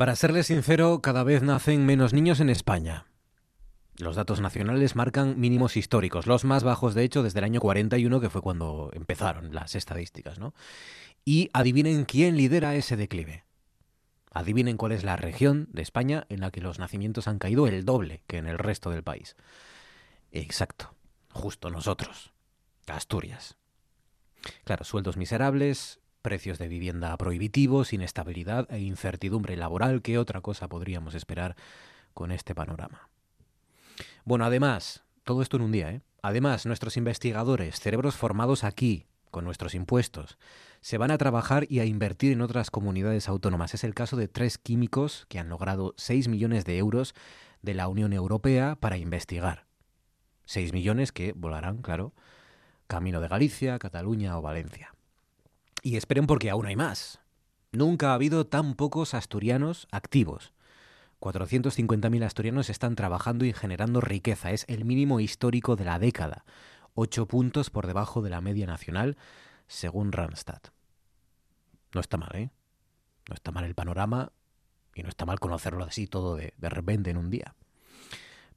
Para serle sincero, cada vez nacen menos niños en España. Los datos nacionales marcan mínimos históricos, los más bajos de hecho desde el año 41, que fue cuando empezaron las estadísticas, ¿no? Y adivinen quién lidera ese declive. Adivinen cuál es la región de España en la que los nacimientos han caído el doble que en el resto del país. Exacto, justo nosotros, Asturias. Claro, sueldos miserables, precios de vivienda prohibitivos, inestabilidad e incertidumbre laboral, ¿qué otra cosa podríamos esperar con este panorama? Bueno, además, todo esto en un día, ¿eh? Además, nuestros investigadores, cerebros formados aquí, con nuestros impuestos, se van a trabajar y a invertir en otras comunidades autónomas. Es el caso de tres químicos que han logrado 6 millones de euros de la Unión Europea para investigar. 6 millones que volarán, claro, camino de Galicia, Cataluña o Valencia. Y esperen porque aún hay más. Nunca ha habido tan pocos asturianos activos. 450.000 asturianos están trabajando y generando riqueza. Es el mínimo histórico de la década. Ocho puntos por debajo de la media nacional, según Randstad. No está mal, ¿eh? No está mal el panorama y no está mal conocerlo así todo de, de repente en un día.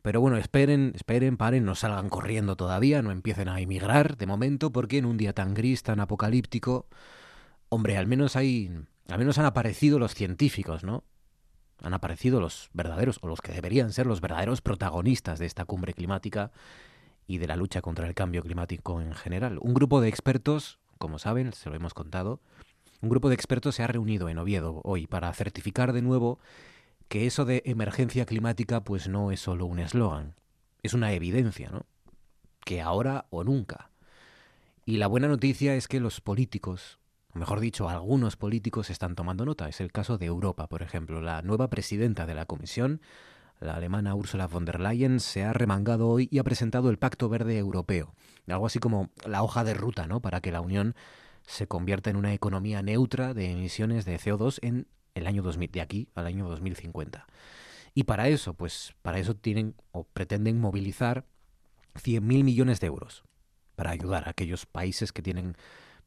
Pero bueno, esperen, esperen, paren, no salgan corriendo todavía, no empiecen a emigrar de momento, porque en un día tan gris, tan apocalíptico, hombre, al menos hay, al menos han aparecido los científicos, ¿no? Han aparecido los verdaderos, o los que deberían ser los verdaderos protagonistas de esta cumbre climática y de la lucha contra el cambio climático en general. Un grupo de expertos, como saben, se lo hemos contado, un grupo de expertos se ha reunido en Oviedo hoy para certificar de nuevo que eso de emergencia climática pues no es solo un eslogan, es una evidencia, ¿no? Que ahora o nunca. Y la buena noticia es que los políticos, o mejor dicho, algunos políticos están tomando nota. Es el caso de Europa, por ejemplo. La nueva presidenta de la Comisión, la alemana Ursula von der Leyen, se ha remangado hoy y ha presentado el Pacto Verde Europeo. Algo así como la hoja de ruta, ¿no? Para que la Unión se convierta en una economía neutra de emisiones de CO2 en el año 2000, de aquí al año 2050. Y para eso, pues para eso tienen o pretenden movilizar 100.000 millones de euros para ayudar a aquellos países que tienen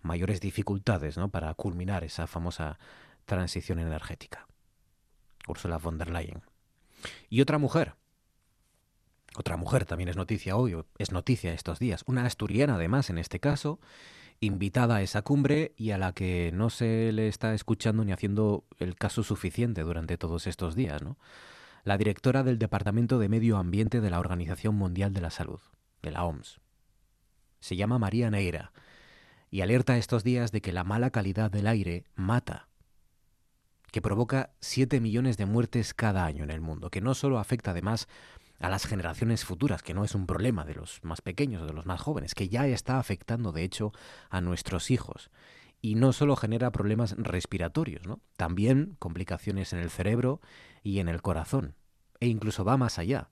mayores dificultades ¿no? para culminar esa famosa transición energética. Ursula von der Leyen. Y otra mujer, otra mujer también es noticia hoy, es noticia estos días, una asturiana además en este caso, invitada a esa cumbre y a la que no se le está escuchando ni haciendo el caso suficiente durante todos estos días, ¿no? La directora del Departamento de Medio Ambiente de la Organización Mundial de la Salud, de la OMS. Se llama María Neira y alerta estos días de que la mala calidad del aire mata, que provoca 7 millones de muertes cada año en el mundo, que no solo afecta además a las generaciones futuras, que no es un problema de los más pequeños o de los más jóvenes, que ya está afectando de hecho a nuestros hijos. Y no solo genera problemas respiratorios, ¿no? también complicaciones en el cerebro y en el corazón. E incluso va más allá.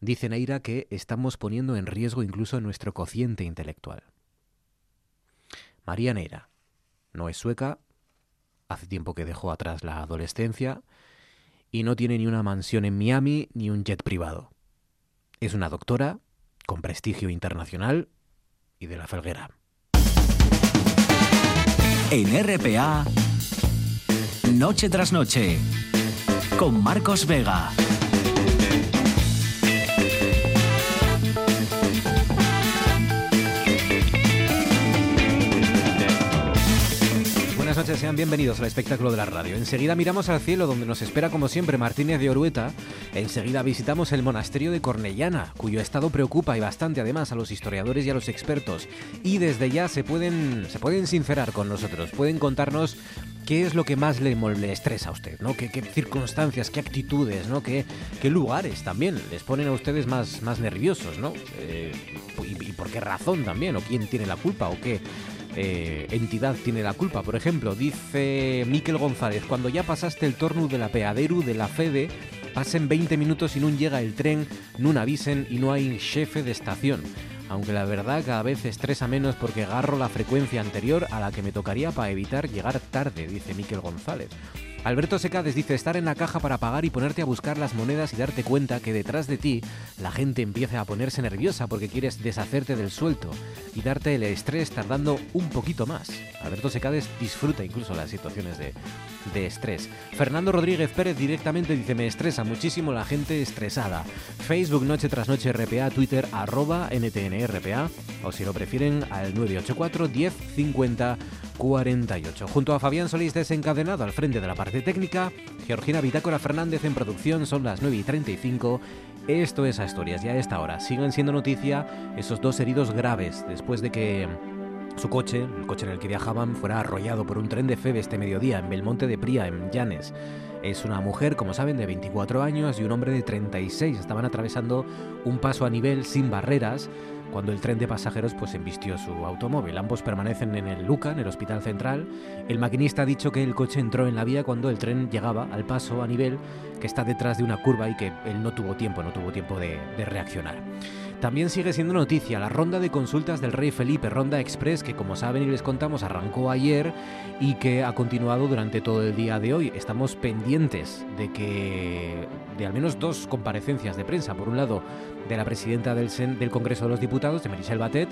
Dice Neira que estamos poniendo en riesgo incluso nuestro cociente intelectual. María Neira no es sueca, hace tiempo que dejó atrás la adolescencia, y no tiene ni una mansión en Miami ni un jet privado. Es una doctora con prestigio internacional y de la felguera. En RPA, Noche tras Noche, con Marcos Vega. Noches, sean bienvenidos al espectáculo de la radio. Enseguida miramos al cielo donde nos espera como siempre Martínez de Orueta. Enseguida visitamos el monasterio de Cornellana, cuyo estado preocupa y bastante además a los historiadores y a los expertos. Y desde ya se pueden, se pueden sincerar con nosotros, pueden contarnos qué es lo que más le, le estresa a usted, ¿no? ¿Qué, qué circunstancias, qué actitudes, ¿no? ¿Qué, qué, lugares también les ponen a ustedes más, más nerviosos, ¿no? Eh, y, y por qué razón también, o quién tiene la culpa, o qué eh, entidad tiene la culpa. Por ejemplo, dice Miquel González, cuando ya pasaste el torno de la peaderu de la Fede, pasen 20 minutos y no llega el tren, no avisen y no hay jefe de estación. Aunque la verdad cada vez estresa menos porque agarro la frecuencia anterior a la que me tocaría para evitar llegar tarde, dice Miquel González. Alberto Secades dice estar en la caja para pagar y ponerte a buscar las monedas y darte cuenta que detrás de ti la gente empieza a ponerse nerviosa porque quieres deshacerte del suelto y darte el estrés tardando un poquito más. Alberto Secades disfruta incluso las situaciones de, de estrés. Fernando Rodríguez Pérez directamente dice me estresa muchísimo la gente estresada. Facebook noche tras noche RPA, Twitter arroba NTNRPA o si lo prefieren al 984 10 50 48. Junto a Fabián Solís desencadenado al frente de la parte técnica, Georgina Bitácora Fernández en producción, son las 9 y 35. Esto es Asturias, ya a esta hora. Siguen siendo noticia esos dos heridos graves después de que su coche, el coche en el que viajaban, fuera arrollado por un tren de Febe este mediodía en Belmonte de Pría, en Llanes. Es una mujer, como saben, de 24 años y un hombre de 36. Estaban atravesando un paso a nivel sin barreras cuando el tren de pasajeros pues embistió su automóvil. Ambos permanecen en el Luca, en el Hospital Central. El maquinista ha dicho que el coche entró en la vía cuando el tren llegaba al paso a nivel que está detrás de una curva y que él no tuvo tiempo, no tuvo tiempo de, de reaccionar. También sigue siendo noticia la ronda de consultas del rey Felipe, Ronda Express, que como saben y les contamos arrancó ayer y que ha continuado durante todo el día de hoy. Estamos pendientes de que de al menos dos comparecencias de prensa. Por un lado, de la presidenta del, Sen, del Congreso de los Diputados, de Michelle Batet,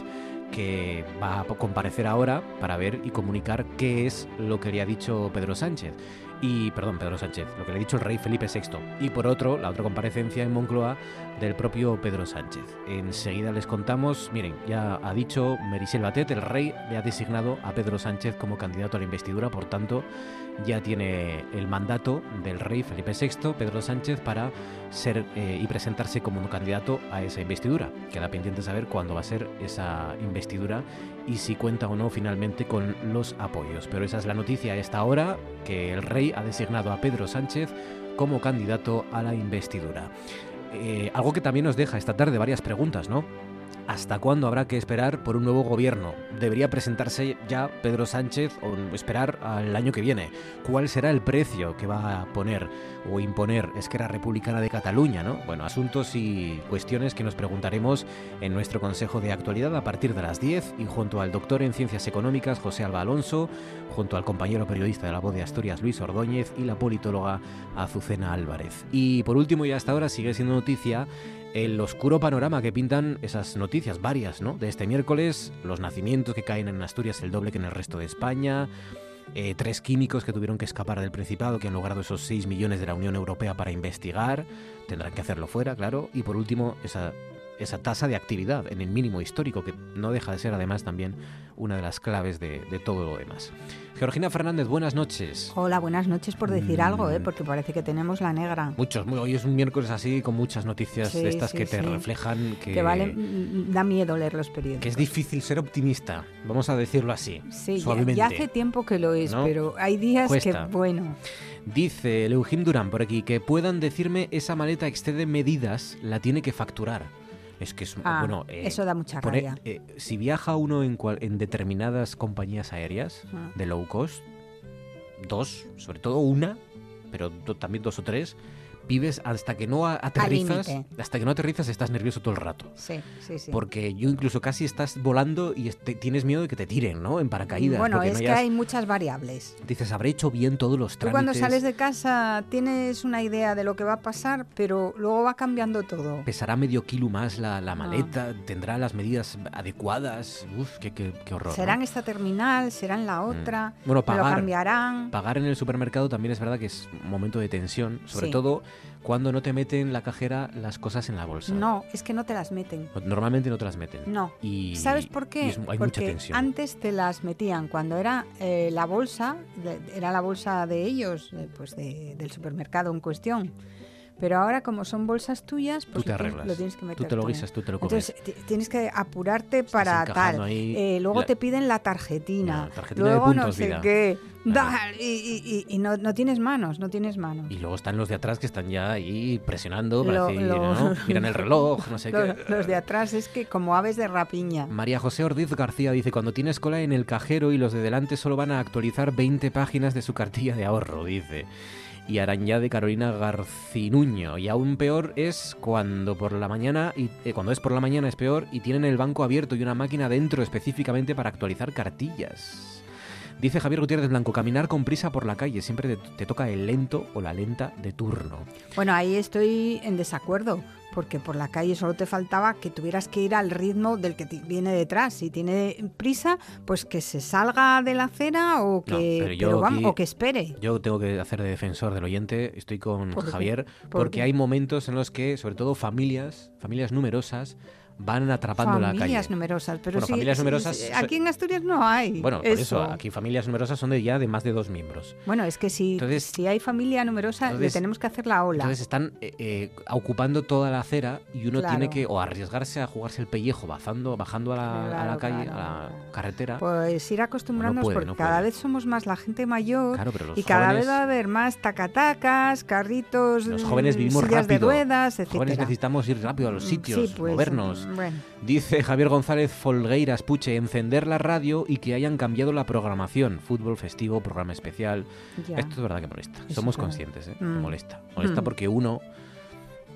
que va a comparecer ahora para ver y comunicar qué es lo que le ha dicho Pedro Sánchez y, perdón, Pedro Sánchez, lo que le ha dicho el rey Felipe VI. Y por otro, la otra comparecencia en Moncloa del propio Pedro Sánchez. Enseguida les contamos, miren, ya ha dicho Merisel Batet, el rey le ha designado a Pedro Sánchez como candidato a la investidura, por tanto, ya tiene el mandato del rey Felipe VI, Pedro Sánchez, para ser eh, y presentarse como candidato a esa investidura. Queda pendiente saber cuándo va a ser esa investidura y si cuenta o no finalmente con los apoyos. Pero esa es la noticia a esta hora, que el rey ha designado a Pedro Sánchez como candidato a la investidura. Eh, algo que también nos deja esta tarde varias preguntas, ¿no? ¿Hasta cuándo habrá que esperar por un nuevo gobierno? ¿Debería presentarse ya Pedro Sánchez o esperar al año que viene? ¿Cuál será el precio que va a poner o imponer Esquerra Republicana de Cataluña? ¿no? Bueno, asuntos y cuestiones que nos preguntaremos en nuestro Consejo de Actualidad a partir de las 10 y junto al doctor en Ciencias Económicas José Alba Alonso, junto al compañero periodista de la voz de Asturias Luis Ordóñez y la politóloga Azucena Álvarez. Y por último y hasta ahora sigue siendo noticia el oscuro panorama que pintan esas noticias varias, ¿no? De este miércoles, los nacimientos que caen en Asturias el doble que en el resto de España, eh, tres químicos que tuvieron que escapar del Principado, que han logrado esos 6 millones de la Unión Europea para investigar, tendrán que hacerlo fuera, claro, y por último, esa, esa tasa de actividad en el mínimo histórico, que no deja de ser además también una de las claves de, de todo lo demás. Georgina Fernández, buenas noches. Hola, buenas noches por decir Mm. algo, ¿eh? porque parece que tenemos la negra. Muchos, hoy es un miércoles así con muchas noticias Sí, de estas sí, que te sí. reflejan que, Que vale, mm, da miedo leer los periódicos. que es difícil ser optimista, vamos a decirlo así, Sí, suavemente. ya hace tiempo que lo es, ¿No? pero hay días Cuesta. que, bueno, Dice el Eugim Durán por aquí que puedan decirme esa maleta excede medidas, la tiene que facturar. Es que es ah, bueno. eh, eso da mucha pone- rabia. eh, si viaja uno en, cual- en determinadas compañías aéreas Ah. de low cost, dos, sobre todo una, pero do- también dos o tres, vives hasta que no aterrizas, hasta que no aterrizas estás nervioso todo el rato. Sí, sí, sí. Porque yo incluso casi estás volando y tienes miedo de que te tiren, ¿no? En paracaídas. bueno, es no que hay muchas variables. Dices, habré hecho bien todos los Tú trámites. cuando sales de casa tienes una idea de lo que va a pasar, pero luego va cambiando todo. pesará medio kilo más la, Ah. la maleta, tendrá las medidas adecuadas. Uf, qué, qué- qué horror. Será en ¿no? esta terminal, será en la otra, Mm. Bueno, me lo pagar, cambiarán. pagar en el supermercado también es verdad que es un momento de tensión, sobre Sí. todo cuando no te meten la cajera las cosas en la bolsa. No, es que no te las meten. Normalmente no te las meten. No. Y, ¿Sabes por qué? es- hay mucha Porque tensión. antes te las metían cuando era eh, la bolsa, de- era la bolsa de ellos, de- pues de- del supermercado en cuestión. Pero ahora como son bolsas tuyas, Tú pues te lo, tienes, arreglas. lo tienes que meter tú te lo tú. guisas, tú te lo comes. Entonces ti- tienes que apurarte para tal. ahí Eh, luego la- te piden la tarjetina. La tarjetina de luego no puntos, sé vida. qué. Da- y y- y- y no, no tienes manos, no tienes manos. Y luego están los de atrás que están ya ahí presionando para Lo- decir, lo- ¿no? miran el reloj, no sé Los, qué. los de atrás es que como aves de rapiña. María José Ordiz García dice, cuando tienes cola en el cajero y los de delante solo van a actualizar 20 páginas de su cartilla de ahorro, dice. Y Arañá de Carolina Garcinuño. Y aún peor es cuando por la mañana, y, eh, cuando es por la mañana es peor, y tienen el banco abierto y una máquina dentro específicamente para actualizar cartillas. Dice Javier Gutiérrez Blanco, caminar con prisa por la calle, siempre te, te toca el lento o la lenta de turno. Bueno, ahí estoy en desacuerdo, porque por la calle solo te faltaba que tuvieras que ir al ritmo del que viene detrás. Si tiene prisa, pues que se salga de la acera o que, pero yo pero vamos, aquí- o que espere. Yo tengo que hacer de defensor del oyente, estoy con. Javier, ¿Por porque qué? hay momentos en los que, sobre todo familias, familias numerosas, van atrapando la Familias calle. numerosas, pero Bueno, sí, familias numerosas sí, aquí en Asturias no hay. Bueno, por eso, aquí familias numerosas son de ya de más de dos miembros. Bueno, es que si, Entonces- si hay familia numerosa, le entonces- tenemos que hacer la ola. Entonces están eh, eh, ocupando toda la acera y uno Claro. tiene que o arriesgarse a jugarse el pellejo bajando, bajando a la, a la Claro, calle, claro, a la claro. carretera. Pues ir acostumbrándonos puede, porque no cada vez somos más la gente mayor Claro, y cada jóvenes, vez va a haber más tacatacas, carritos, los jóvenes vivimos sillas rápido. de ruedas, Los jóvenes necesitamos ir rápido a los Mm, sitios, sí, pues, movernos. Bueno, Dice Javier González Folgueiras Puche, encender la radio y que hayan cambiado la programación. Fútbol festivo, programa especial. ya. Esto es verdad que molesta. Eso Somos conscientes, ¿eh? Mm. Molesta. Molesta Mm. porque uno,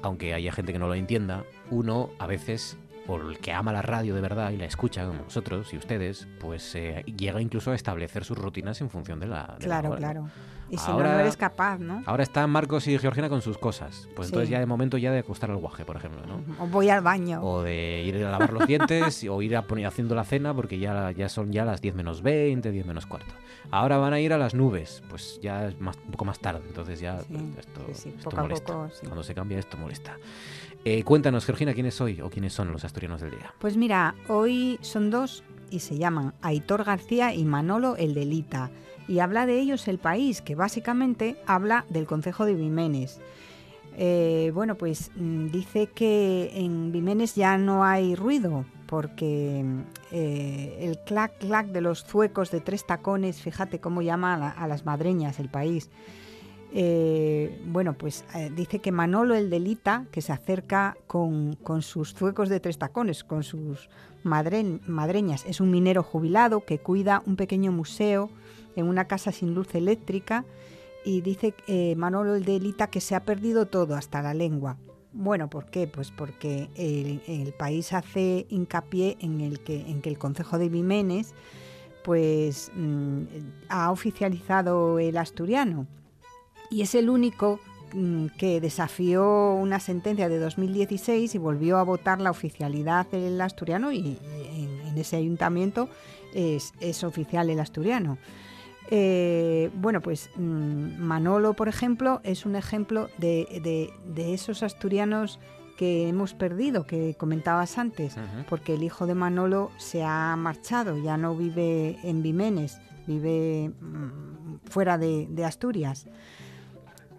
aunque haya gente que no lo entienda, uno a veces, o el que ama la radio de verdad y la escucha, como nosotros y ustedes, pues eh, llega incluso a establecer sus rutinas en función de la. de la Claro, hora. claro. Y si Ahora- no, no eres capaz, ¿no? Ahora están Marcos y Georgina con sus cosas. Pues Sí. entonces ya de momento ya de acostar al guaje, por ejemplo, ¿no? O voy al baño. O de ir a lavar los dientes o ir a poner, haciendo la cena porque ya, ya son ya las 10 menos 20, 10 menos cuarto. Ahora van a ir a las nubes, pues ya es más, un poco más tarde, entonces ya Sí, pues, esto, sí, sí, esto poco a molesta. poco. Cuando se cambia esto molesta. Eh, cuéntanos, Georgina, ¿quién es hoy o quiénes son los asturianos del día? Pues mira, hoy son dos y se llaman Aitor García y Manolo el Delita. Y habla de ellos el país, que básicamente habla del Concejo de Vimenes. Eh, bueno, pues mm, dice que en Vimenes ya no hay ruido, porque mm, eh, el clac clac de los zuecos de tres tacones, fíjate cómo llama a, la- a las madreñas el país. Eh, bueno, pues dice que Manolo el Delita, que se acerca con, con sus zuecos de tres tacones, con sus madre- madreñas, es un minero jubilado que cuida un pequeño museo en una casa sin luz eléctrica y dice eh, Manolo el Delita que se ha perdido todo, hasta la lengua. Bueno, ¿por qué? Pues porque el, país hace hincapié en, el que, en que el Concejo de Vimenes pues mm, ha oficializado el asturiano y es el único mm, que desafió una sentencia de 2016 y volvió a votar la oficialidad del asturiano y, en, ese ayuntamiento es oficial el asturiano. Eh, bueno, pues mm, Manolo, por ejemplo, es un ejemplo de, de- de esos asturianos que hemos perdido, que comentabas antes, porque el hijo de Manolo se ha marchado, ya no vive en Vimenes, vive mm, fuera de, de Asturias.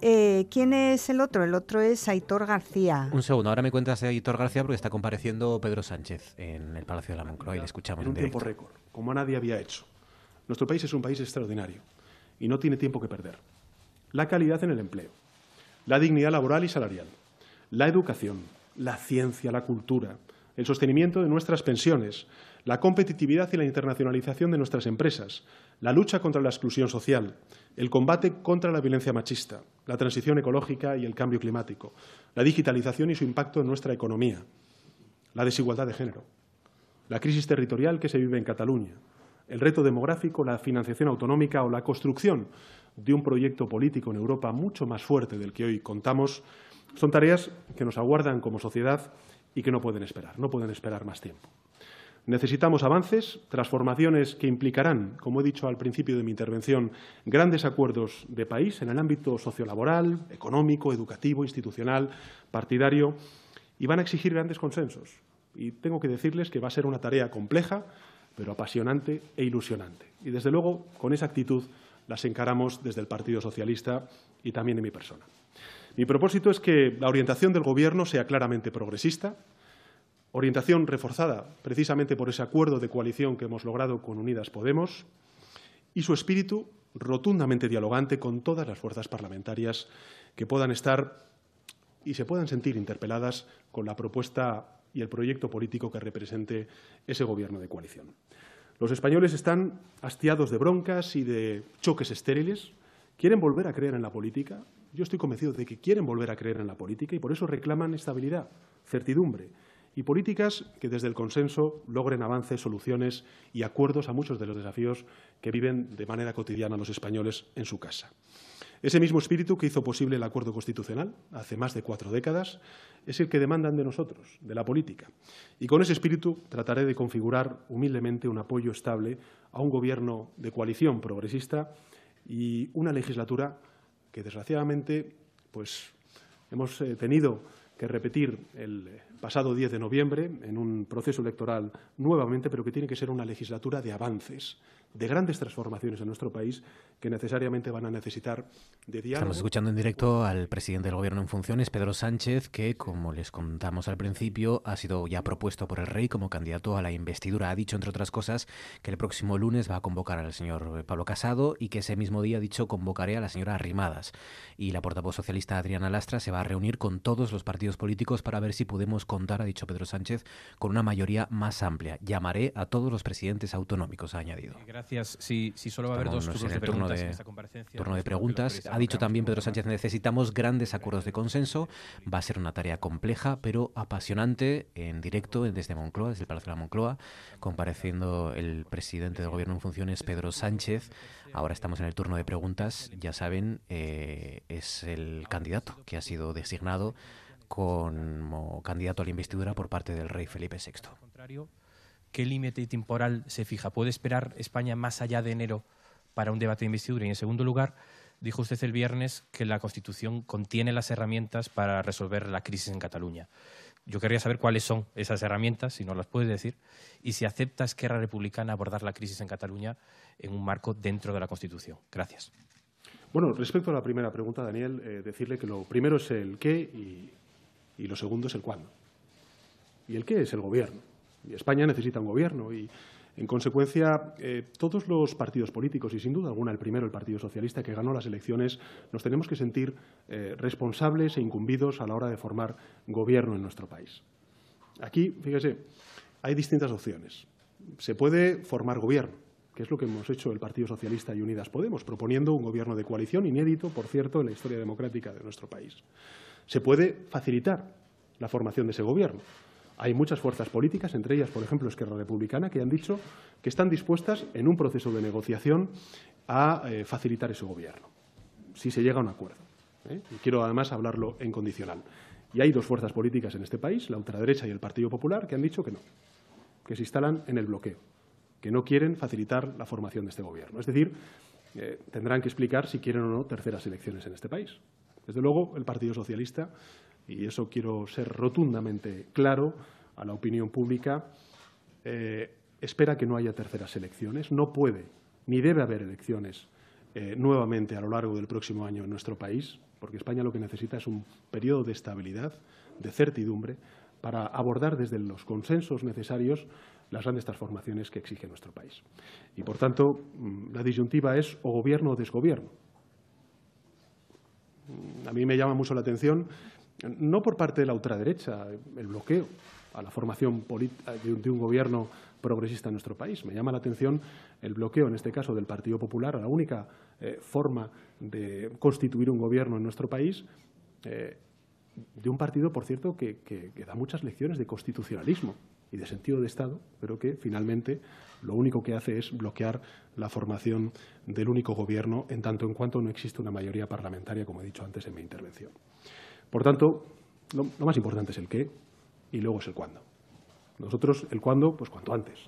Eh, ¿Quién es el otro? El otro es Aitor García. Un segundo, ahora me cuentas de Hitor García porque está compareciendo Pedro Sánchez en el Palacio de la Moncloa y le escuchamos en en un tiempo directo. récord, como nadie había hecho. Nuestro país es un país extraordinario y no tiene tiempo que perder. La calidad en el empleo, la dignidad laboral y salarial, la educación, la ciencia, la cultura, el sostenimiento de nuestras pensiones, la competitividad y la internacionalización de nuestras empresas, la lucha contra la exclusión social, el combate contra la violencia machista, la transición ecológica y el cambio climático, la digitalización y su impacto en nuestra economía, la desigualdad de género, la crisis territorial que se vive en Cataluña, el reto demográfico, la financiación autonómica o la construcción de un proyecto político en Europa mucho más fuerte del que hoy contamos, son tareas que nos aguardan como sociedad y que no pueden esperar, no pueden esperar más tiempo. Necesitamos avances, transformaciones que implicarán, como he dicho al principio de mi intervención, grandes acuerdos de país en el ámbito sociolaboral, económico, educativo, institucional, partidario, y van a exigir grandes consensos. Y tengo que decirles que va a ser una tarea compleja, pero apasionante e ilusionante. Y desde luego, con esa actitud las encaramos desde el Partido Socialista y también en mi persona. Mi propósito es que la orientación del Gobierno sea claramente progresista, orientación reforzada precisamente por ese acuerdo de coalición que hemos logrado con Unidas Podemos y su espíritu rotundamente dialogante con todas las fuerzas parlamentarias que puedan estar y se puedan sentir interpeladas con la propuesta y el proyecto político que represente ese gobierno de coalición. Los españoles están hastiados de broncas y de choques estériles. ¿Quieren volver a creer en la política? Yo estoy convencido de que quieren volver a creer en la política y por eso reclaman estabilidad, certidumbre y políticas que desde el consenso logren avances, soluciones y acuerdos a muchos de los desafíos que viven de manera cotidiana los españoles en su casa. Ese mismo espíritu que hizo posible el acuerdo constitucional hace más de cuatro décadas es el que demandan de nosotros, de la política. Y con ese espíritu trataré de configurar humildemente un apoyo estable a un gobierno de coalición progresista y una legislatura que, desgraciadamente, pues, hemos eh, tenido que repetir el pasado 10 de noviembre en un proceso electoral nuevamente, pero que tiene que ser una legislatura de avances, de grandes transformaciones en nuestro país que necesariamente van a necesitar de diálogo. Estamos escuchando en directo al presidente del Gobierno en funciones, Pedro Sánchez, que, como les contamos al principio, ha sido ya propuesto por el rey como candidato a la investidura. Ha dicho, entre otras cosas, que el próximo lunes va a convocar al señor Pablo Casado y que ese mismo día ha dicho convocaré a la señora Arrimadas. Y la portavoz socialista Adriana Lastra se va a reunir con todos los partidos políticos para ver si podemos contar, ha dicho Pedro Sánchez, con una mayoría más amplia. Llamaré a todos los presidentes autonómicos, ha añadido. Gracias. Si, si solo va a haber dos turnos de preguntas comparecencia. Turno de preguntas. Ha dicho también Pedro Sánchez, necesitamos grandes acuerdos de consenso. Va a ser una tarea compleja, pero apasionante, en directo desde Moncloa, desde el Palacio de la Moncloa, compareciendo el presidente del Gobierno en funciones, Pedro Sánchez. Ahora estamos en el turno de preguntas. Ya saben, eh, es el candidato que ha sido designado como candidato a la investidura por parte del rey Felipe VI. ¿Qué límite temporal se fija? ¿Puede esperar España más allá de enero para un debate de investidura? Y en segundo lugar, dijo usted el viernes que la Constitución contiene las herramientas para resolver la crisis en Cataluña. Yo querría saber cuáles son esas herramientas, si no las puede decir, y si acepta Esquerra Republicana abordar la crisis en Cataluña en un marco dentro de la Constitución. Gracias. Bueno, respecto a la primera pregunta, Daniel, eh, decirle que lo primero es el qué y, y lo segundo es el cuándo. Y el qué es el gobierno. Y España necesita un gobierno y en consecuencia, eh, todos los partidos políticos, y sin duda alguna el primero, el Partido Socialista, que ganó las elecciones, nos tenemos que sentir eh, responsables e incumbidos a la hora de formar gobierno en nuestro país. Aquí, fíjese, hay distintas opciones. Se puede formar gobierno, que es lo que hemos hecho el Partido Socialista y Unidas Podemos, proponiendo un gobierno de coalición inédito, por cierto, en la historia democrática de nuestro país. Se puede facilitar la formación de ese gobierno hay muchas fuerzas políticas, entre ellas, por ejemplo, Esquerra Republicana, que han dicho que están dispuestas en un proceso de negociación a eh, facilitar ese gobierno, si se llega a un acuerdo. ¿eh? Y quiero además hablarlo en condicional. Y hay dos fuerzas políticas en este país, la ultraderecha y el Partido Popular, que han dicho que no, que se instalan en el bloqueo, que no quieren facilitar la formación de este gobierno. Es decir, eh, tendrán que explicar si quieren o no terceras elecciones en este país. Desde luego, el Partido Socialista y eso quiero ser rotundamente claro a la opinión pública, eh, espera que no haya terceras elecciones. No puede ni debe haber elecciones eh, nuevamente a lo largo del próximo año en nuestro país, porque España lo que necesita es un periodo de estabilidad, de certidumbre, para abordar desde los consensos necesarios las grandes transformaciones que exige nuestro país. Y, por tanto, mm, la disyuntiva es o gobierno o desgobierno. Mm, a mí me llama mucho la atención no por parte de la ultraderecha, el bloqueo a la formación de un gobierno progresista en nuestro país. Me llama la atención el bloqueo, en este caso, del Partido Popular a la única eh, forma de constituir un gobierno en nuestro país, eh, de un partido, por cierto, que, da muchas lecciones de constitucionalismo y de sentido de Estado, pero que finalmente lo único que hace es bloquear la formación del único gobierno en tanto en cuanto no existe una mayoría parlamentaria, como he dicho antes en mi intervención. Por tanto, lo, más importante es el qué y luego es el cuándo. Nosotros el cuándo, pues cuanto antes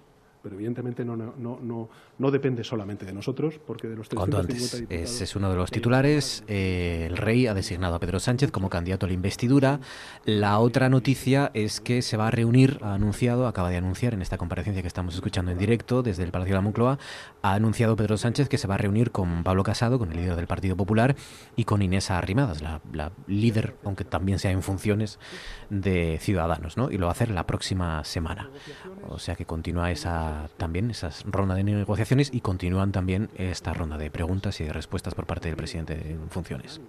pero evidentemente no, no, no, no depende solamente de nosotros, porque de los Cuanto antes. Ese es uno de los titulares. Eh, el rey ha designado a Pedro Sánchez como candidato a la investidura. La otra noticia es que se va a reunir, ha anunciado, acaba de anunciar en esta comparecencia que estamos escuchando en directo desde el Palacio de la Moncloa, ha anunciado Pedro Sánchez que se va a reunir con Pablo Casado, con el líder del Partido Popular, y con Inés Arrimadas, la, la líder, aunque también sea en funciones, de Ciudadanos, ¿no? Y lo va a hacer la próxima semana. O sea que continúa esa también esa ronda de negociaciones y continúan también esta ronda de preguntas y de respuestas por parte del presidente en funciones.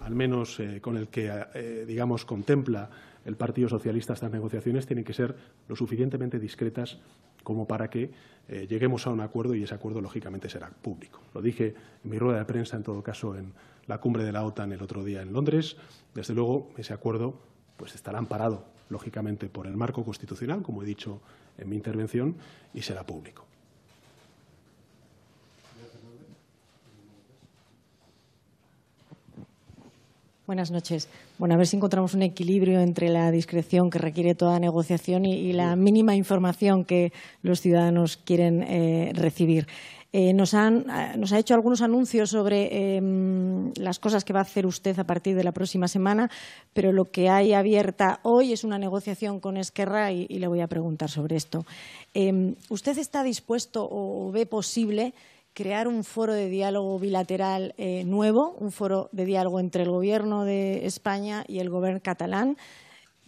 Al menos eh, con el que, eh, digamos, contempla el Partido Socialista estas negociaciones tienen que ser lo suficientemente discretas como para que eh, lleguemos a un acuerdo y ese acuerdo, lógicamente, será público. Lo dije en mi rueda de prensa, en todo caso, en la cumbre de la OTAN el otro día en Londres. Desde luego, ese acuerdo pues, estará amparado lógicamente, por el marco constitucional, como he dicho en mi intervención, y será público. Buenas noches. Bueno, a ver si encontramos un equilibrio entre la discreción que requiere toda negociación y, la mínima información que los ciudadanos quieren eh, recibir. Eh, nos, han, eh, ha hecho algunos anuncios sobre em, las cosas que va a hacer usted a partir de la próxima semana, pero lo que hay abierta hoy es una negociación con Esquerra y, le voy a preguntar sobre esto. Em, ¿Usted está dispuesto o ve posible crear un foro de diálogo bilateral eh, nuevo, un foro de diálogo entre el Gobierno de España y el Gobierno catalán,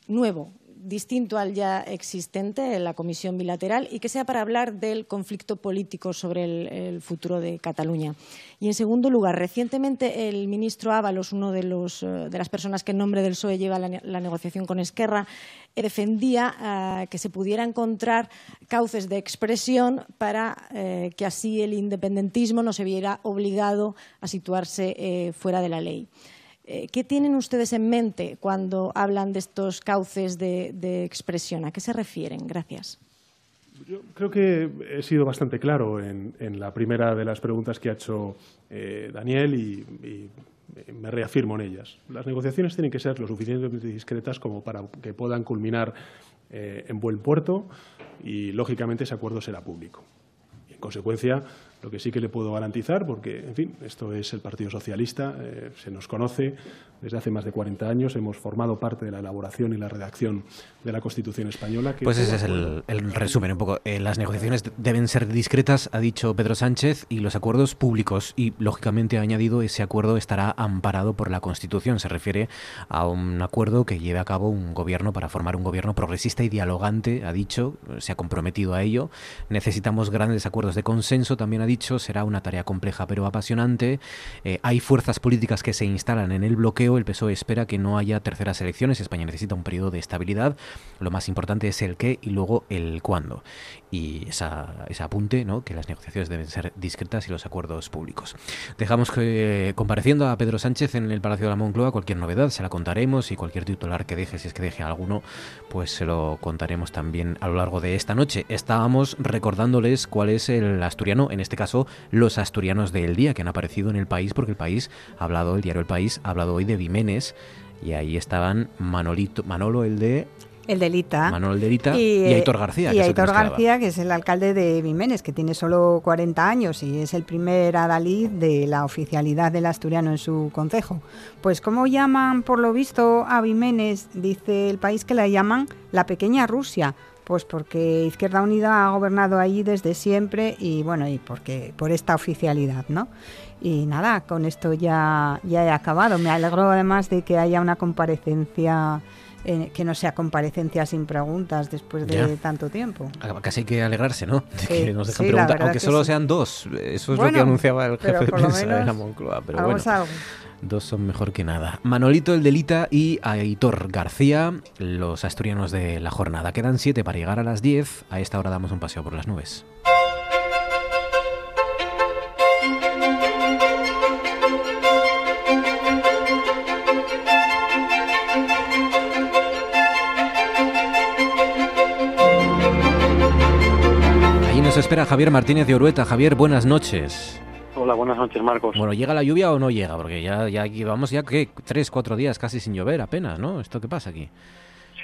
nuevo, distinto al ya existente, la Comisión Bilateral, y que sea para hablar del conflicto político sobre el, futuro de Cataluña. Y, en segundo lugar, recientemente el ministro Ábalos, uno de, los, eh, de las personas que en nombre del PSOE lleva la, negociación con Esquerra, defendía eh, que se pudiera encontrar cauces de expresión para eh, que así el independentismo no se viera obligado a situarse fuera de la ley. Eh, ¿Qué tienen ustedes en mente cuando hablan de estos cauces de, expresión? ¿A qué se refieren? Gracias. Yo creo que he sido bastante claro en, la primera de las preguntas que ha hecho eh, Daniel y, me reafirmo en ellas. Las negociaciones tienen que ser lo suficientemente discretas como para que puedan culminar eh, en buen puerto y, lógicamente, ese acuerdo será público. Y, en consecuencia, lo que sí que le puedo garantizar, porque, en fin, esto es el Partido Socialista, eh, se nos conoce desde hace más de 40 años, hemos formado parte de la elaboración y la redacción de la Constitución española. pues ese es el, resumen un poco. Eh, las negociaciones deben ser discretas, ha dicho Pedro Sánchez, y los acuerdos públicos. Y, lógicamente, ha añadido, ese acuerdo estará amparado por la Constitución. Se refiere a un acuerdo que lleve a cabo un gobierno para formar un gobierno progresista y dialogante, ha dicho, se ha comprometido a ello. Necesitamos grandes acuerdos de consenso, también ha dicho, será una tarea compleja pero apasionante. Eh, hay fuerzas políticas que se instalan en el bloqueo. El PSOE espera que no haya terceras elecciones. España necesita un periodo de estabilidad. Lo más importante es el qué y luego el cuándo. Y esa, ese apunte, ¿no? que las negociaciones deben ser discretas y los acuerdos públicos. Dejamos que, compareciendo a Pedro Sánchez en el Palacio de la Moncloa, cualquier novedad se la contaremos y cualquier titular que deje, si es que deje alguno, pues se lo contaremos también a lo largo de esta noche. Estábamos recordándoles cuál es el asturiano, en este caso los asturianos del día que han aparecido en el país, porque el país ha hablado, el diario El País ha hablado hoy de Vimenes y ahí estaban Manolito, Manolo el de el Delita. Manuel Delita y, y Aitor García. Y Aitor García, que es el alcalde de Vimenes, que tiene solo 40 años y es el primer adalid de la oficialidad del asturiano en su concejo. Pues, ¿cómo llaman, por lo visto, a Vimenes? Dice el país que la llaman la pequeña Rusia pues porque Izquierda Unida ha gobernado allí desde siempre y bueno, y porque por esta oficialidad, ¿no? Y nada, con esto ya, ya he acabado. Me alegro además de que haya una comparecencia eh, que no sea comparecencia sin preguntas después de tanto tiempo. Casi hay que alegrarse, ¿no? De que nos dejan preguntar, aunque solo sean dos. Eso es lo que anunciaba el jefe de prensa de la Moncloa. Pero bueno. Dos son mejor que nada. Manolito el Delita y Aitor García, los asturianos de la jornada. Quedan siete para llegar a las diez. A esta hora damos un paseo por las nubes. Nos espera Javier Martínez de Orueta. Javier, buenas noches. Hola, buenas noches, Marcos. Bueno, ¿llega la lluvia o no llega? Porque ya, ya vamos ya que tres, cuatro días casi sin llover apenas, ¿no? ¿Esto qué pasa aquí?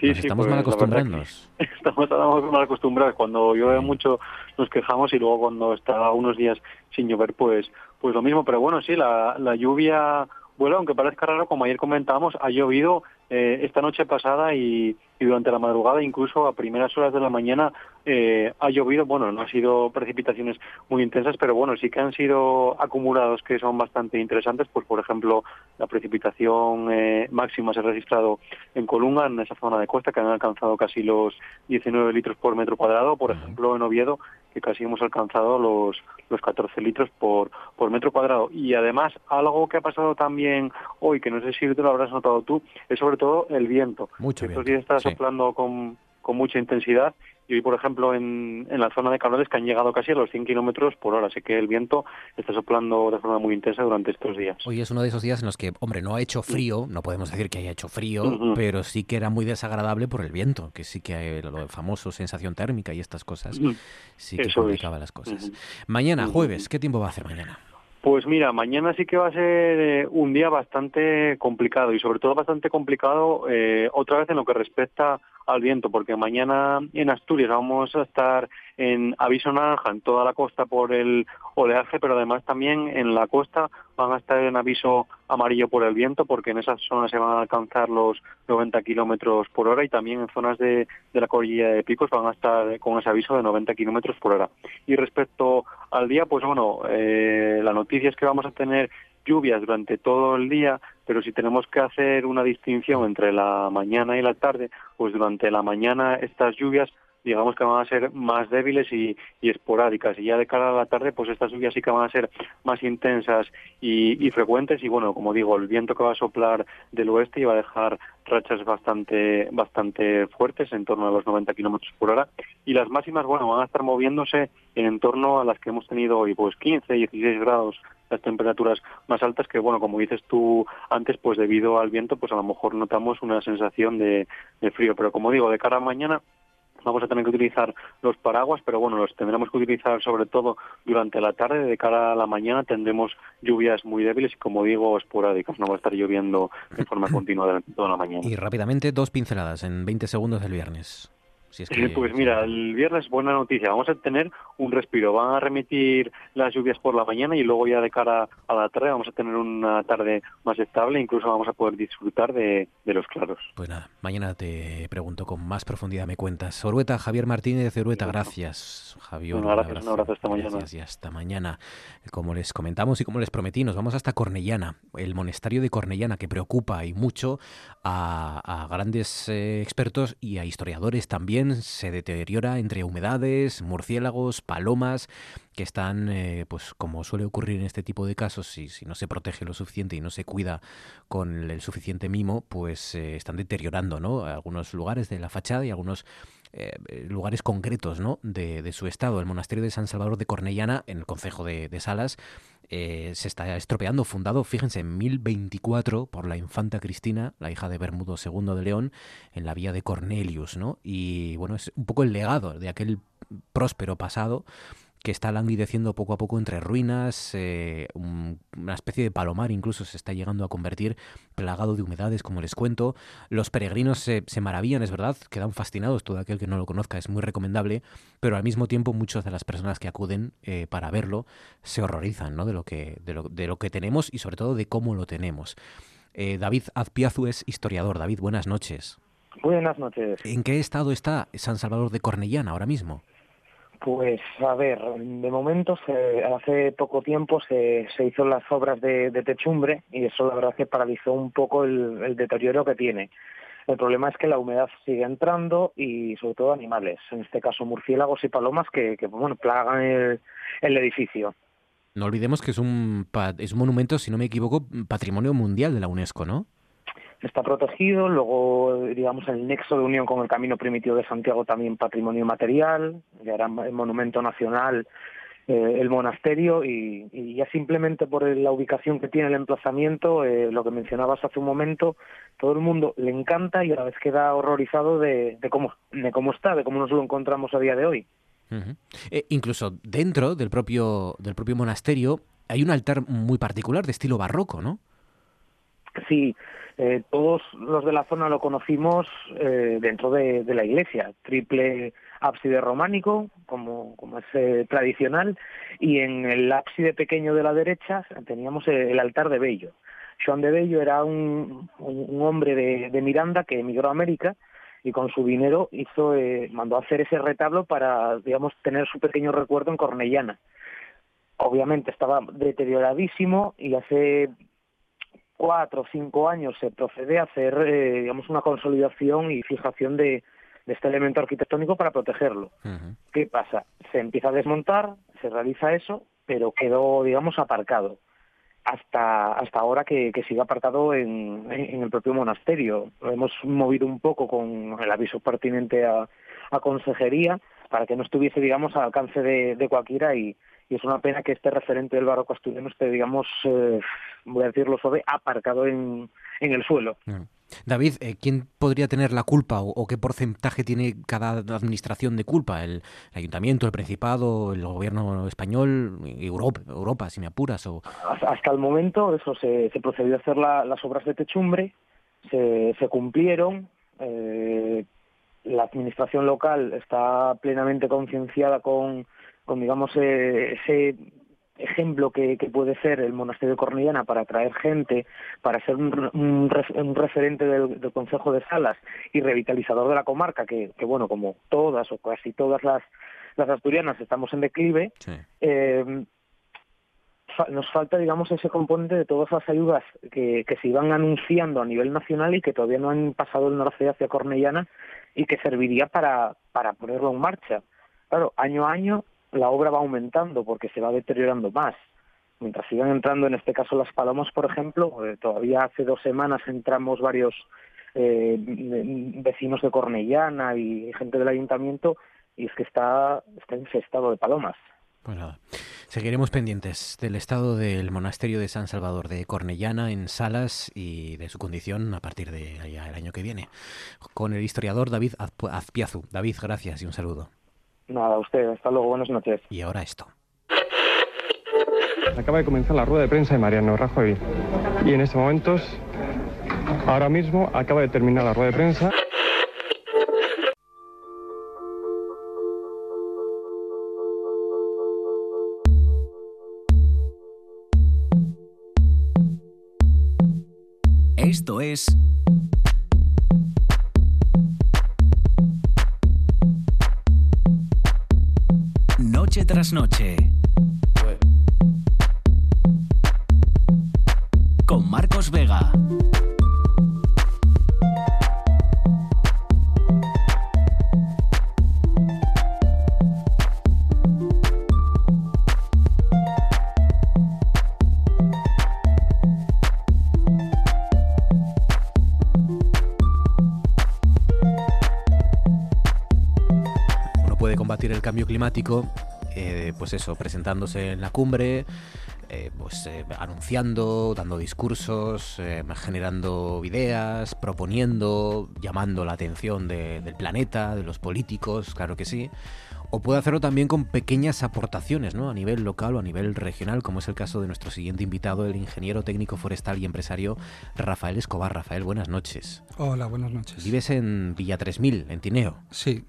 Sí, sí, estamos pues, mal acostumbrados. Estamos, mal acostumbrados. Cuando llueve mucho nos quejamos y luego cuando está unos días sin llover, pues, pues lo mismo. Pero bueno, sí, la, la lluvia bueno, aunque parezca raro, como ayer comentábamos, ha llovido eh, esta noche pasada y, durante la madrugada, incluso a primeras horas de la mañana, eh, ha llovido. Bueno, no han sido precipitaciones muy intensas, pero bueno, sí que han sido acumulados que son bastante interesantes. Pues, por ejemplo, la precipitación eh, máxima se ha registrado en Colunga, en esa zona de costa, que han alcanzado casi los 19 litros por metro cuadrado. Por ejemplo, en Oviedo, que casi hemos alcanzado los, los 14 litros por, por metro cuadrado. Y además, algo que ha pasado también hoy, que no sé si te lo habrás notado tú, es sobre todo el viento. Mucho Estos días está soplando con, con mucha intensidad y hoy, por ejemplo, en, en la zona de Cabrales que han llegado casi a los 100 kilómetros por hora, así que el viento está soplando de forma muy intensa durante estos días. Hoy es uno de esos días en los que, hombre, no ha hecho frío, no podemos decir que haya hecho frío, pero sí que era muy desagradable por el viento, que sí que hay lo famoso sensación térmica y estas cosas, sí que complicaba las cosas. Mañana, jueves, ¿qué tiempo va a hacer mañana? Pues mira, mañana sí que va a ser eh, un día bastante complicado y sobre todo bastante complicado eh, otra vez en lo que respecta al viento, porque mañana en Asturias vamos a estar en aviso naranja en toda la costa por el oleaje, pero además también en la costa van a estar en aviso amarillo por el viento, porque en esas zonas se van a alcanzar los 90 kilómetros por hora y también en zonas de, la cordillera de picos van a estar con ese aviso de 90 kilómetros por hora. Y respecto al día, pues bueno, eh, la noticia es que vamos a tener lluvias durante todo el día, pero si tenemos que hacer una distinción entre la mañana y la tarde, pues durante la mañana estas lluvias digamos que van a ser más débiles y, esporádicas. Y ya de cara a la tarde pues estas lluvias sí que van a ser más intensas y, frecuentes. Y bueno como digo el viento que va a soplar del oeste y va a dejar rachas bastante bastante fuertes en torno a los 90 kilómetros por hora. Y las máximas bueno van a estar moviéndose en torno a las que hemos tenido hoy pues 15 16 grados las temperaturas más altas que bueno como dices tú antes pues debido al viento pues a lo mejor notamos una sensación de, de frío. Pero como digo de cara a mañana vamos a tener que utilizar los paraguas, pero bueno, los tendremos que utilizar sobre todo durante la tarde. De cara a la mañana tendremos lluvias muy débiles y, como digo, esporádicas. No va a estar lloviendo de forma continua durante toda la mañana. Y rápidamente, dos pinceladas en 20 segundos del viernes pues mira, el viernes buena noticia, vamos a tener un respiro, van a remitir las lluvias por la mañana y luego ya de cara a la tarde vamos a tener una tarde más estable, incluso vamos a poder disfrutar de, los claros. Pues nada, mañana te pregunto con más profundidad, me cuentas. Orueta, Javier Martínez de Orueta, gracias. Javier, un abrazo, un abrazo hasta mañana. Gracias y hasta mañana. Como les comentamos y como les prometí, nos vamos hasta Cornellana, el monasterio de Cornellana que preocupa y mucho a, grandes eh, expertos y a historiadores también se deteriora entre humedades, murciélagos, palomas, que están, eh, pues como suele ocurrir en este tipo de casos, si, si no se protege lo suficiente y no se cuida con el suficiente mimo, pues eh, están deteriorando ¿no? algunos lugares de la fachada y algunos eh, lugares concretos ¿no? de, su estado. El monasterio de San Salvador de Cornellana, en el concejo de, de Salas, eh, se está estropeando, fundado, fíjense, en 1024 por la infanta Cristina, la hija de Bermudo II de León, en la vía de Cornelius, ¿no? Y bueno, es un poco el legado de aquel próspero pasado que está languideciendo poco a poco entre ruinas, eh, una especie de palomar incluso se está llegando a convertir, plagado de humedades, como les cuento. Los peregrinos se, maravillan, es verdad, quedan fascinados, todo aquel que no lo conozca es muy recomendable, pero al mismo tiempo muchas de las personas que acuden eh, para verlo se horrorizan ¿no? de, lo que, de, lo, de lo que tenemos y sobre todo de cómo lo tenemos. Eh, David Azpiazu es historiador. David, buenas noches. Buenas noches. ¿En qué estado está San Salvador de Cornellana ahora mismo? Pues a ver, de momento se, hace poco tiempo se, se hizo las obras de, techumbre y eso la verdad que paralizó un poco el, deterioro que tiene. El problema es que la humedad sigue entrando y sobre todo animales, en este caso murciélagos y palomas que, bueno plagan el, el edificio. No olvidemos que es un, es un monumento, si no me equivoco, patrimonio mundial de la UNESCO, ¿no? Está protegido, luego digamos el nexo de unión con el Camino Primitivo de Santiago también patrimonio material, ya era monumento nacional eh, el monasterio y, ya simplemente por la ubicación que tiene el emplazamiento, eh, lo que mencionabas hace un momento, todo el mundo le encanta y a la vez queda horrorizado de, cómo, de cómo está, de cómo nos lo encontramos a día de hoy. Eh, incluso dentro del propio, del propio monasterio hay un altar muy particular de estilo barroco, ¿no? Sí, eh, todos los de la zona lo conocimos eh, dentro de, la iglesia, triple ábside románico, como, es eh, tradicional, y en el ábside pequeño de la derecha teníamos el altar de Bello. Joan de Bello era un, un, hombre de, de, Miranda que emigró a América y con su dinero hizo, mandó a hacer ese retablo para, digamos, tener su pequeño recuerdo en Cornellana obviamente estaba deterioradísimo y hace cuatro o cinco años se procede a hacer, eh, digamos, una consolidación y fijación de, este elemento arquitectónico para protegerlo. ¿Qué pasa? Se empieza a desmontar, se realiza eso, pero quedó, digamos, aparcado. hasta hasta ahora que, que siga aparcado en, en, el propio monasterio. Lo hemos movido un poco con el aviso pertinente a, a consejería para que no estuviese, digamos, al alcance de, de cualquiera y, y es una pena que este referente del barroco asturiano esté, digamos, eh, voy a decirlo suave, aparcado en, en el suelo. David, eh, ¿quién podría tener la culpa o, o, qué porcentaje tiene cada administración de culpa? ¿El, el, ayuntamiento, el principado, el gobierno español, Europa, Europa si me apuras? O... Hasta el momento eso se, se procedió a hacer la, las obras de techumbre, se, se cumplieron, eh, la administración local está plenamente concienciada con, con digamos eh, ese ejemplo que, que, puede ser el monasterio de Cornellana para atraer gente, para ser un, un, un referente del, del, Consejo de Salas y revitalizador de la comarca, que, que, bueno, como todas o casi todas las, las asturianas estamos en declive, sí. eh, fa nos falta, digamos, ese componente de todas las ayudas que, que se iban anunciando a nivel nacional y que todavía no han pasado el norte hacia Cornellana y que serviría para, para ponerlo en marcha. Claro, año a año la obra va aumentando porque se va deteriorando más. Mientras sigan entrando, en este caso, las palomas, por ejemplo, eh, todavía hace dos semanas entramos varios eh, vecinos de Cornellana y gente del ayuntamiento y es que está, está infestado de palomas. Pues nada. Seguiremos pendientes del estado del monasterio de San Salvador de Cornellana en Salas y de su condición a partir de allá el año que viene. Con el historiador David Azpiazu. David, gracias y un saludo. Nada, a usted. Hasta luego. Buenas noches. Y ahora esto. Acaba de comenzar la rueda de prensa de Mariano Rajoy. Y en estos momentos, ahora mismo, acaba de terminar la rueda de prensa. Esto es tras noche. Con Marcos Vega. el cambio climático, eh, pues eso, presentándose en la cumbre, eh, pues eh, anunciando, dando discursos, eh, generando ideas, proponiendo, llamando la atención de, del planeta, de los políticos, claro que sí. O puede hacerlo también con pequeñas aportaciones, ¿no? A nivel local o a nivel regional, como es el caso de nuestro siguiente invitado, el ingeniero técnico forestal y empresario Rafael Escobar. Rafael, buenas noches. Hola, buenas noches. Vives en Villa 3000, en Tineo. Sí,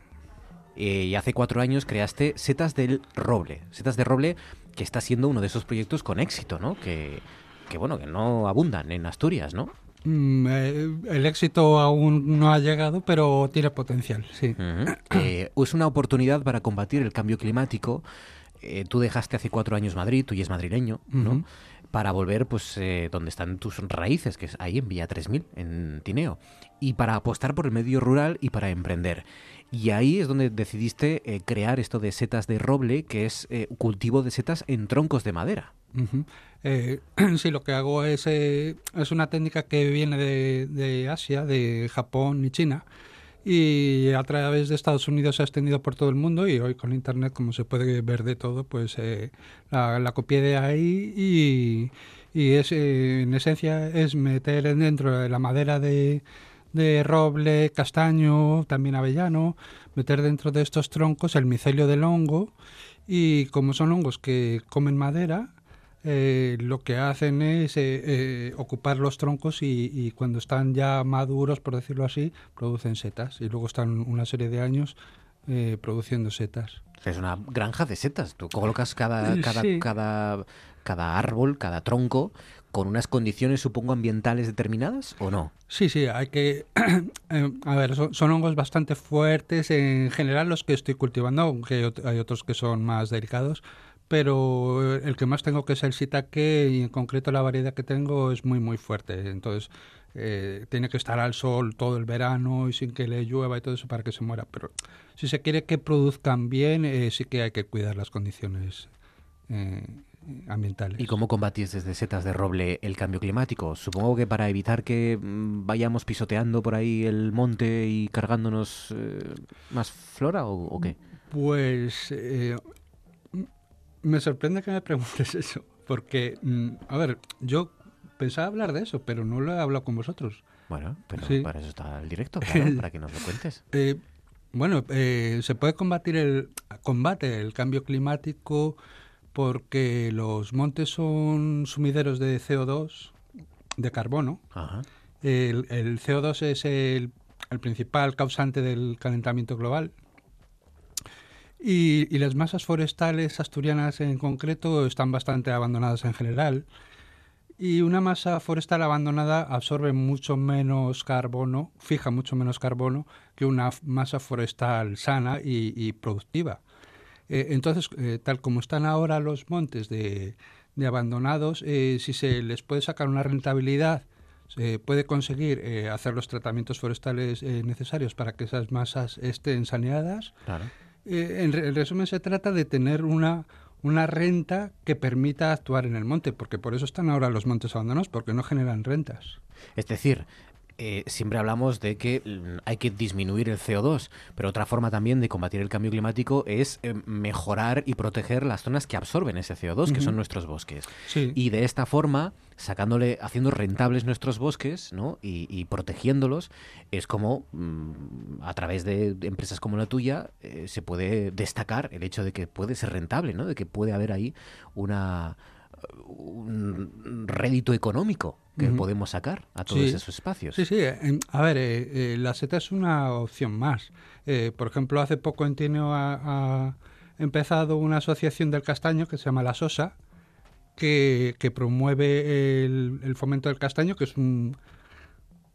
eh, y hace cuatro años creaste Setas del Roble. Setas de Roble, que está siendo uno de esos proyectos con éxito, ¿no? Que, que bueno, que no abundan en Asturias, ¿no? Mm, eh, el éxito aún no ha llegado, pero tiene potencial, sí. Uh -huh. eh, es una oportunidad para combatir el cambio climático. Eh, tú dejaste hace cuatro años Madrid, tú ya es madrileño, ¿no? Uh -huh. Para volver, pues, eh, donde están tus raíces, que es ahí en Villa 3000, en Tineo. Y para apostar por el medio rural y para emprender. Y ahí es donde decidiste eh, crear esto de setas de roble, que es eh, cultivo de setas en troncos de madera. Uh -huh. eh, sí, lo que hago es, eh, es una técnica que viene de, de, Asia, de Japón y China, y a través de Estados Unidos se ha extendido por todo el mundo y hoy con Internet, como se puede ver de todo, pues eh, la, la, copié de ahí y, y es, eh, en esencia es meter dentro de la madera de de roble, castaño, también avellano, meter dentro de estos troncos el micelio del hongo y como son hongos que comen madera, eh, lo que hacen es eh, eh, ocupar los troncos y, y, cuando están ya maduros, por decirlo así, producen setas y luego están una serie de años produciendo setas. Es una granja de setas. Tú colocas cada, cada, sí. cada, cada árbol, cada tronco, con unas condiciones, supongo, ambientales determinadas o no? Sí, sí, hay que... Eh, a ver, son, son, hongos bastante fuertes en general los que estoy cultivando, aunque hay otros que son más delicados, pero el que más tengo que es el shiitake y en concreto la variedad que tengo es muy, muy fuerte. Entonces, eh, tiene que estar al sol todo el verano y sin que le llueva y todo eso para que se muera. Pero si se quiere que produzcan bien, eh, sí que hay que cuidar las condiciones eh, ambientales. ¿Y cómo combatís desde setas de roble el cambio climático? Supongo que para evitar que mm, vayamos pisoteando por ahí el monte y cargándonos eh, más flora o, o qué? Pues eh, me sorprende que me preguntes eso, porque, mm, a ver, yo pensaba hablar de eso, pero no lo he hablado con vosotros. Bueno, pero Sí. para eso está el directo, claro, para que nos lo cuentes. Eh, bueno, eh, se puede combatir el combate el cambio climático porque los montes son sumideros de CO2, de carbono. Ajá. El, el CO2 es el, el principal causante del calentamiento global. Y, y las masas forestales asturianas en concreto están bastante abandonadas en general. Y una masa forestal abandonada absorbe mucho menos carbono, fija mucho menos carbono que una masa forestal sana y, y productiva. Eh, entonces, eh, tal como están ahora los montes de, de abandonados, eh, si se les puede sacar una rentabilidad, se puede conseguir hacer los tratamientos forestales necesarios para que esas masas estén saneadas. Claro. En, en resumen, se trata de tener una, una renta que permita actuar en el monte, porque por eso están ahora los montes abandonados, porque no generan rentas. Es decir, eh, siempre hablamos de que mm, hay que disminuir el CO2, pero otra forma también de combatir el cambio climático es eh, mejorar y proteger las zonas que absorben ese CO2, que son nuestros bosques. Sí. Y de esta forma, sacándole, haciendo rentables nuestros bosques, ¿no? Y, y protegiéndolos, es como mm, a través de empresas como la tuya eh, se puede destacar el hecho de que puede ser rentable, ¿no? De que puede haber ahí una un rédito económico que podemos sacar a todos Sí. esos espacios. Sí, sí. A ver, eh, eh, la seta es una opción más. Eh, por ejemplo, hace poco en Tineo ha, ha empezado una asociación del castaño que se llama La Sosa, que, que promueve el, el fomento del castaño, que es un...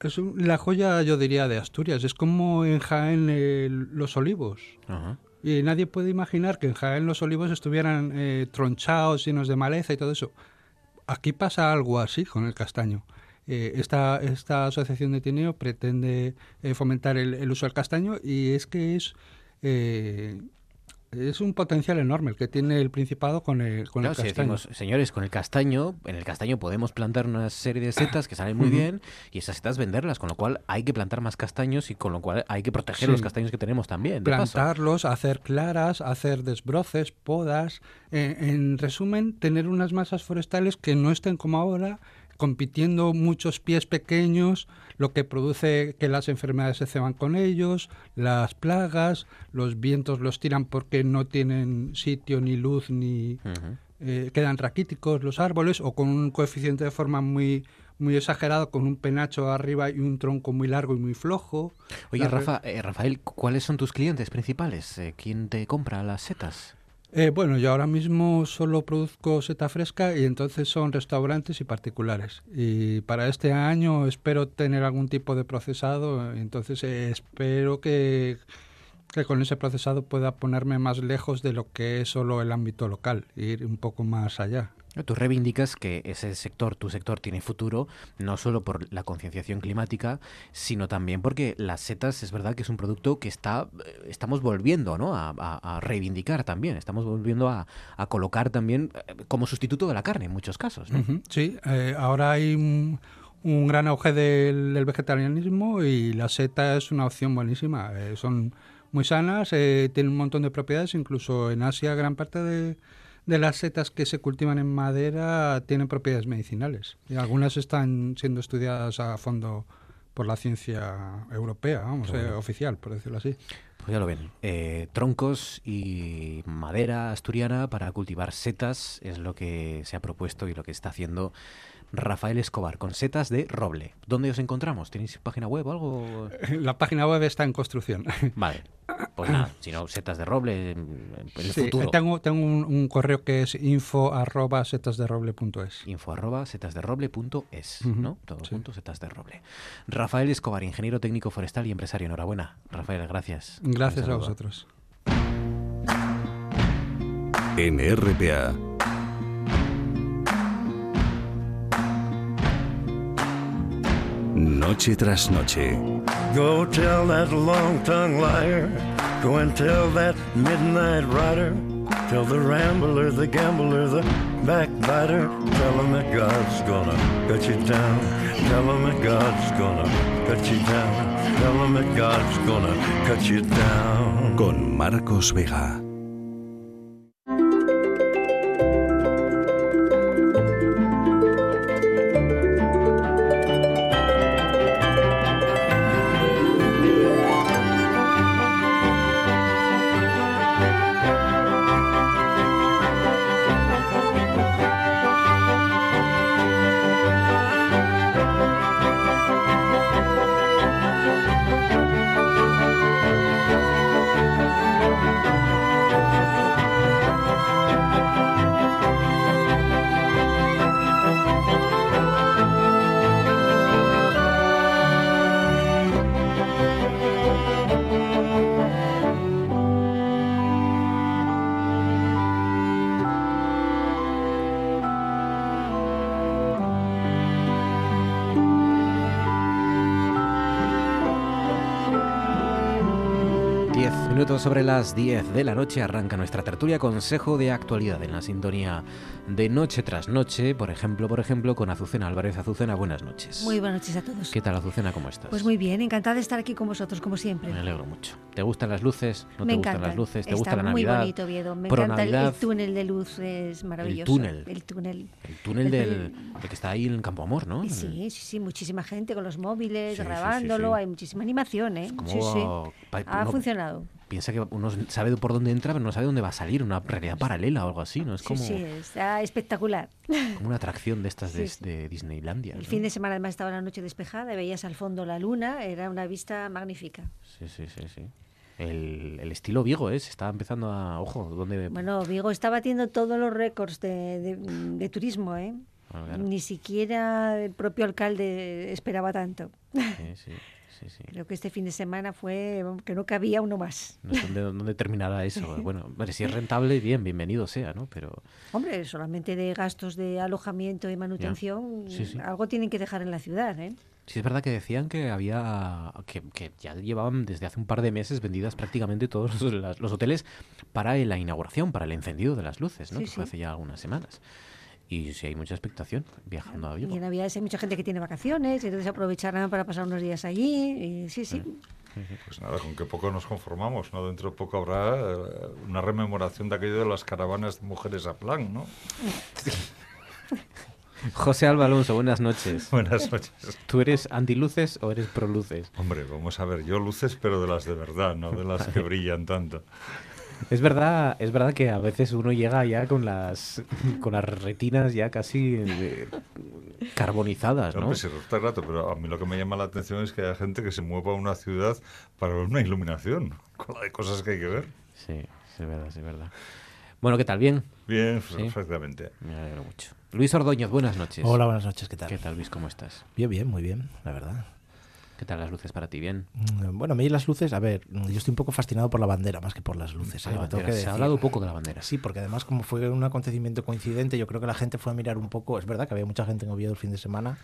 Es un- la joya, yo diría, de Asturias. Es como en Jaén los olivos. Ajá. Y nadie puede imaginar que en Jaén los olivos estuvieran eh, tronchados, llenos de maleza y todo eso. Aquí pasa algo así con el castaño. Eh, esta, esta asociación de Tineo pretende eh, fomentar el, el uso del castaño y es que es, es un potencial enorme el que tiene el Principado con el, con Claro, el si castaño. decimos, señores, con el castaño, en el castaño podemos plantar una serie de setas que salen muy bien y esas setas venderlas, con lo cual hay que plantar más castaños y con lo cual hay que proteger Sí. los castaños que tenemos también. paso. plantarlos, hacer claras, hacer desbroces, podas. Eh, en resumen, tener unas masas forestales que no estén como ahora, compitiendo muchos pies pequeños, lo que produce que las enfermedades se ceban con ellos, las plagas, los vientos los tiran porque no tienen sitio ni luz ni eh, quedan raquíticos los árboles o con un coeficiente de forma muy muy exagerado con un penacho arriba y un tronco muy largo y muy flojo. Oye, Rafa, eh, Rafael, ¿cuáles son tus clientes principales? Eh, ¿Quién te compra las setas? Eh, bueno, yo ahora mismo solo produzco seta fresca y entonces son restaurantes y particulares. Y para este año espero tener algún tipo de procesado, entonces espero que, que con ese procesado pueda ponerme más lejos de lo que es solo el ámbito local, ir un poco más allá. Tú reivindicas que ese sector, tu sector, tiene futuro, no solo por la concienciación climática, sino también porque las setas es verdad que es un producto que está, eh, estamos volviendo ¿no? a, reivindicar también, estamos volviendo a, colocar también eh, como sustituto de la carne en muchos casos. Sí, eh, ahora hay un, gran auge del, vegetarianismo y la seta es una opción buenísima. Son muy sanas, eh, tienen un montón de propiedades, incluso en Asia gran parte de, de las setas que se cultivan en madera tienen propiedades medicinales. Y algunas están siendo estudiadas a fondo por la ciencia europea, vamos, eh, oficial, por decirlo así. Pues ya lo ven, eh, troncos y madera asturiana para cultivar setas es lo que se ha propuesto y lo que está haciendo Rafael Escobar con setas de roble. ¿Dónde os encontramos? ¿Tenéis página web o algo? La página web está en construcción. Vale, pues nada, si no, setas de roble en el Sí, futuro. tengo, tengo un, un correo que es info arroba setasderoble.es. Info arroba setasderoble.es, Ujú, ¿no? Todo sí. junto, setas de roble. Rafael Escobar, ingeniero técnico forestal y empresario. Enhorabuena. Rafael, gracias. Gracias a vosotros. En RPA, noche tras noche, Go tell that long tongued liar. Go and tell that midnight rider. Tell the rambler, the gambler, the backbiter, tell him that God's gonna cut you down. Tell him that God's gonna cut you down. Tell him that God's gonna cut you down. Con Marcos Vega. Sobre las 10 de la noche arranca nuestra tertulia Consejo de Actualidad en la sintonía de Noche tras Noche, por ejemplo, por ejemplo, con Azucena Álvarez. Azucena, buenas noches. Muy buenas noches a todos. ¿Qué tal, Azucena? ¿Cómo estás? Pues muy bien, encantada de estar aquí con vosotros, como siempre. Me alegro mucho. ¿Te gustan las luces? ¿No me te encanta. gustan las luces? ¿Te Está gusta la muy Navidad? bonito, Oviedo. Me Pro encanta el, el túnel de luz, es maravilloso. El túnel. El túnel El del, túnel. del que está ahí en Campo Amor, ¿no? Sí, sí, sí, muchísima gente con los móviles, Sí, sí, sí, grabándolo, sí. hay muchísima animación, ¿eh? como sí, sí. pa- Ha uno funcionado. Piensa que uno sabe por dónde entra, pero no sabe dónde va a salir, una realidad paralela o algo así, ¿no? Es como, Sí, sí, está espectacular. como una atracción de estas de, Sí, de Disneylandia. El ¿no? fin de semana además estaba la noche despejada, y veías al fondo la luna, era una vista magnífica. Sí, sí, sí, sí. El, el estilo Vigo, ¿eh? Se está empezando a... Ojo, ¿dónde...? Bueno, Vigo está batiendo todos los récords de, de- de turismo, ¿eh? Ah, claro. Ni siquiera el propio alcalde esperaba tanto. Sí, sí, sí, sí. Creo que este fin de semana fue que no cabía uno más. No sé dónde, dónde terminará eso. Bueno, si es rentable, bien, bienvenido sea, ¿no? Pero Hombre, solamente de gastos de alojamiento y manutención, Sí, algo tienen que dejar en la ciudad, ¿eh? sí es verdad que decían que había... Que, que ya llevaban desde hace un par de meses vendidas prácticamente todos los, los hoteles para la inauguración, para el encendido de las luces, ¿no? Que fue hace ya algunas semanas. Y sí hay mucha expectación viajando a Vigo. Y en Navidades hay mucha gente que tiene vacaciones, y entonces aprovecharán para pasar unos días allí. Y sí, sí. Pues nada, con que poco nos conformamos, ¿no? Dentro de poco habrá eh, una rememoración de aquello de las caravanas de mujeres a plan, ¿no? José Alba Alonso, buenas noches. Buenas noches. ¿Tú eres antiluces o eres proluces? Hombre, vamos a ver, yo luces, pero de las de verdad, no de las que brillan tanto. Es verdad, es verdad que a veces uno llega ya con las con las retinas ya casi eh, carbonizadas, ¿no? Hombre, sí, está rato, pero a mí lo que me llama la atención es que haya gente que se mueva a una ciudad para ver una iluminación, con la de cosas que hay que ver. Sí, sí, es verdad, sí, es verdad. Bueno, ¿qué tal? ¿Bien? Bien, Sí. perfectamente. Me alegro mucho. Luis Ordóñez, buenas noches. Hola, buenas noches, ¿qué tal? ¿Qué tal, Luis? ¿Cómo estás? Bien, bien, muy bien, la verdad. ¿Qué tal las luces para ti? ¿Bien? Mm, Bueno, a mí las luces, a ver, mm, yo estoy un poco fascinado por la bandera más que por las luces. La ¿eh? Bandera, que se ha hablado poco de la bandera. Sí, porque además como fue un acontecimiento coincidente, yo creo que la gente fue a mirar un poco, es verdad que había mucha gente en Oviedo el fin de semana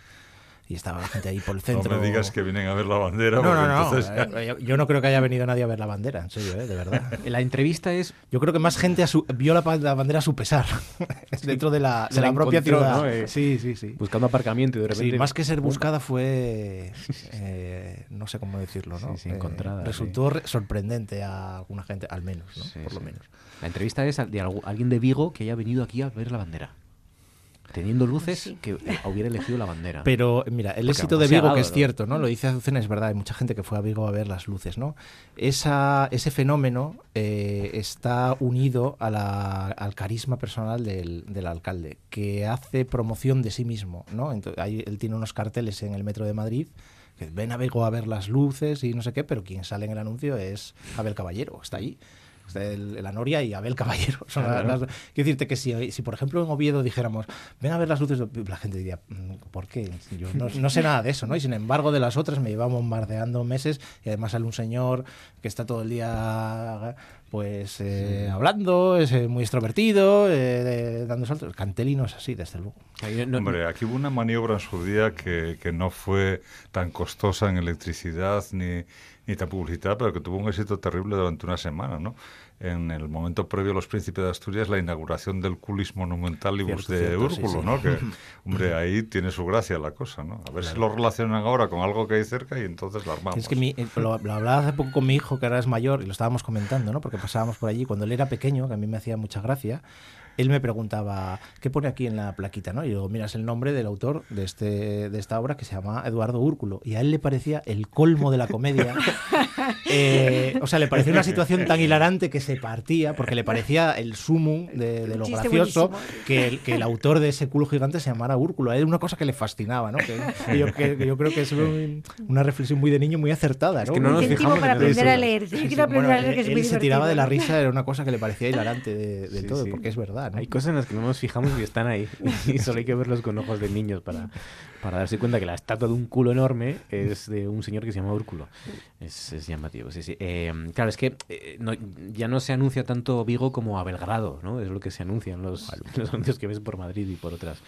y estaba la gente ahí por el centro. No me digas que vienen a ver la bandera. No, porque no, no. entonces- eh, Yo, yo no creo que haya venido nadie a ver la bandera, en serio, eh, de verdad. La entrevista es... Yo creo que más gente a su- vio la, bandera a su pesar, dentro de la, de la propia ciudad. ¿no? Eh, Sí, sí, sí. Buscando aparcamiento y de repente... Sí, más que ser buscada fue, eh, no sé cómo decirlo, ¿no? Sí, sí, Eh, encontrada, resultó re- sorprendente a alguna gente, al menos, ¿no? Sí, Por lo menos. La entrevista es de algu- alguien de Vigo que haya venido aquí a ver la bandera. Teniendo luces, que eh, hubiera elegido la bandera. Pero mira, el Porque éxito de Vigo, dado, que es cierto, ¿no? Lo dice Azucena, es verdad, hay mucha gente que fue a Vigo a ver las luces, ¿no? Esa, ese fenómeno eh, está unido a la- al carisma personal del, del alcalde, que hace promoción de sí mismo, ¿no? Entonces, ahí él tiene unos carteles en el metro de Madrid que ven a Vigo a ver las luces y no sé qué, pero quien sale en el anuncio es Abel Caballero, está ahí. El, la Noria y Abel Caballero. Son Claro. las- las- Quiero decirte que si, si, por ejemplo, en Oviedo dijéramos, ven a ver las luces, la gente diría, "Mm, ¿por qué? Yo no, no sé nada de eso, ¿no? Y sin embargo, de las otras me iba bombardeando meses y además sale un señor que está todo el día pues eh, hablando, es eh, muy extrovertido, eh, de- dando saltos. El Cantelino es así, desde luego. Hombre, aquí hubo una maniobra en su día que, que no fue tan costosa en electricidad ni, ni tan publicidad, pero que tuvo un éxito terrible durante una semana, ¿no? En el momento previo a los príncipes de Asturias la inauguración del culis monumentalibus Cierto, de cierto, sí, Úrculo, sí. ¿no? Que, hombre, ahí tiene su gracia la cosa, ¿no? A ver si lo relacionan ahora con algo que hay cerca y entonces la armamos. Es que mi- eh, lo, lo hablaba hace poco con mi hijo, que ahora es mayor, y lo estábamos comentando, ¿no? Porque pasábamos por allí. Cuando él era pequeño, que a mí me hacía mucha gracia, él me preguntaba, ¿qué pone aquí en la plaquita? ¿no? Y yo, mira, es el nombre del autor de, este, de esta obra que se llama Eduardo Úrculo. Y a él le parecía el colmo de la comedia. Eh, o sea, le parecía una situación tan hilarante que se partía, porque le parecía el sumum de, de lo Chiste gracioso que el, que el autor de ese culo gigante se llamara Úrculo. Era una cosa que le fascinaba, ¿no? Que, que yo, que- que yo creo que es un- una reflexión muy de niño muy acertada, ¿no? que no nos fijamos para aprender a leer. Sí, Yo sí, quiero aprender bueno, a leer, que es él muy se tiraba de la risa, era una cosa que le parecía hilarante de, de Sí, todo, sí. porque es verdad, ¿no? Hay cosas en las que no nos fijamos y están ahí. Y solo hay que verlos con ojos de niños para, para darse cuenta que la estatua de un culo enorme es de un señor que se llama Úrculo. Es, es llamativo, sí, sí. Eh, claro, es que eh, no- ya no se anuncia tanto Vigo como a Belgrado, ¿no? Es lo que se anuncia en los, los anuncios que ves por Madrid y por otras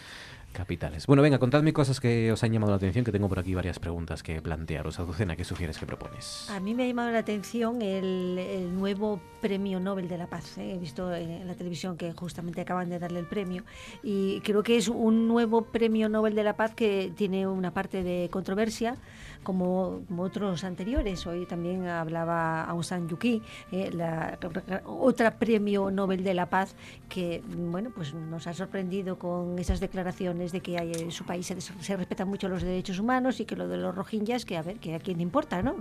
capitales. Bueno, venga, contadme cosas que os han llamado la atención, que tengo por aquí varias preguntas que plantearos. Azucena, ¿qué sugieres que propones? A mí me ha llamado la atención el, nuevo premio Nobel de la Paz. ¿eh? He visto en la televisión que justamente acaban de darle el premio y creo que es un nuevo premio Nobel de la Paz que tiene una parte de controversia como, como otros anteriores. Hoy también hablaba Aung San Suu Kyi, eh, la, otra premio Nobel de la Paz que bueno pues nos ha sorprendido con esas declaraciones de que hay, en su país se, se respetan mucho los derechos humanos y que lo de los rohingyas que a ver que a quién le importa no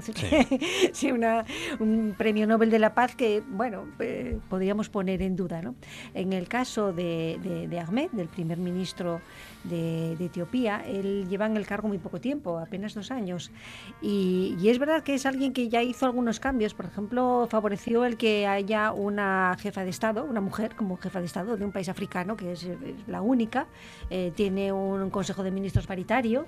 sí, una- un premio Nobel de la Paz que bueno eh, podríamos poner en duda no en el caso de, de, de Ahmed del primer ministro de, de Etiopía él lleva en el cargo muy poco tiempo apenas dos años y, y es verdad que es alguien que ya hizo algunos cambios. Por ejemplo favoreció el que haya una jefa de estado una mujer como jefa de estado de un país africano que es, la única. Eh, tiene un consejo de ministros paritario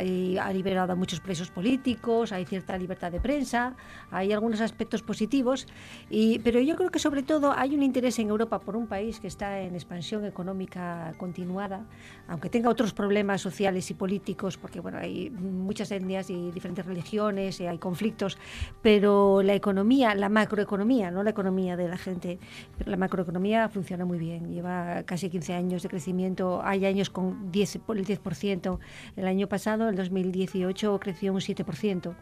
y ha liberado a muchos presos políticos, hay cierta libertad de prensa, hay algunos aspectos positivos, y, pero yo creo que sobre todo hay un interés en Europa por un país que está en expansión económica continuada, aunque tenga otros problemas sociales y políticos, porque bueno, hay muchas etnias y diferentes religiones, y hay conflictos, pero la economía, la macroeconomía, no la economía de la gente, pero la macroeconomía funciona muy bien, lleva casi 15 años de crecimiento, hay años con 10, por el 10%, el año pasado, el 2018, creció un 7%.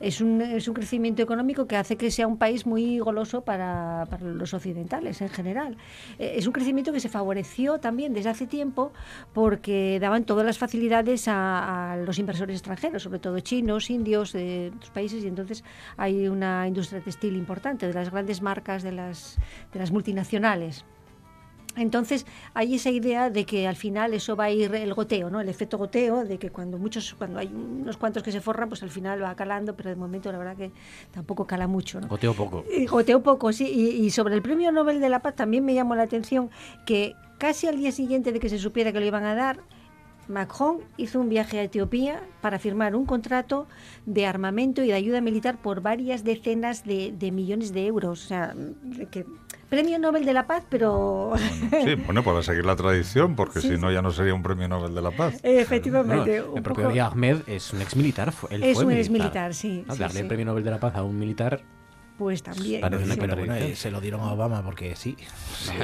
Es un, es un crecimiento económico que hace que sea un país muy goloso para, para los occidentales en general. Eh, es un crecimiento que se favoreció también desde hace tiempo porque daban todas las facilidades a, a los inversores extranjeros, sobre todo chinos, indios, de otros países, y entonces hay una industria textil importante, de las grandes marcas de las, de las multinacionales. Entonces hay esa idea de que al final eso va a ir el goteo, ¿no? El efecto goteo, de que cuando muchos, cuando hay unos cuantos que se forran, pues al final va calando, pero de momento la verdad que tampoco cala mucho, ¿no? Goteo poco. Y Goteo poco, sí. Y, y sobre el premio Nobel de la Paz también me llamó la atención que casi al día siguiente de que se supiera que lo iban a dar, Macron hizo un viaje a Etiopía para firmar un contrato de armamento y de ayuda militar por varias decenas de, de millones de euros. O sea, que premio Nobel de la Paz, pero... Sí, bueno, para seguir la tradición, porque Sí, si sí. no ya no sería un premio Nobel de la Paz. Efectivamente. Bueno, un el propio poco- Abiy Ahmed es un exmilitar. fue- Él Es fue un militar. exmilitar, sí, Ah, sí, darle sí. el premio Nobel de la Paz a un militar. Pues también. Parece una sí. Pero bueno, eh, se lo dieron a Obama porque sí.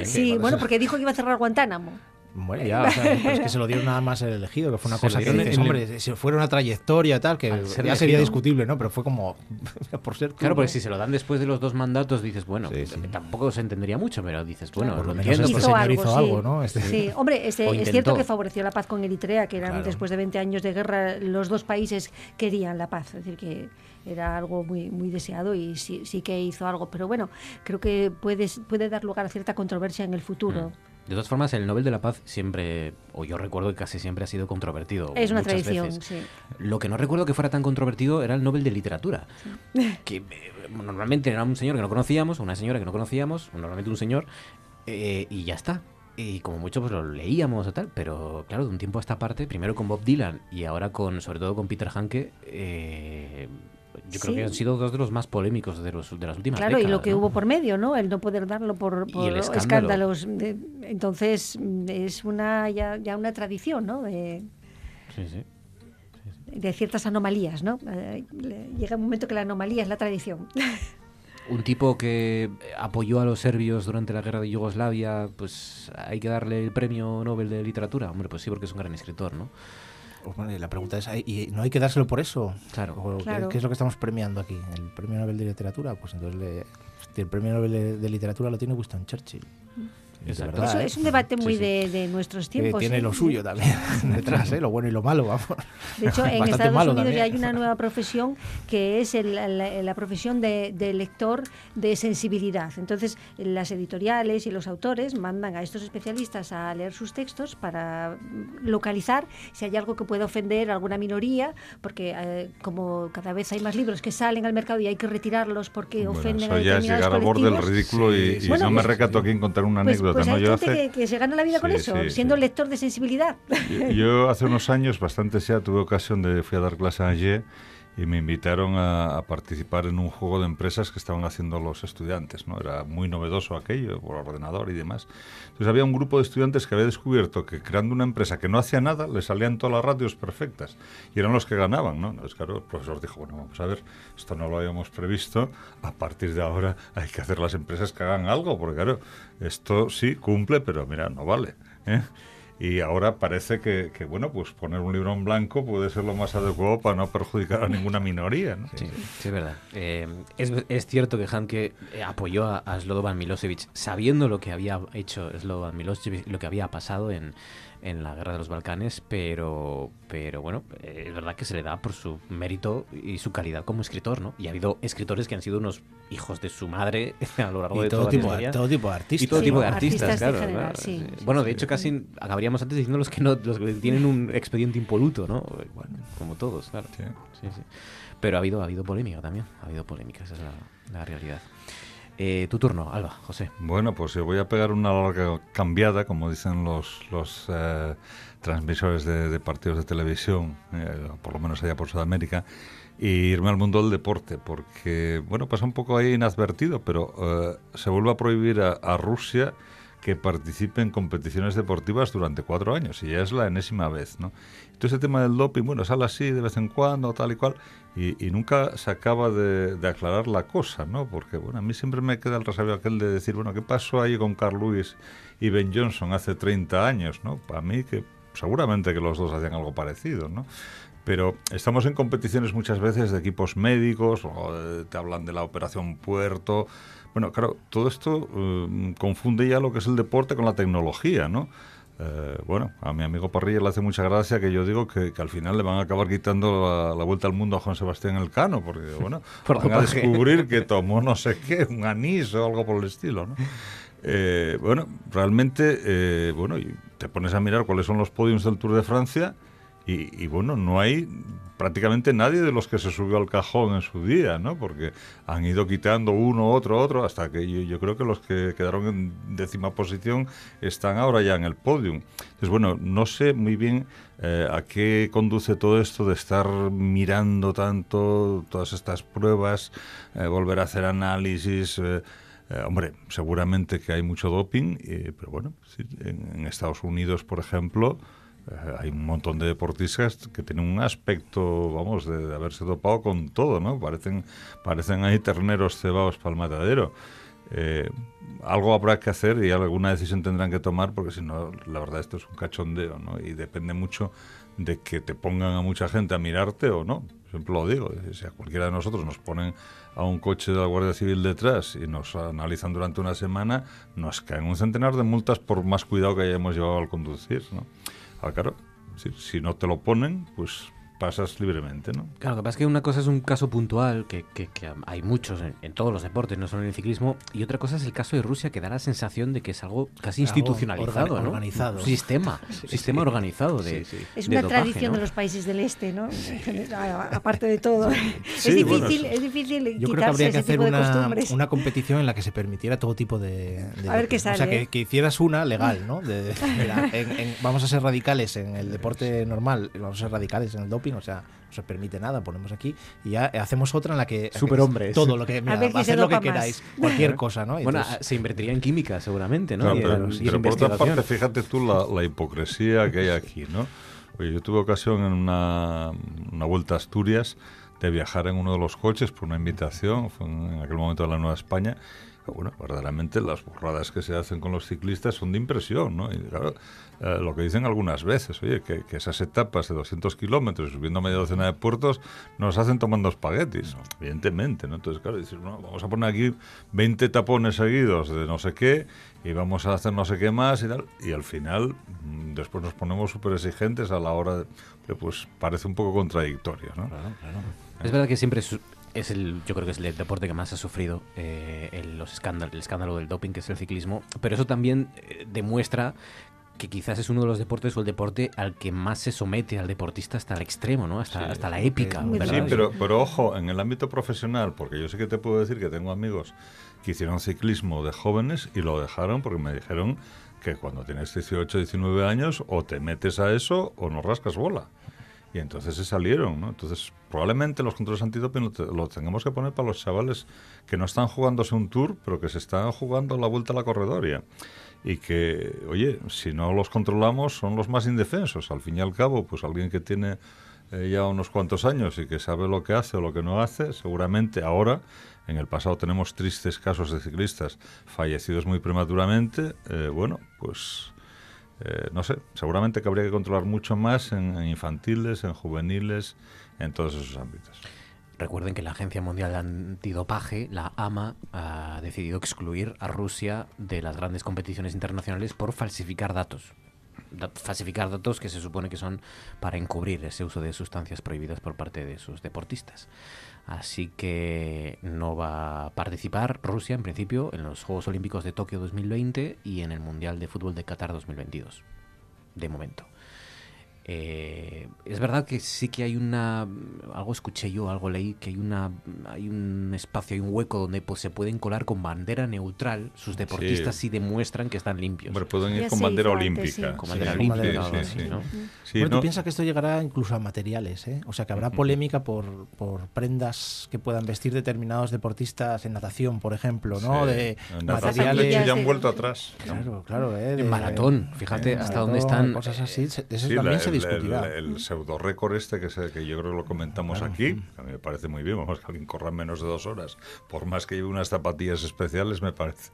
Sí, bueno, porque dijo que iba a cerrar Guantánamo. Bueno, ya, o sea, es que se lo dieron nada más el elegido, que fue una Se cosa que dices, el- hombre, si fuera una trayectoria tal, que ya ser sería discutible, ¿no? Pero fue como, por ser tú, Claro, ¿no? porque si se lo dan después de los dos mandatos, dices, bueno, Sí, sí. tampoco se entendería mucho, pero dices, bueno, Por lo menos este porque- señor hizo sí. algo, ¿no? Este- Sí, hombre, este- es cierto que favoreció la paz con Eritrea, que eran Claro. después de 20 años de guerra, los dos países querían la paz, es decir, que era algo muy, muy deseado y sí, sí que hizo algo, pero bueno, creo que puede, puede dar lugar a cierta controversia en el futuro. De todas formas, el Nobel de la Paz siempre, o yo recuerdo que casi siempre ha sido controvertido. Es una tradición, veces. sí. Lo que no recuerdo que fuera tan controvertido era el Nobel de Literatura. Que eh, normalmente era un señor que no conocíamos, una señora que no conocíamos, normalmente un señor, eh, y ya está. Y como mucho pues lo leíamos o tal, pero claro, de un tiempo a esta parte, primero con Bob Dylan y ahora con, sobre todo con Peter Hanke, eh, yo creo Sí. que han sido dos de los más polémicos de, los, de las últimas Claro, y lo que ¿no? hubo por medio, ¿no? El no poder darlo por, por el escándalo. escándalos. entonces, es una ya, ya una tradición, ¿no? De, Sí, sí. de ciertas anomalías, ¿no? Eh, le- llega un momento que la anomalía es la tradición. un tipo que apoyó a los serbios durante la guerra de Yugoslavia, pues hay que darle el premio Nobel de literatura. Hombre, pues sí, porque es un gran escritor, ¿no? Bueno, la pregunta es, ¿y no hay que dárselo por eso? Claro. ¿O qué- Claro. ¿Qué, es lo que estamos premiando aquí? ¿El premio Nobel de Literatura? Pues entonces le- el premio Nobel de, de Literatura lo tiene Winston Churchill. De Exacto. verdad, Eso ¿eh? es un debate muy Sí, sí. De, de nuestros Que tiempos. tiene ¿eh? lo suyo también detrás, ¿eh? lo bueno y lo malo, vamos. De hecho, en Estados Unidos también. ya hay una nueva profesión que es el- la, la profesión de, de lector de sensibilidad. Entonces, las editoriales y los autores mandan a estos especialistas a leer sus textos para localizar si hay algo que pueda ofender a alguna minoría, porque eh, como cada vez hay más libros que salen al mercado y hay que retirarlos porque Bueno, ofenden eso a ya es llegar al borde del ridículo y, y Bueno, no me recato aquí en contar una Pues, anécdota. Pues ¿no? hay Yo gente hace, que, que se gana la vida con Sí, eso, sí, siendo sí. lector de sensibilidad. Yo- Yo hace unos años, bastante ya, tuve ocasión de fui a dar clase a Angers y me invitaron a, a participar en un juego de empresas que estaban haciendo los estudiantes. ¿no? Era muy novedoso aquello, por ordenador y demás. Entonces había un grupo de estudiantes que había descubierto que creando una empresa que no hacía nada, le salían todas las radios perfectas. Y eran los que ganaban. ¿no? Entonces, claro, el profesor dijo, bueno, vamos a ver, esto no lo habíamos previsto. A partir de ahora hay que hacer las empresas que hagan algo, porque claro, esto sí cumple, pero mira, no vale. ¿eh? Y ahora parece que, que, bueno, pues poner un libro en blanco puede ser lo más adecuado para no perjudicar a ninguna minoría. ¿no? Sí, sí, es verdad. Eh, es, es cierto que Hanke eh, apoyó a, a Slobodan Milosevic sabiendo lo que había hecho Slobodan Milosevic, lo que había pasado en, en la guerra de los Balcanes, pero, pero bueno, eh, es verdad que se le da por su mérito y su calidad como escritor, ¿no? Y ha habido escritores que han sido unos hijos de su madre a lo largo Y de todo toda tipo- la historia. todo tipo de artistas. Y todo Sí, tipo de artistas claro. general, claro, sí, bueno, de hecho, casi acabaríamos antes diciendo los que no, los que tienen un expediente impoluto, ¿no? Bueno, como todos, claro. Sí. Sí, sí. Pero ha habido, ha habido polémica también. Ha habido polémica, esa es la, la realidad. Eh, tu turno, Alba, José. Bueno, pues yo voy a pegar una larga cambiada, como dicen los, los eh, transmisores de, partidos de televisión, eh, por lo menos allá por Sudamérica, y irme al mundo del deporte, porque, bueno, pasa un poco ahí inadvertido, pero eh, se vuelve a prohibir a Rusia que participe en competiciones deportivas durante cuatro años, y ya es la enésima vez, ¿no? Entonces el tema del doping, bueno, sale así de vez en cuando, tal y cual, y, y nunca se acaba de, de aclarar la cosa, ¿no? Porque, bueno, a mí siempre me queda el resabio aquel de decir, bueno, ¿qué pasó ahí con Carl Lewis y Ben Johnson hace 30 años, ¿no? Para mí que seguramente que los dos hacían algo parecido, ¿no? Pero estamos en competiciones muchas veces de equipos médicos, o de- te hablan de la Operación Puerto. Bueno, claro, todo esto eh, confunde ya lo que es el deporte con la tecnología, ¿no? Eh, bueno, a mi amigo Parrilla le hace mucha gracia que yo digo que, que al final le van a acabar quitando la, la vuelta al mundo a Juan Sebastián Elcano, porque, bueno, Por van a descubrir que tomó no sé qué, un anís o algo por el estilo, ¿no? Eh, bueno, realmente, eh, bueno, te pones a mirar cuáles son los podiums del Tour de Francia y, y, bueno, no hay prácticamente nadie de los que se subió al cajón en su día, ¿no? Porque han ido quitando uno, otro, otro, hasta que yo, creo que los que quedaron en décima posición están ahora ya en el podium. Entonces, bueno, no sé muy bien eh, a qué conduce todo esto de estar mirando tanto todas estas pruebas, eh, volver a hacer análisis. eh, hombre, seguramente que hay mucho doping, eh, pero bueno, en, Estados Unidos, por ejemplo, hay un montón de deportistas que tienen un aspecto, vamos, de, de haberse dopado con todo, ¿no? Parecen, parecen ahí terneros cebados para el matadero. Eh, algo habrá que hacer y alguna decisión tendrán que tomar porque si no, la verdad esto es un cachondeo, ¿no? Y depende mucho de que te pongan a mucha gente a mirarte o no. Siempre lo digo, si a cualquiera de nosotros nos ponen a un coche de la Guardia Civil detrás y nos analizan durante una semana, nos caen un centenar de multas por más cuidado que hayamos llevado al conducir, ¿no? Ah, claro, si, si no te lo ponen, pues pasas libremente, ¿no? Claro, lo que pasa es que una cosa es un caso puntual, que, que- que hay muchos en, en todos los deportes, no solo en el ciclismo, y otra cosa es el caso de Rusia, que da la sensación de que es algo casi Algo institucionalizado, ¿no? organizado. Un sistema, Sí, sistema sí. organizado de, Sí, sí. Es de una dopaje, tradición ¿no? de los países del este, ¿no? A- Aparte de todo. Sí, es, bueno, difícil, es difícil Yo creo que habría que hacer una, una competición en la que se permitiera todo tipo de... de A ver qué doping. O sea, sale, que, ¿eh? que hicieras una legal, ¿no? De- de- mira, en- en- vamos a ser radicales en el deporte normal, vamos a ser radicales en el o sea, no se permite nada, ponemos aquí, y ya hacemos otra en la que... Superhombres. Todo lo que... Mira, A ver quién se hacer lo que dopa más. queráis, cualquier cosa, ¿no? Y Bueno, entonces- se invertiría en química seguramente, ¿no? Claro, Y- pero, y pero por otra parte, fíjate tú la, la hipocresía que hay aquí, ¿no? Oye, yo tuve ocasión en una, una vuelta a Asturias de viajar en uno de los coches por una invitación, fue en en aquel momento de la Nueva España. Bueno, verdaderamente las burradas que se hacen con los ciclistas son de impresión, ¿no? Y claro, eh, lo que dicen algunas veces, oye, que, esas etapas de 200 kilómetros subiendo media docena de puertos nos hacen tomando espaguetis, evidentemente, ¿no? Entonces, claro, dices, no, vamos a poner aquí 20 tapones seguidos de no sé qué y vamos a hacer no sé qué más y tal, y al final mm, después nos ponemos súper exigentes a la hora de... Pues parece un poco contradictorio, ¿no? Es verdad que siempre es, el, yo creo que es el deporte que más ha sufrido eh, el, los escándalos, el escándalo del doping, que es el ciclismo, pero eso también eh, demuestra que quizás es uno de los deportes o el deporte al que más se somete al deportista hasta el extremo, ¿no? Hasta, hasta la épica. Sí, pero, pero ojo, en el ámbito profesional, porque yo sí que te puedo decir que tengo amigos que hicieron ciclismo de jóvenes y lo dejaron porque me dijeron que cuando tienes 18, 19 años o te metes a eso o no rascas bola. Y entonces se salieron, ¿no? Entonces, probablemente los controles antidoping lo, te- lo tengamos que poner para los chavales que no están jugándose un tour, pero que se están jugando la vuelta a la corredoria. Y que, oye, si no los controlamos, son los más indefensos. Al fin y al cabo, pues alguien que tiene eh, ya unos cuantos años y que sabe lo que hace o lo que no hace, seguramente ahora, en el pasado tenemos tristes casos de ciclistas fallecidos muy prematuramente, eh, bueno, pues eh, no sé, seguramente que habría que controlar mucho más en, infantiles, en juveniles, en todos esos ámbitos. Recuerden que la Agencia Mundial de Antidopaje, la AMA, ha decidido excluir a Rusia de las grandes competiciones internacionales por falsificar datos. Da- falsificar datos que se supone que son para encubrir ese uso de sustancias prohibidas por parte de sus deportistas. Así que no va a participar Rusia, en principio, en los Juegos Olímpicos de Tokio 2020 y en el Mundial de Fútbol de Qatar 2022. De momento. Eh, es verdad que sí que hay una algo escuché yo algo leí que hay una hay un espacio hay un hueco donde pues se pueden colar con bandera neutral sus deportistas si demuestran que están limpios Hombre, pueden ir con bandera olímpica. sí. con Sí, bandera sí, olímpica sí, sí, sí. Sí, bueno, tú piensas que esto llegará incluso a materiales, ¿eh? O sea, que habrá polémica por, por prendas que puedan vestir determinados deportistas en natación, por ejemplo, ¿no? Sí. De En natación, materiales... de hecho, ya han vuelto atrás. Claro, claro, ¿eh? En maratón, fíjate en hasta dónde maratón, están, Cosas así, se- de eso Sí, también la- se el- discutirá. El, el pseudo récord este que, se- que yo creo que lo comentamos aquí, que a mí me parece muy bien, vamos, que alguien corra en menos de dos horas, por más que lleve unas zapatillas especiales, me parece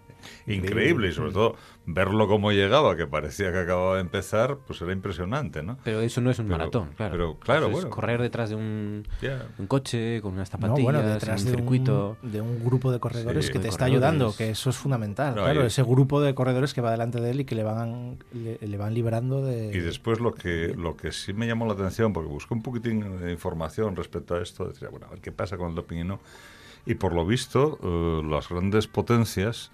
increíble. Y sobre todo, verlo como llegaba, que parecía que acababa de empezar, pues era impresionante, ¿no? pero eso no es un Pero- maratón claro Pero claro, Eso es bueno. correr detrás de un, Ya. un coche con unas No, zapatillas bueno, en detrás un de circuito un, de un grupo de corredores Sí. que De te está corredores. ayudando, que eso es fundamental. No, claro, y- ese grupo de corredores que va delante de él y que le van, le, le van librando de... Y después lo que, lo que sí me llamó la atención, porque busqué un poquitín de información respecto a esto, decía, bueno, a ver qué pasa con el doping y no. Y por lo visto, eh, las grandes potencias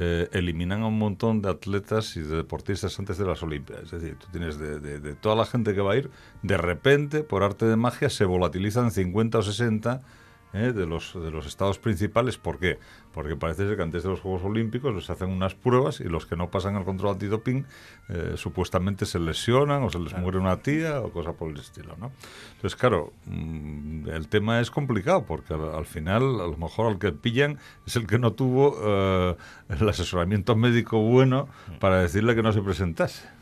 eh, eliminan a un montón de atletas y de deportistas antes de las Olimpiadas. Es decir, tú tienes de, de- de toda la gente que va a ir, de repente, por arte de magia, se volatilizan 50 o 60 ¿eh? de, los, de los estados principales. ¿Por qué? Porque parece ser que antes de los Juegos Olímpicos les hacen unas pruebas y los que no pasan el control antidoping eh, supuestamente se lesionan o se les muere una tía o cosa por el estilo. ¿no? Entonces, claro, mm, el tema es complicado porque al, al final, a lo mejor al que pillan es el que no tuvo eh, el asesoramiento médico bueno para decirle que no se presentase.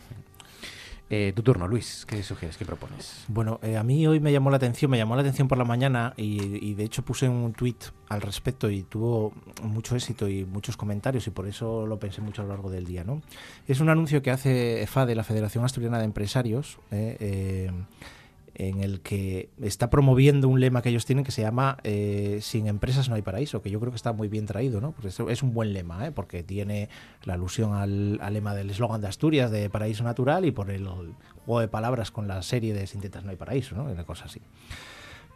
Eh, tu turno Luis ¿qué sugieres? ¿qué propones? Bueno, eh, a mí hoy me llamó la atención, me llamó la atención por la mañana y, y de hecho puse un tweet al respecto y tuvo mucho éxito y muchos comentarios y por eso lo pensé mucho a lo largo del día. ¿no? Es un anuncio que hace EFADE, la Federación Asturiana de Empresarios, eh, eh, en el que está promoviendo un lema que ellos tienen que se llama eh, Sin empresas no hay paraíso, que yo creo que está muy bien traído, ¿no? Porque es, un buen lema, ¿eh? porque tiene la alusión al, al lema del eslogan de Asturias de paraíso natural y por el, juego de palabras con la serie de Sin tetas no hay paraíso, ¿no? Una cosa así.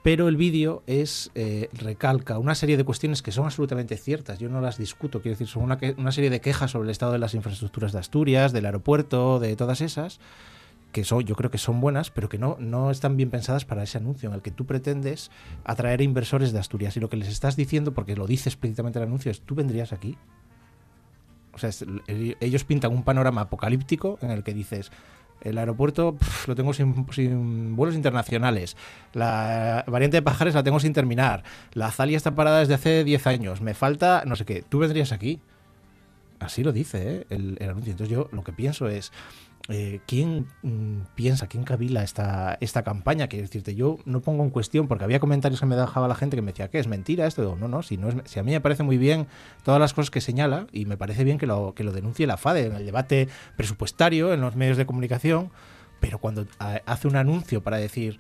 Pero el vídeo es eh, recalca una serie de cuestiones que son absolutamente ciertas. Yo no las discuto. Quiero decir, son una, que- una serie de quejas sobre el estado de las infraestructuras de Asturias, del aeropuerto, de todas esas, que son, yo creo que son buenas, pero que no, no están bien pensadas para ese anuncio en el que tú pretendes atraer inversores de Asturias. Y lo que les estás diciendo, porque lo dice explícitamente el anuncio, es tú vendrías aquí. O sea, ellos pintan un panorama apocalíptico en el que dices, el aeropuerto lo tengo sin, vuelos internacionales, la variante de Pajares la tengo sin terminar, la Zalia está parada desde hace 10 años, me falta no sé qué, tú vendrías aquí. Así lo dice ¿eh? el anuncio. Entonces yo lo que pienso es, eh, ¿quién mm, piensa, quién cavila esta, esta campaña? Quiero decirte, yo no pongo en cuestión, porque había comentarios que me dejaba la gente que me decía, ¿qué es mentira esto? Digo, no, no, si, no si a mí me parece muy bien todas las cosas que señala y me parece bien que lo, que lo denuncie la FADE en el debate presupuestario, en los medios de comunicación, pero cuando hace un anuncio para decir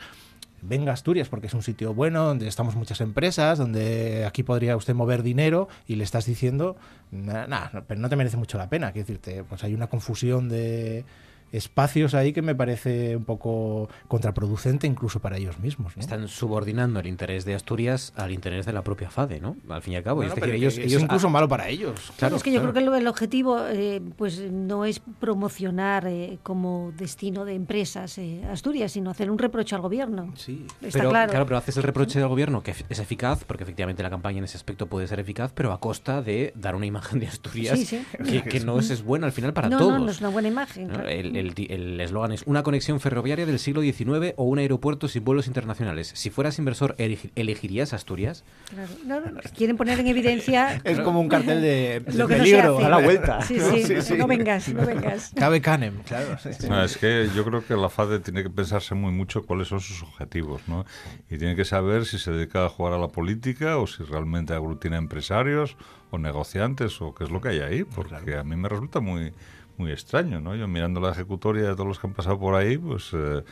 venga Asturias porque es un sitio bueno, donde estamos muchas empresas, donde aquí podría usted mover dinero y le estás diciendo, nada, pero no te merece mucho la pena. Quiero decirte, pues hay una confusión de espacios ahí que me parece un poco contraproducente incluso para ellos mismos. ¿no? Están subordinando el interés de Asturias al interés de la propia FADE, ¿no? Al fin y al cabo. Bueno, es decir, ellos, ellos incluso ah, malo para ellos. Claro, es que yo claro. creo que el objetivo eh, pues no es promocionar eh, como destino de empresas eh, Asturias, sino hacer un reproche al gobierno. Sí. Está pero, claro. pero haces el reproche del gobierno que es eficaz, porque efectivamente la campaña en ese aspecto puede ser eficaz, pero a costa de dar una imagen de Asturias Sí, sí. Que, que no es, es buena al final para no, todos. no, no es una buena imagen. ¿no? claro. El el eslogan es una conexión ferroviaria del siglo XIX o un aeropuerto sin vuelos internacionales. Si fueras inversor, elegi- ¿elegirías Asturias? Claro. No, no, no, Quieren poner en evidencia Es como un cartel de, lo que peligro a la vuelta. Sí, sí, no vengas, no vengas. Cabe Canem, claro. sí, sí. No, es que yo creo que la FADE tiene que pensarse muy mucho cuáles son sus objetivos, ¿no? Y tiene que saber si se dedica a jugar a la política o si realmente aglutina empresarios o negociantes o qué es lo que hay ahí, porque a mí me resulta muy muy extraño, ¿no? Yo mirando la ejecutoria de todos los que han pasado por ahí, pues eh,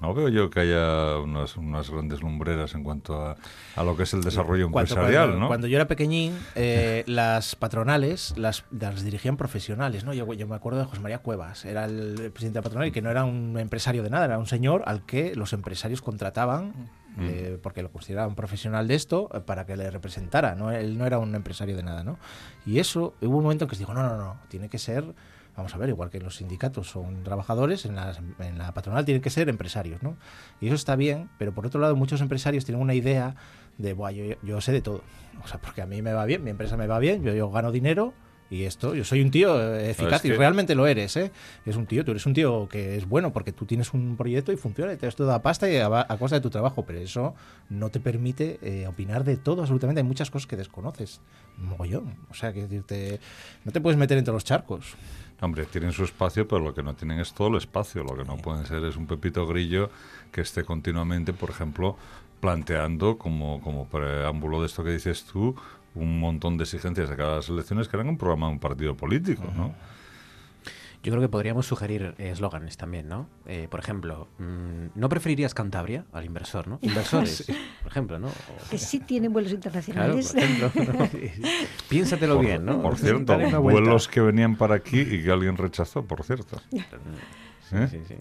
no veo yo que haya unas, unas grandes lumbreras en cuanto a, a lo que es el desarrollo empresarial, cuando, ¿no? cuando yo era pequeñín, eh, las patronales las, las dirigían profesionales, ¿no? Yo, yo me acuerdo de José María Cuevas, era el presidente de la patronal y que no era un empresario de nada, era un señor al que los empresarios contrataban Mm. eh, porque lo consideraban profesional de esto para que le representara, ¿no? Él no era un empresario de nada, ¿no? Y eso, hubo un momento en que se dijo, no, no, no, tiene que ser... Vamos a ver, igual que los sindicatos son trabajadores, en, las- en la patronal tienen que ser empresarios, ¿no? Y eso está bien, pero por otro lado muchos empresarios tienen una idea de, Buah, yo, yo sé de todo. O sea, porque a mí me va bien, mi empresa me va bien, yo, yo gano dinero y esto, yo soy un tío eh, eficaz es y que- realmente lo eres, ¿eh? Es un tío, tú eres un tío que es bueno porque tú tienes un proyecto y funciona y te das toda pasta y a, a costa de tu trabajo, pero eso no te permite eh, opinar de todo, absolutamente. Hay muchas cosas que desconoces, mogollón. O sea, que decirte, no te puedes meter entre los charcos. Hombre, tienen su espacio, pero lo que no tienen es todo el espacio. Lo que no pueden ser es un Pepito Grillo que esté continuamente, por ejemplo, planteando como, como preámbulo de esto que dices tú, un montón de exigencias de cada las elecciones que eran un programa de un partido político, ¿no? Yo creo que podríamos sugerir eh, eslóganes también, ¿no? Eh, por ejemplo, mm, ¿no preferirías Cantabria al inversor, no? Inversores, por ejemplo, ¿no? O- Que sí tienen vuelos Claro, internacionales. por ejemplo. ¿no? Piénsatelo Por- bien, ¿no? Por cierto, vuelos que venían para aquí y que alguien rechazó, por cierto. Sí, ¿Eh? sí, sí.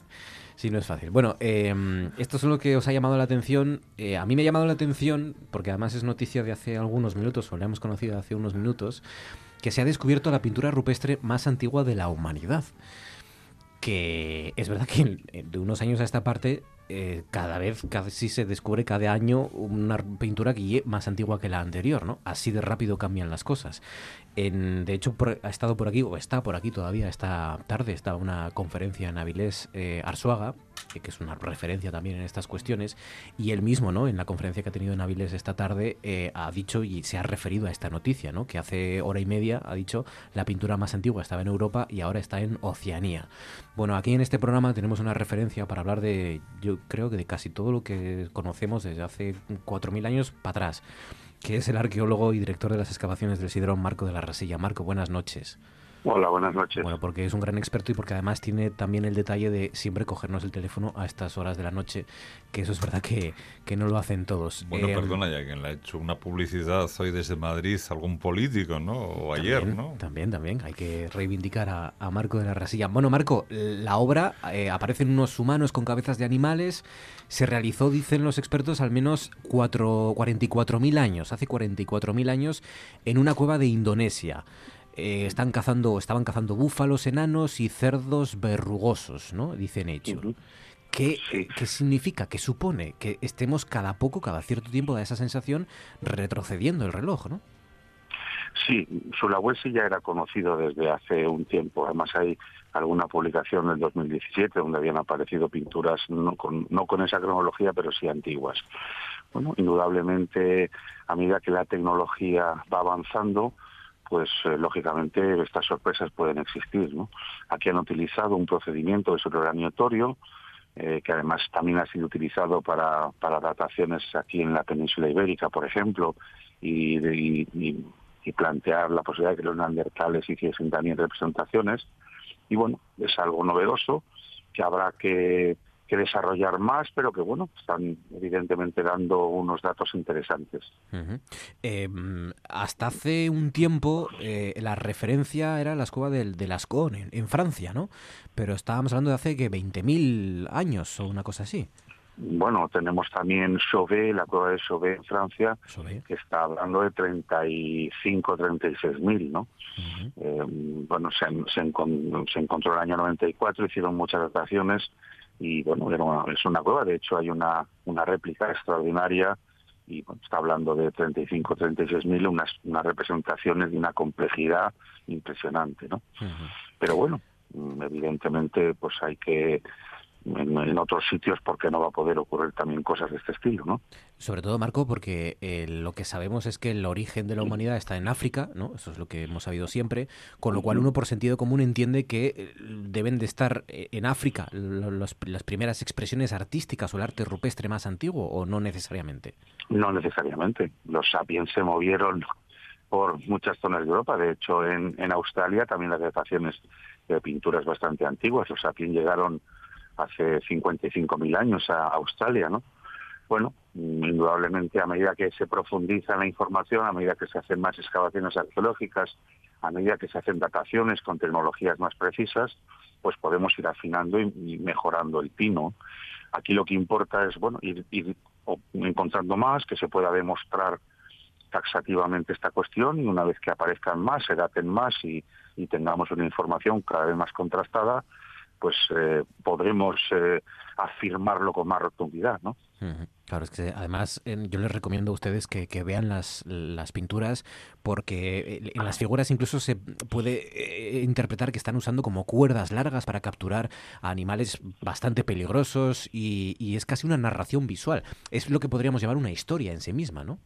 Sí, no es fácil. Bueno, eh, esto es lo que os ha llamado la atención. Eh, a mí me ha llamado la atención, porque además es noticia de hace algunos minutos, o la hemos conocido hace unos minutos, que se ha descubierto la pintura rupestre más antigua de la humanidad. Que es verdad que de unos años a esta parte, eh, cada vez casi se descubre cada año una pintura que más antigua que la anterior, ¿no? Así de rápido cambian las cosas. En- de hecho, por- ha estado por aquí, o está por aquí todavía esta tarde, está una conferencia en Avilés eh, eh, que es una referencia también en estas cuestiones, y él mismo, ¿no? En la conferencia que ha tenido en Avilés esta tarde, eh, ha dicho y se ha referido a esta noticia, ¿no? Que hace hora y media ha dicho la pintura más antigua estaba en Europa y ahora está en Oceanía. Bueno, aquí en este programa tenemos una referencia para hablar de, yo creo que de casi todo lo que conocemos desde hace 4.000 años para atrás que es el arqueólogo y director de las excavaciones del Sidrón, Marco de la Rasilla. Marco, buenas noches. Hola, buenas noches. Bueno, porque es un gran experto y porque además tiene también el detalle de siempre cogernos el teléfono a estas horas de la noche, que eso es verdad que, que no lo hacen todos. Bueno, Eh, perdona, ya que le ha hecho una publicidad hoy desde Madrid algún político, ¿no? O ayer, también, ¿no? También, también. Hay que reivindicar a, a Marco de la Rasilla. Bueno, Marco, la obra eh, aparecen unos humanos con cabezas de animales. Se realizó, dicen los expertos, al menos cuatro- 44.000 años, hace 44.000 años, en una cueva de Indonesia. Eh, están cazando, estaban cazando búfalos enanos y cerdos verrugosos, ¿no? Dice Nature. ¿Qué, ¿Qué significa? ¿Qué supone? Que estemos cada poco, cada cierto tiempo, da esa sensación, retrocediendo el reloj, ¿no? Sí, Sulawesi ya era conocido desde hace un tiempo. Además hay alguna publicación del 2017 donde habían aparecido pinturas no con, no con esa cronología, pero sí antiguas. Bueno, indudablemente a medida que la tecnología va avanzando, pues eh, lógicamente estas sorpresas pueden existir. ¿no? Aquí han utilizado un procedimiento de sobreraniotorio eh, que además también ha sido utilizado para, para dataciones aquí en la península ibérica, por ejemplo, y, y, y- y plantear la posibilidad de que los neandertales hiciesen también representaciones. Y bueno, es algo novedoso que habrá que, que desarrollar más, pero que bueno, están evidentemente dando unos datos interesantes. Eh, mm, hasta hace un tiempo eh, la referencia era la escuela del, de Lascaux en, en Francia, ¿no? Pero estábamos hablando de hace que 20.000 años o una cosa así. Bueno, tenemos también Chauvet, la cueva de Chauvet en Francia, que está hablando de 35, 36 mil, ¿no? Eh, bueno, se, se, encon- se encontró en el año 94, hicieron muchas dataciones y bueno, era una- es una cueva, de hecho hay una, una réplica extraordinaria y bueno, está hablando de 35, 36 mil, unas, unas representaciones de una complejidad impresionante, ¿no? Pero bueno, mm, evidentemente pues hay que en, en otros sitios porque no va a poder ocurrir también cosas de este estilo, ¿no? Sobre todo, Marco, porque eh, lo que sabemos es que el origen de la humanidad está en África, ¿no? Eso es lo que hemos sabido siempre, con lo cual uno por sentido común entiende que eh, deben de estar eh, en África los- las primeras expresiones artísticas o el arte rupestre más antiguo, o no necesariamente. No necesariamente. Los sapiens se movieron por muchas zonas de Europa. De hecho, en, en Australia también las dataciones de pinturas bastante antiguas. Los sapiens llegaron hace 55.000 años a Australia, ¿no? Bueno, mm, indudablemente a medida que se profundiza la información, a medida que se hacen más excavaciones arqueológicas, a medida que se hacen dataciones con tecnologías más precisas, pues podemos ir afinando y, mejorando el pino. Aquí lo que importa es, bueno, ir, encontrando más, que se pueda demostrar taxativamente esta cuestión y una vez que aparezcan más, se daten más y tengamos una información cada vez más contrastada, pues eh, podremos eh, afirmarlo con más rotundidad, ¿no? Claro, es que además yo les recomiendo a ustedes que, que vean las, las pinturas porque eh, en las figuras incluso se puede eh, interpretar que están usando como cuerdas largas para capturar a animales bastante peligrosos y, y es casi una narración visual. Es lo que podríamos llamar una historia en sí misma, ¿no?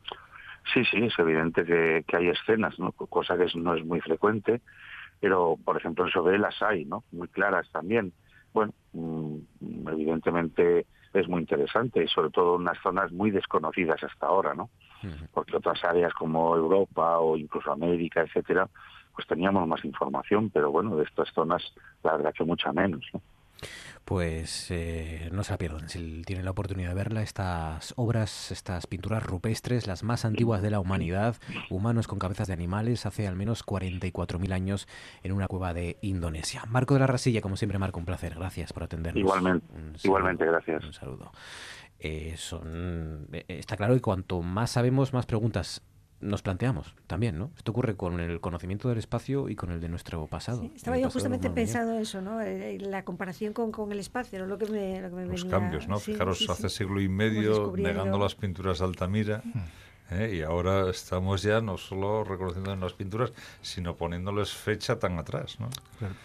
Sí, sí, es evidente que, que hay escenas, ¿no? cosa que no es muy frecuente, pero por ejemplo en Sobel las hay, ¿no? muy claras también. Bueno, mm, evidentemente es muy interesante y sobre todo en unas zonas muy desconocidas hasta ahora, ¿no? Porque otras áreas como Europa o incluso América, etcétera, pues teníamos más información, pero bueno, de estas zonas la verdad que mucha menos, ¿no? Pues eh, no se la pierdan, si tienen la oportunidad de verla, estas obras, estas pinturas rupestres, las más antiguas de la humanidad, humanos con cabezas de animales, hace al menos 44.000 años en una cueva de Indonesia. Marco de la Rasilla, como siempre, Marco, un placer. Gracias por atendernos. Igualmente, saludo, igualmente, gracias. Un saludo. Eh, son, eh, está claro que cuanto más sabemos, más preguntas nos planteamos también, ¿no? Esto ocurre con el conocimiento del espacio y con el de nuestro pasado. Estaba yo pasado justamente pensando eso, ¿no? Eh, La comparación con, con el espacio, era lo que me, lo que me Los venía- cambios, ¿no? sí, Fijaros, sí, sí. hace siglo y medio negando las pinturas de Altamira. ¿eh? Y ahora estamos ya no solo reconociendo las pinturas, sino poniéndoles fecha tan atrás, ¿no? Claro.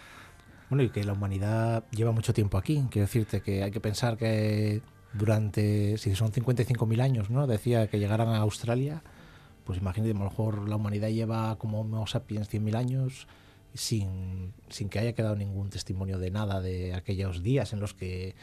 Bueno, y que la humanidad lleva mucho tiempo aquí. Quiero decirte que hay que pensar que durante, si son 55.000 años, ¿no? Decía que llegaran a Australia, pues imagínate, a lo mejor la humanidad lleva como Homo sapiens 100.000 años sin, sin que haya quedado ningún testimonio de nada de aquellos días en los que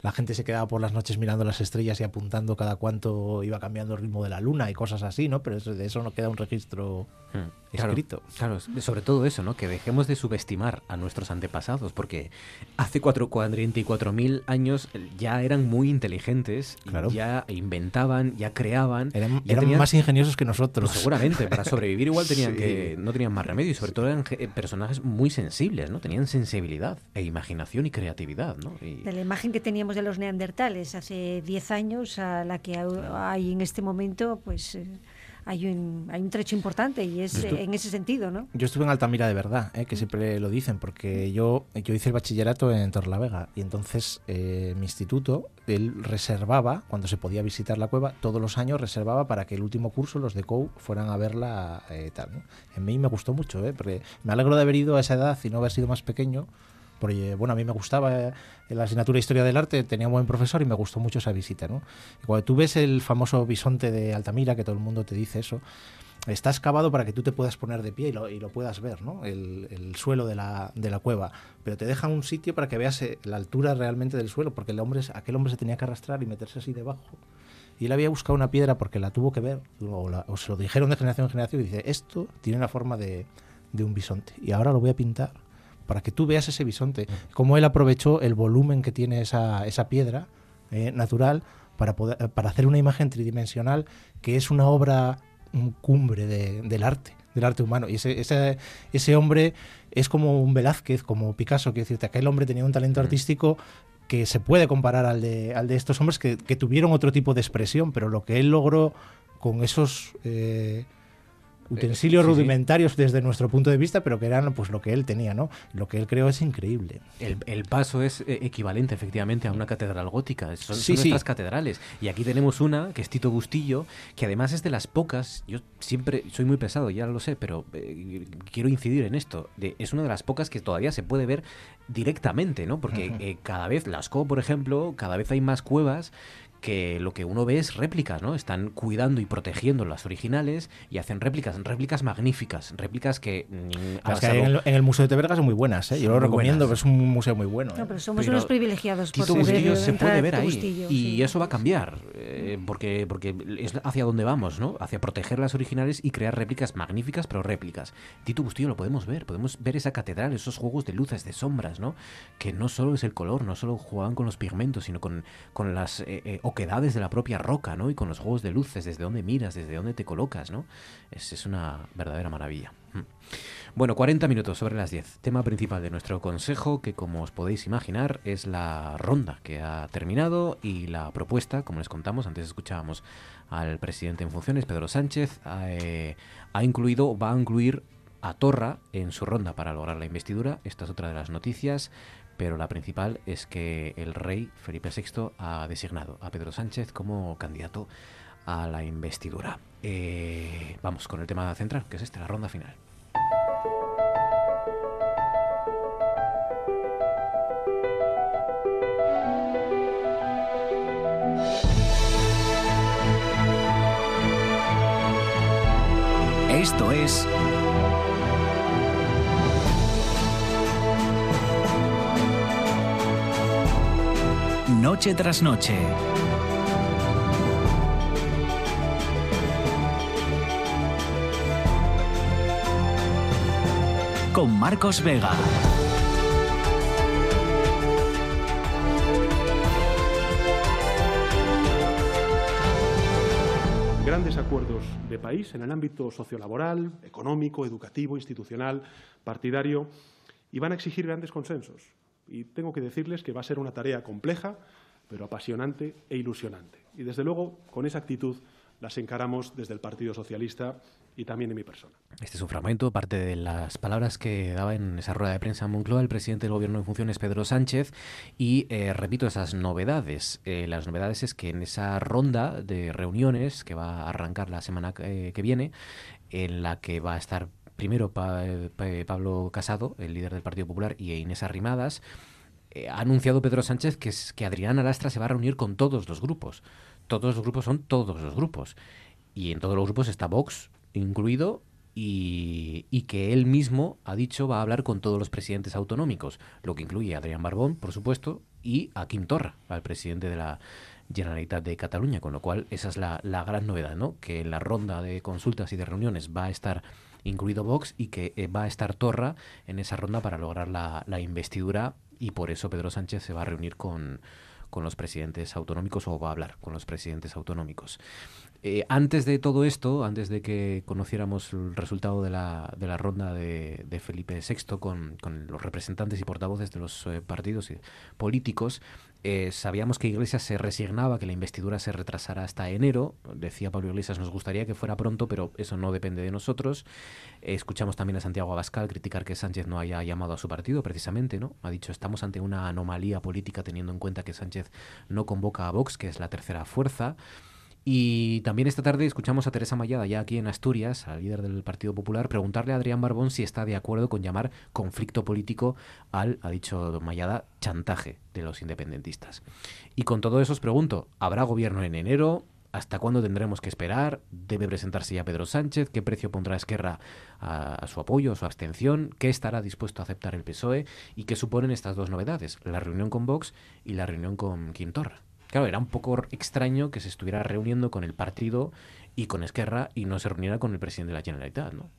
la gente se quedaba por las noches mirando las estrellas y apuntando cada cuánto iba cambiando el ritmo de la luna y cosas así, ¿no? Pero eso- de eso no queda un registro Mm, Claro, escrito. Claro, sobre todo eso, ¿no? Que dejemos de subestimar a nuestros antepasados, porque hace cuatro- 44.000 años eh, ya eran muy inteligentes, Claro. ya inventaban, ya creaban. Eran, ya eran tenían- más ingeniosos que nosotros. Pues seguramente, para sobrevivir igual tenían Sí. que no tenían más remedio y sobre todo eran ge- personajes muy sensibles, ¿no? Tenían sensibilidad e imaginación y creatividad, ¿no? Y- De la imagen que teníamos de los neandertales hace 10 años a la que hay en este momento, pues eh, hay un, hay un trecho importante y es Estu- eh, en ese sentido, ¿no? Yo estuve en Altamira de verdad, ¿eh? que siempre lo dicen, porque yo, yo hice el bachillerato en Torlavega y entonces eh, mi instituto, él reservaba, cuando se podía visitar la cueva, todos los años reservaba para que el último curso, los de COU, fueran a verla eh, tal. ¿no? En mí me gustó mucho, ¿eh? porque me alegro de haber ido a esa edad y no haber sido más pequeño. Porque, bueno, a mí me gustaba eh, la asignatura de Historia del Arte, tenía un buen profesor y me gustó mucho esa visita, ¿no? Y cuando tú ves el famoso bisonte de Altamira, que todo el mundo te dice eso, está excavado para que tú te puedas poner de pie y lo, y lo puedas ver, ¿no? El, el suelo de la, de la cueva. Pero te dejan un sitio para que veas eh, la altura realmente del suelo, porque el hombre, aquel hombre se tenía que arrastrar y meterse así debajo. Y él había buscado una piedra porque la tuvo que ver, o, la- o se lo dijeron de generación en generación, y dice, esto tiene la forma de, de un bisonte. Y ahora lo voy a pintar para que tú veas ese bisonte. Cómo él aprovechó el volumen que tiene esa, esa piedra eh, natural para, poder, para hacer una imagen tridimensional que es una obra un cumbre de- del arte, del arte humano. Y ese, ese, ese hombre es como un Velázquez, como Picasso, quiero decirte, aquel hombre tenía un talento artístico que se puede comparar al de, al de estos hombres que, que tuvieron otro tipo de expresión, pero lo que él logró con esos eh, utensilios sí, sí. rudimentarios desde nuestro punto de vista, pero que eran pues lo que él tenía, ¿no? Lo que él creó es increíble. El, el paso es eh, equivalente, efectivamente, a una catedral gótica. Son, Sí, son sí. estas catedrales. Y aquí tenemos una, que es Tito Bustillo, que además es de las pocas. Yo siempre soy muy pesado, ya lo sé, pero eh, quiero incidir en esto. De- es una de las pocas que todavía se puede ver directamente, ¿no? Porque eh, cada vez, Lascaux, por ejemplo, cada vez hay más cuevas que lo que uno ve es réplicas, ¿no? Están cuidando y protegiendo las originales y hacen réplicas, réplicas magníficas, réplicas que... mm, Las que hay en el, en el Museo de Teberga son muy buenas, ¿eh? Yo lo recomiendo, buenas. pero es un museo muy bueno. ¿eh? No, pero somos Pero unos privilegiados Tito Bustillo se puede ver ahí Bustillo, y sí. eso va a cambiar eh, porque porque es hacia donde vamos, ¿no? Hacia proteger las originales y crear réplicas magníficas, pero réplicas. Tito Bustillo lo podemos ver, podemos ver esa catedral, esos juegos de luces, de sombras, ¿no? Que no solo es el color, no solo jugaban con los pigmentos, sino con, con las eh, eh, oquedades de la propia roca, ¿no? Y con los juegos de luces, desde dónde miras, desde dónde te colocas, ¿no? Es, una verdadera maravilla. Mm. Bueno, 40 minutos sobre las 10. Tema principal de nuestro consejo, que como os podéis imaginar, es la ronda que ha terminado y la propuesta, como les contamos, antes escuchábamos al presidente en funciones, Pedro Sánchez, eh, ha incluido, va a incluir a Torra en su ronda para lograr la investidura. Esta es otra de las noticias, pero la principal es que el rey Felipe VI ha designado a Pedro Sánchez como candidato a la investidura. Eh, vamos con el tema central, que es este, la ronda final. Esto es Noche tras noche. Con Marcos Vega. grandes acuerdos de país en el ámbito sociolaboral, económico, educativo, institucional, partidario, y van a exigir grandes consensos. Y tengo que decirles que va a ser una tarea compleja, pero apasionante e ilusionante. Y desde luego, con esa actitud las encaramos desde el Partido Socialista y también en mi persona. Este es un fragmento, parte de las palabras que daba en esa rueda de prensa en Moncloa el presidente del Gobierno en funciones, Pedro Sánchez, y eh, repito esas novedades. Eh, las novedades es que en esa ronda de reuniones que va a arrancar la semana eh, que viene, en la que va a estar primero Pa- Pa- Pablo Casado, el líder del Partido Popular, y Inés Arrimadas, eh, ha anunciado Pedro Sánchez que, que Adrián Alastra se va a reunir con todos los grupos. Todos los grupos son todos los grupos. Y en todos los grupos está Vox incluido y, y que él mismo ha dicho va a hablar con todos los presidentes autonómicos, lo que incluye a Adrián Barbón, por supuesto, y a Quim Torra, al presidente de la Generalitat de Cataluña, con lo cual esa es la, la gran novedad, ¿no? Que en la ronda de consultas y de reuniones va a estar incluido Vox y que eh, va a estar Torra en esa ronda para lograr la, la investidura y por eso Pedro Sánchez se va a reunir con, con los presidentes autonómicos o va a hablar con los presidentes autonómicos. Eh, antes de todo esto, antes de que conociéramos el resultado de la, de la ronda de, Felipe VI con, con los representantes y portavoces de los eh, partidos y políticos, eh, sabíamos que Iglesias se resignaba que la investidura se retrasara hasta enero. Decía Pablo Iglesias, nos gustaría que fuera pronto, pero eso no depende de nosotros. Eh, escuchamos también a Santiago Abascal criticar que Sánchez no haya llamado a su partido, precisamente, ¿no? Ha dicho, estamos ante una anomalía política teniendo en cuenta que Sánchez no convoca a Vox, que es la tercera fuerza. Y también esta tarde escuchamos a Teresa Mayada, ya aquí en Asturias, al líder del Partido Popular, preguntarle a Adrián Barbón si está de acuerdo con llamar conflicto político al, ha dicho Mayada, chantaje de los independentistas. Y con todo eso os pregunto, ¿habrá gobierno en enero? ¿Hasta cuándo tendremos que esperar? ¿Debe presentarse ya Pedro Sánchez? ¿Qué precio pondrá Esquerra a, a su apoyo, a su abstención? ¿Qué estará dispuesto a aceptar el PSOE? ¿Y qué suponen estas dos novedades? La reunión con Vox y la reunión con Quim Torra. Claro, era un poco extraño que se estuviera reuniendo con el partido y con Esquerra y no se reuniera con el presidente de la Generalitat, ¿no?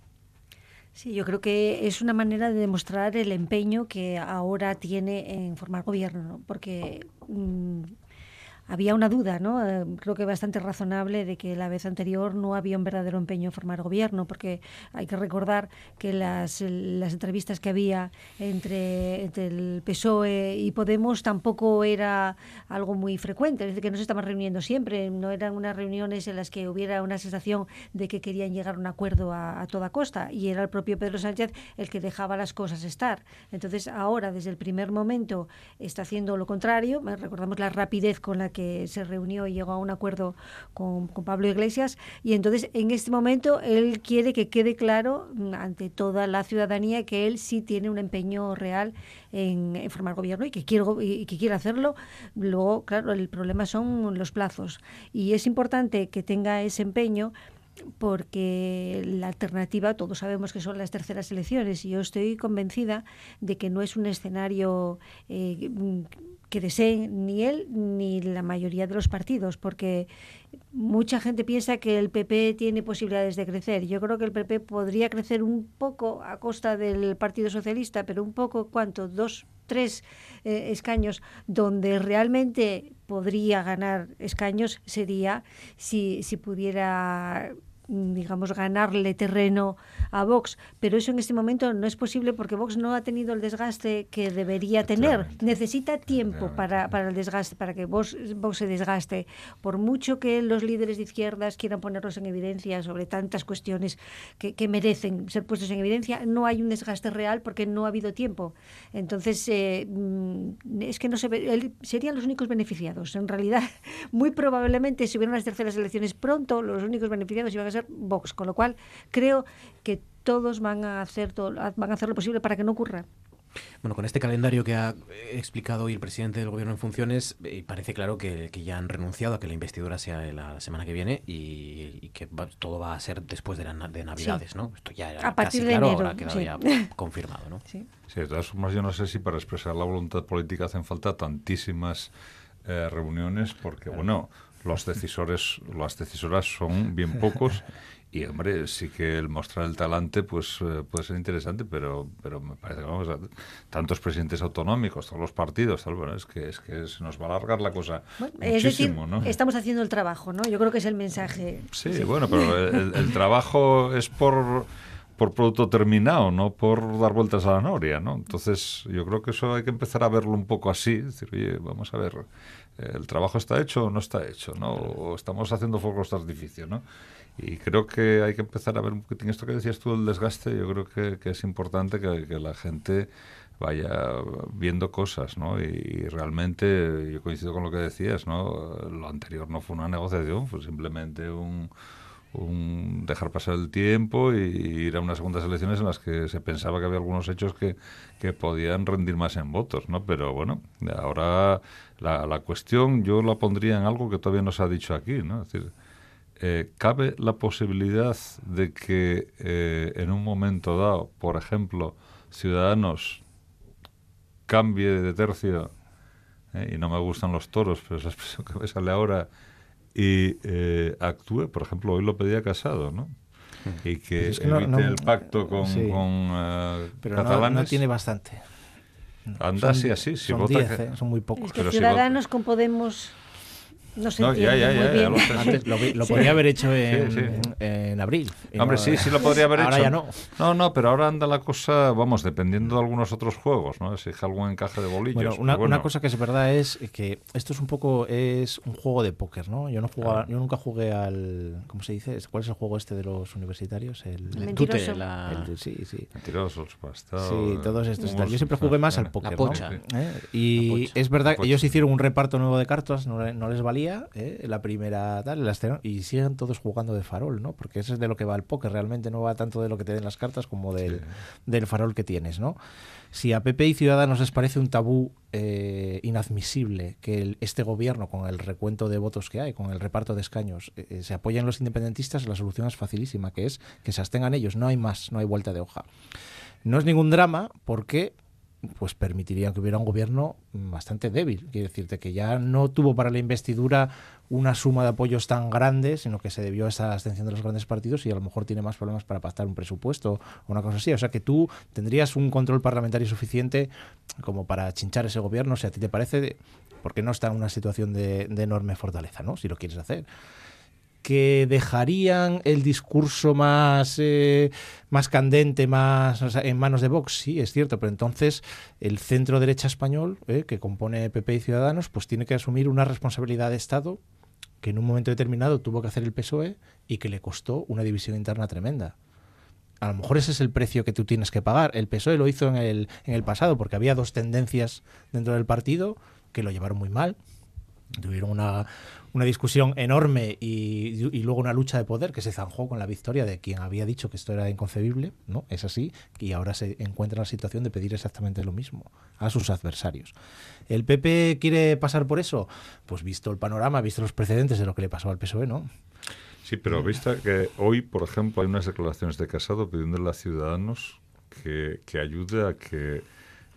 Sí, yo creo que es una manera de demostrar el empeño que ahora tiene en formar gobierno, ¿no? porque mm, había una duda, ¿no? Eh, creo que bastante razonable de que la vez anterior no había un verdadero empeño en formar gobierno, porque hay que recordar que las, las entrevistas que había entre, entre el PSOE y Podemos tampoco era algo muy frecuente, es decir, que no se estaban reuniendo siempre, no eran unas reuniones en las que hubiera una sensación de que querían llegar a un acuerdo a, a toda costa, y era el propio Pedro Sánchez el que dejaba las cosas estar. Entonces, ahora, desde el primer momento, está haciendo lo contrario, recordamos la rapidez con la que que se reunió y llegó a un acuerdo con, Pablo Iglesias y entonces en este momento él quiere que quede claro mm, ante toda la ciudadanía que él sí tiene un empeño real en, formar gobierno y que quiere que quiere hacerlo. Luego, claro, el problema son los plazos y es importante que tenga ese empeño porque la alternativa, todos sabemos que son las terceras elecciones, y yo estoy convencida de que no es un escenario eh, que deseen ni él ni la mayoría de los partidos, porque mucha gente piensa que el PP tiene posibilidades de crecer. Yo creo que el PP podría crecer un poco a costa del Partido Socialista, pero un poco, ¿cuánto? Dos, tres eh, escaños donde realmente podría ganar escaños sería si, si pudiera digamos, ganarle terreno a Vox, pero eso en este momento no es posible porque Vox no ha tenido el desgaste que debería tener. Necesita tiempo para, para el desgaste, para que Vox, Vox se desgaste. Por mucho que los líderes de izquierdas quieran ponerlos en evidencia sobre tantas cuestiones que, que merecen ser puestos en evidencia, no hay un desgaste real porque no ha habido tiempo. Entonces, eh, es que no se ve, serían los únicos beneficiados. En realidad, muy probablemente, si hubieran las terceras elecciones pronto, los únicos beneficiados iban a ser Vox, con lo cual creo que todos van a hacer todo, van a hacer lo posible para que no ocurra. Bueno, con este calendario que ha explicado hoy el presidente del gobierno en funciones, eh, parece claro que, que, ya han renunciado a que la investidura sea la semana que viene y, y que va, todo va a ser después de, la, de Navidades, sí. ¿no? Esto ya era a partir casi de claro, enero, ahora ha quedado sí. ya confirmado, ¿no? Sí. sí. de todas formas, yo no sé si para expresar la voluntad política hacen falta tantísimas eh, reuniones, porque, bueno, los decisores, las decisoras son bien pocos y hombre, sí que el mostrar el talante pues eh, puede ser interesante, pero pero me parece que vamos a, tantos presidentes autonómicos, todos los partidos, tal, bueno, es que es que se nos va a alargar la cosa bueno, muchísimo, es decir, ¿no? estamos haciendo el trabajo, ¿no? Yo creo que es el mensaje. Sí, sí. bueno, pero el, el, trabajo es por por producto terminado, no por dar vueltas a la noria, ¿no? Entonces, yo creo que eso hay que empezar a verlo un poco así, es decir, oye, vamos a ver, el trabajo está hecho o no está hecho, ¿no? O estamos haciendo fuegos de artificio, ¿no? Y creo que hay que empezar a ver un poquitín esto que decías tú del desgaste. Yo creo que, que es importante que, que, la gente vaya viendo cosas, ¿no? Y, y, realmente yo coincido con lo que decías, ¿no? Lo anterior no fue una negociación, fue simplemente un, un dejar pasar el tiempo y ir a unas segundas elecciones en las que se pensaba que había algunos hechos que, que podían rendir más en votos, ¿no? Pero bueno, ahora la, la cuestión yo la pondría en algo que todavía no se ha dicho aquí, ¿no? Es decir, eh, ¿cabe la posibilidad de que eh, en un momento dado, por ejemplo, Ciudadanos cambie de tercio, eh, y no me gustan los toros, pero es la expresión que me sale ahora, y eh, actúe, por ejemplo, hoy lo pedía Casado, ¿no? Y que, Pues es que evite no- no- el pacto con, sí. con Pero no, catalanes. no tiene bastante. Anda así, Son- así, si son vota 10, que- ¿eh? son muy pocos. Es que Pero si Ciudadanos con Podemos no se No, ya, ya, muy ya, bien. lo sé. Antes lo, lo Sí. podría haber hecho en, Sí, sí. en abril. Hombre, no- sí, sí lo podría haber ahora hecho. ya no. No, no, pero ahora anda la cosa, vamos, dependiendo de algunos otros juegos, ¿no? Exige algún encaje de bolillos. Bueno, pero una, bueno. una cosa que es verdad es que esto es un poco es un juego de póker, ¿no? Yo no jugaba, yo nunca jugué al ¿cómo se dice? ¿Cuál es el juego este de los universitarios? El, El mentiroso. Tute, la- el- sí, sí. Mentirosos. Sí, todos estos. y tal. humos, Yo siempre jugué más al póker, La ¿no? pocha. ¿Eh? Y La pocha. es verdad que ellos hicieron un reparto nuevo de cartas, no, no les valía. ¿Eh? la primera tal, la escena, y siguen todos jugando de farol, ¿no? Porque eso es de lo que va el póker, realmente no va tanto de lo que te den las cartas como del, del farol que tienes, ¿no? Si a PP y Ciudadanos les parece un tabú eh, inadmisible que el- este gobierno, con el recuento de votos que hay, con el reparto de escaños, eh, se apoyen los independentistas, la solución es facilísima, que es que se abstengan ellos, no hay más, no hay vuelta de hoja. No es ningún drama porque pues permitiría que hubiera un gobierno bastante débil. Quiero decirte que ya no tuvo para la investidura una suma de apoyos tan grande, sino que se debió a esa abstención de los grandes partidos y a lo mejor tiene más problemas para pactar un presupuesto o una cosa así. O sea que tú tendrías un control parlamentario suficiente como para chinchar ese gobierno, si a ti te parece, porque no está en una situación de, de enorme fortaleza, ¿no? Si lo quieres hacer que dejarían el discurso más, eh, más candente, más en manos de Vox, sí, es cierto, pero entonces el centro derecha español, eh, que compone PP y Ciudadanos, pues tiene que asumir una responsabilidad de Estado que en un momento determinado tuvo que hacer el PSOE y que le costó una división interna tremenda. A lo mejor ese es el precio que tú tienes que pagar. El PSOE lo hizo en el, en el pasado porque había dos tendencias dentro del partido que lo llevaron muy mal. Tuvieron una, una discusión enorme y, y luego una lucha de poder que se zanjó con la victoria de quien había dicho que esto era inconcebible, ¿no? Es así, y ahora se encuentra en la situación de pedir exactamente lo mismo a sus adversarios. ¿El PP quiere pasar por eso? Pues visto el panorama, visto los precedentes de lo que le pasó al PSOE, ¿no? Sí, pero vista que hoy, por ejemplo, hay unas declaraciones de Casado pidiéndole a Ciudadanos que, que ayude a que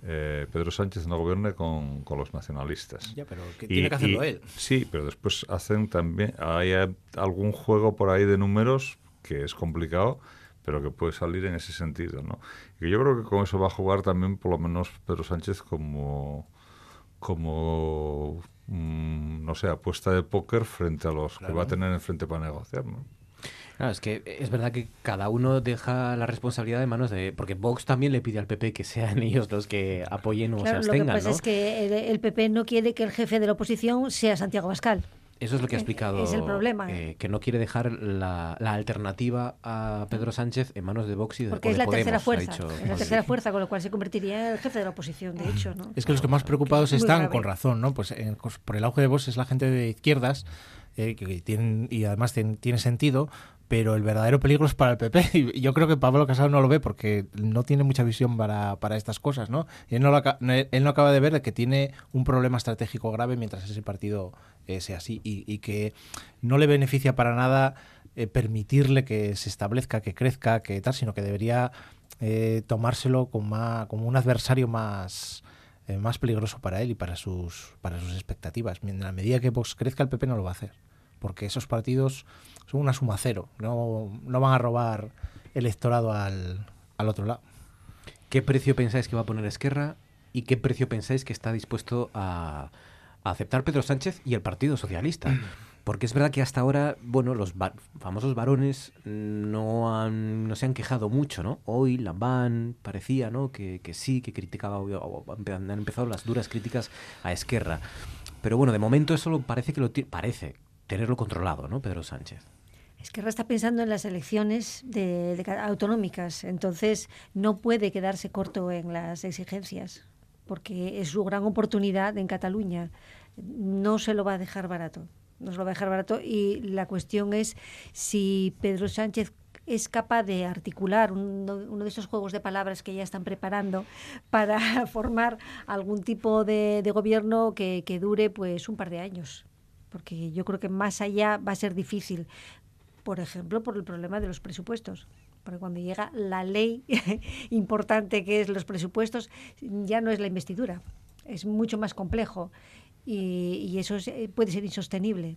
eh, Pedro Sánchez no gobierne con, con los nacionalistas. Ya, pero que tiene que hacerlo él. Sí, pero después hacen también, hay algún juego por ahí de números que es complicado, pero que puede salir en ese sentido, ¿no? Y yo creo que con eso va a jugar también, por lo menos, Pedro Sánchez como como mm, no sé, apuesta de póker frente a los que va a tener enfrente para negociar, ¿no? Claro, es que es verdad que cada uno deja la responsabilidad en manos de... Porque Vox también le pide al PP que sean ellos los que apoyen o Claro, se lo que abstengan, pasa ¿no? es que el, el PP no quiere que el jefe de la oposición sea Santiago Bascal. Eso es lo que ha Eh, explicado. es el problema. eh, que no quiere dejar la, la alternativa a Pedro Sánchez en manos de Vox y de, Porque es de la tercera Podemos, ha fuerza. dicho Es la tercera fuerza, con lo cual se convertiría en el jefe de la oposición, de hecho, ¿no? Es que los que más preocupados Muy están, grave. con razón, ¿no? Pues en- cos- por el auge de Vox es la gente de izquierdas, eh, que, tienen, y además tien- tiene sentido, pero el verdadero peligro es para el PP. Y yo creo que Pablo Casado no lo ve porque no tiene mucha visión para, para estas cosas, ¿no? Y él no, lo acaba de ver que tiene un problema estratégico grave mientras ese partido eh, sea así y, que no le beneficia para nada eh, permitirle que se establezca, que crezca, que tal, sino que debería eh, tomárselo como, más- como un adversario más, eh, más peligroso para él y para sus, para sus expectativas. En la medida que Vox crezca, el PP no lo va a hacer. Porque esos partidos son una suma cero. No, no van a robar electorado al, al otro lado. ¿Qué precio pensáis que va a poner Esquerra y qué precio pensáis que está dispuesto a, a aceptar Pedro Sánchez y el Partido Socialista? Porque es verdad que hasta ahora, bueno, los va- famosos varones no, han, no se han quejado mucho, ¿no? Hoy Lambán parecía, ¿no? Que, que sí, que criticaba, o- han empezado las duras críticas a Esquerra. Pero bueno, de momento eso lo- parece que lo parece tenerlo controlado, ¿no? Pedro Sánchez. Esquerra está pensando en las elecciones de, de ca- autonómicas, entonces no puede quedarse corto en las exigencias, porque es su gran oportunidad en Cataluña. No se lo va a dejar barato, no se lo va a dejar barato y la cuestión es si Pedro Sánchez es capaz de articular uno, de esos juegos de palabras que ya están preparando para formar algún tipo de, de gobierno que, que dure pues un par de años porque yo creo que más allá va a ser difícil por ejemplo, por el problema de los presupuestos. Porque cuando llega la ley importante que es los presupuestos, ya no es la investidura, es mucho más complejo y, eso es- eh, puede ser insostenible.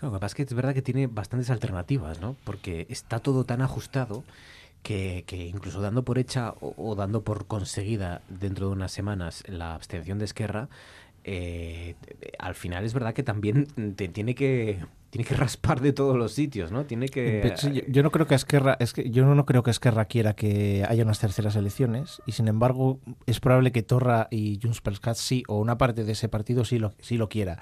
Lo que pasa es que es verdad que tiene bastantes alternativas, ¿no? Porque está todo tan ajustado que, que incluso dando por hecha o dando por conseguida dentro de unas semanas la abstención de Esquerra, eh, al final es verdad que también te tiene que tiene que raspar de todos los sitios, ¿no? Tiene que yo, no creo que Esquerra, es que yo no creo que quiera que haya unas terceras elecciones y sin embargo es probable que Torra y Junts per sí o una parte de ese partido sí lo sí lo quiera.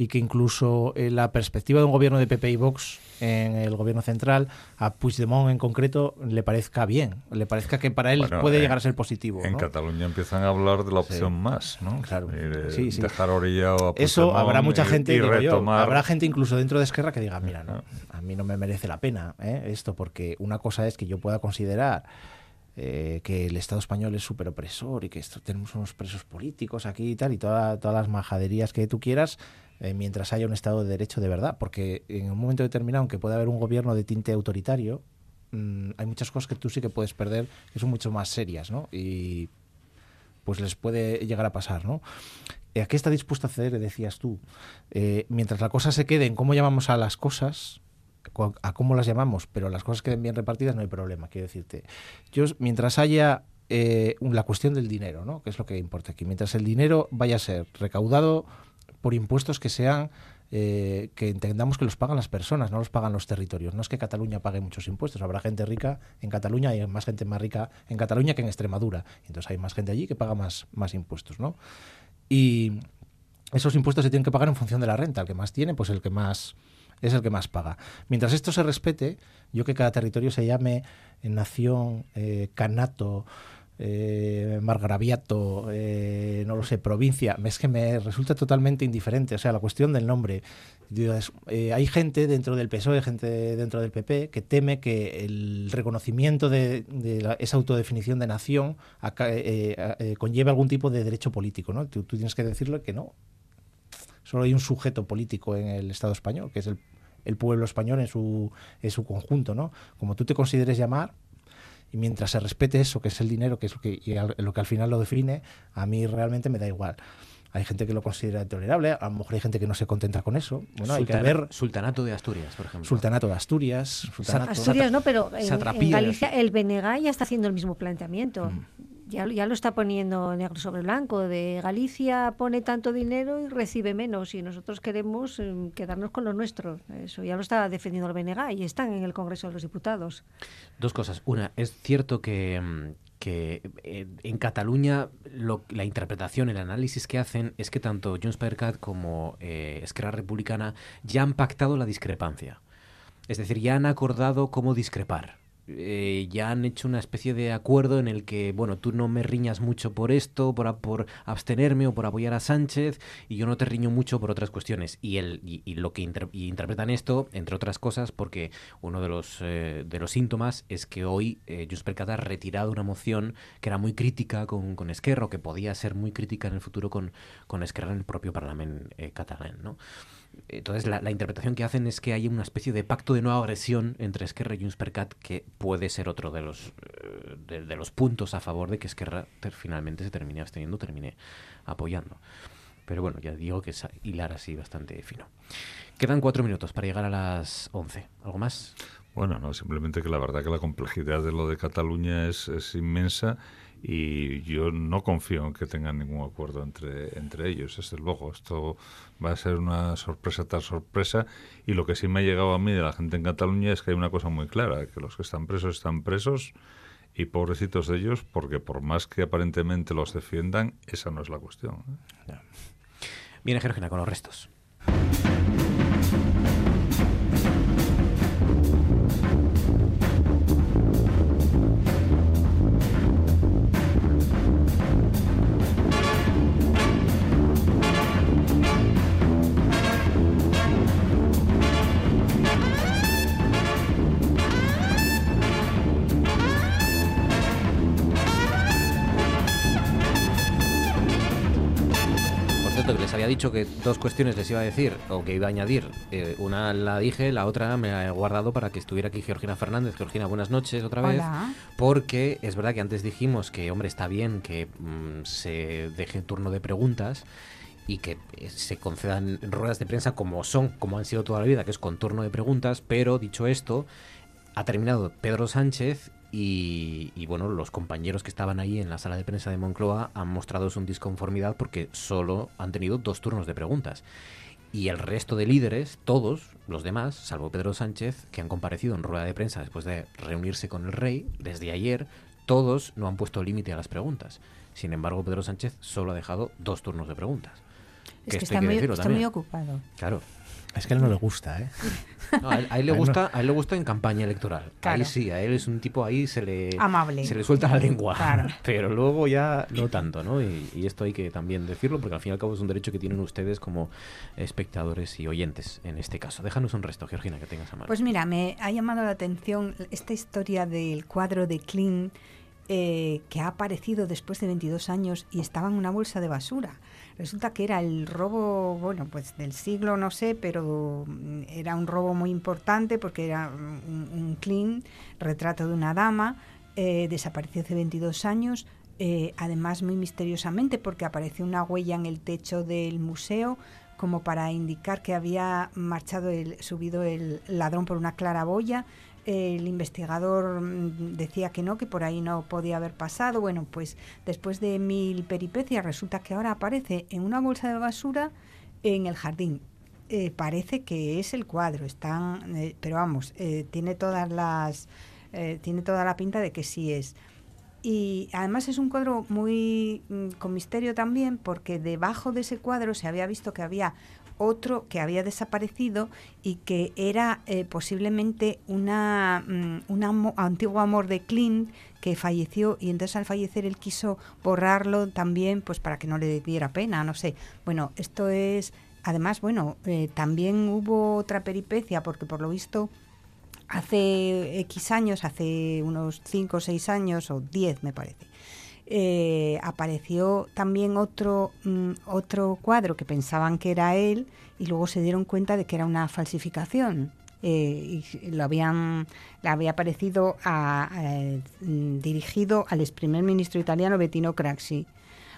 Y que incluso eh, la perspectiva de un gobierno de PP y Vox en el gobierno central, a Puigdemont en concreto, le parezca bien, le parezca que para él Bueno, puede eh, llegar a ser positivo. En ¿no? Cataluña empiezan a hablar de la opción Sí. más, ¿no? Claro. Y de Sí, sí. Dejar orillado a Eso habrá mucha y- gente, y digo yo, retomar- habrá gente incluso dentro de Esquerra que diga, mira, no, a mí no me merece la pena ¿eh? esto, porque una cosa es que yo pueda considerar eh, que el Estado español es súper opresor y que esto, tenemos unos presos políticos aquí y tal, y toda- todas las majaderías que tú quieras, eh, mientras haya un Estado de Derecho de verdad, porque en un momento determinado, aunque pueda haber un gobierno de tinte autoritario, mm, hay muchas cosas que tú sí que puedes perder, que son mucho más serias, ¿no? Y pues les puede llegar a pasar, ¿no? Eh, ¿A qué está dispuesto a ceder, decías tú? Eh, mientras la cosa se quede en cómo llamamos a las cosas, a cómo las llamamos, pero las cosas queden bien repartidas, no hay problema, quiero decirte. Yo, mientras haya eh, la cuestión del dinero, ¿no? que es lo que importa aquí, mientras el dinero vaya a ser recaudado por impuestos que sean eh, que entendamos que los pagan las personas, no los pagan los territorios. No es que Cataluña pague muchos impuestos, habrá gente rica en Cataluña y hay más gente más rica en Cataluña que en Extremadura. Entonces hay más gente allí que paga más, más impuestos, ¿no? Y esos impuestos se tienen que pagar en función de la renta. El que más tiene, pues el que más es el que más paga. Mientras esto se respete, yo que cada territorio se llame eh, nación, eh, canato, eh, margraviato, eh, no lo sé, provincia, es que me resulta totalmente indiferente. O sea, la cuestión del nombre. Eh, hay gente dentro del PSOE, gente dentro del PP, que teme que el reconocimiento de, de la- esa autodefinición de nación aca- eh, eh, eh, conlleve algún tipo de derecho político. ¿no? Tú, tú tienes que decirle que no. Solo hay un sujeto político en el Estado español, que es el, el pueblo español en su, en su conjunto. ¿no? Como tú te consideres llamar, y mientras se respete eso, que es el dinero, que es lo que, y al- lo que al final lo define, a mí realmente me da igual. Hay gente que lo considera intolerable, a lo mejor hay gente que no se contenta con eso. Bueno, hay que Sultana- ver Sultanato de Asturias, por ejemplo. Sultanato de Asturias, Sultanato- Asturias no, pero en. Galicia el BNG ya está haciendo el mismo planteamiento. Mm. Ya, ya lo está poniendo negro sobre blanco. De Galicia pone tanto dinero y recibe menos. Y nosotros queremos eh, quedarnos con lo nuestro. Eso ya lo está defendiendo el BNG y están en el Congreso de los Diputados. Dos cosas. Una, es cierto que, mm, que eh, en Cataluña lo- la interpretación, el análisis que hacen es que tanto Junts per Cat como eh, Esquerra Republicana ya han pactado la discrepancia. Es decir, ya han acordado cómo discrepar. Eh, ya han hecho una especie de acuerdo en el que, bueno, tú no me riñas mucho por esto, por, por abstenerme o por apoyar a Sánchez, y yo no te riño mucho por otras cuestiones. Y, el, y, lo que interpretan esto, entre otras cosas, porque uno de los, eh, de los síntomas es que hoy eh, Junts per Cat ha retirado una moción que era muy crítica con, con Esquerra, o que podía ser muy crítica en el futuro con, con Esquerra en el propio Parlamento eh, catalán, ¿no? Entonces, la, la interpretación que hacen es que hay una especie de pacto de no agresión entre Esquerra y Junts per que puede ser otro de los, eh, de, de los puntos a favor de que Esquerra ter- finalmente se termine absteniendo, termine apoyando. Pero bueno, ya digo que es hilar así bastante fino. Quedan cuatro minutos para llegar a las 11. ¿Algo más? Bueno, no, simplemente que la verdad que la complejidad de lo de Cataluña es, es inmensa y yo no confío en que tengan ningún acuerdo entre, entre ellos, desde luego. Esto va a ser una sorpresa tras sorpresa y lo que sí me ha llegado a mí de la gente en Cataluña es que hay una cosa muy clara, que los que están presos están presos y pobrecitos de ellos porque por más que aparentemente los defiendan, esa no es la cuestión. ¿eh? Viene Georgina con los restos. Dicho que dos cuestiones les iba a decir, o que iba a añadir. Eh, una la dije, la otra me la he guardado para que estuviera aquí Georgina Fernández. Georgina, buenas noches otra vez. Hola. Porque es verdad que antes dijimos que, hombre, está bien que mm, se deje turno de preguntas y que eh, se concedan ruedas de prensa como son, como han sido toda la vida, que es con turno de preguntas, pero dicho esto, ha terminado Pedro Sánchez y, y, bueno, los compañeros que estaban ahí en la sala de prensa de Moncloa han mostrado su disconformidad porque solo han tenido dos turnos de preguntas. Y el resto de líderes, todos los demás, salvo Pedro Sánchez, que han comparecido en rueda de prensa después de reunirse con el rey, desde ayer, todos no han puesto límite a las preguntas. Sin embargo, Pedro Sánchez solo ha dejado dos turnos de preguntas. Es que está muy ocupado. Claro. Es que a él no le gusta, ¿eh? No, a, él, a él le A él no. gusta, a él le gusta en campaña electoral. Claro. Ahí sí, a él es un tipo ahí se le Amable. se le suelta la lengua. Claro. Pero luego ya no tanto, ¿no? Y, y esto hay que también decirlo porque al fin y al cabo es un derecho que tienen ustedes como espectadores y oyentes en este caso. Déjanos un resto, Georgina, que tengas a mano. Pues mira, me ha llamado la atención esta historia del cuadro de Klein eh, que ha aparecido después de 22 años y estaba en una bolsa de basura. Resulta que era el robo, bueno, pues del siglo, no sé, pero mm, era un robo muy importante porque era un, un Klein, retrato de una dama, eh, desapareció hace 22 años, eh, además muy misteriosamente porque apareció una huella en el techo del museo como para indicar que había marchado el, subido el ladrón por una claraboya. El investigador mm, decía que no, que por ahí no podía haber pasado. Bueno, pues después de mil peripecias resulta que ahora aparece en una bolsa de basura en el jardín. Eh, parece que es el cuadro, están, eh, pero vamos, eh, tiene todas las, tiene toda la pinta de que sí es. Y además es un cuadro muy mm, con misterio también porque debajo de ese cuadro se había visto que había otro que había desaparecido y que era eh, posiblemente una, mm, un antiguo amor de Clint que falleció y entonces al fallecer él quiso borrarlo también pues para que no le diera pena, no sé. Bueno, esto es además, bueno, eh, también hubo otra peripecia porque por lo visto hace X años, hace unos 5 o 6 años, o 10 me parece, eh, apareció también otro, mm, otro cuadro que pensaban que era él y luego se dieron cuenta de que era una falsificación. Eh, y lo habían, le había parecido a, mm, dirigido al ex primer ministro italiano Bettino Craxi.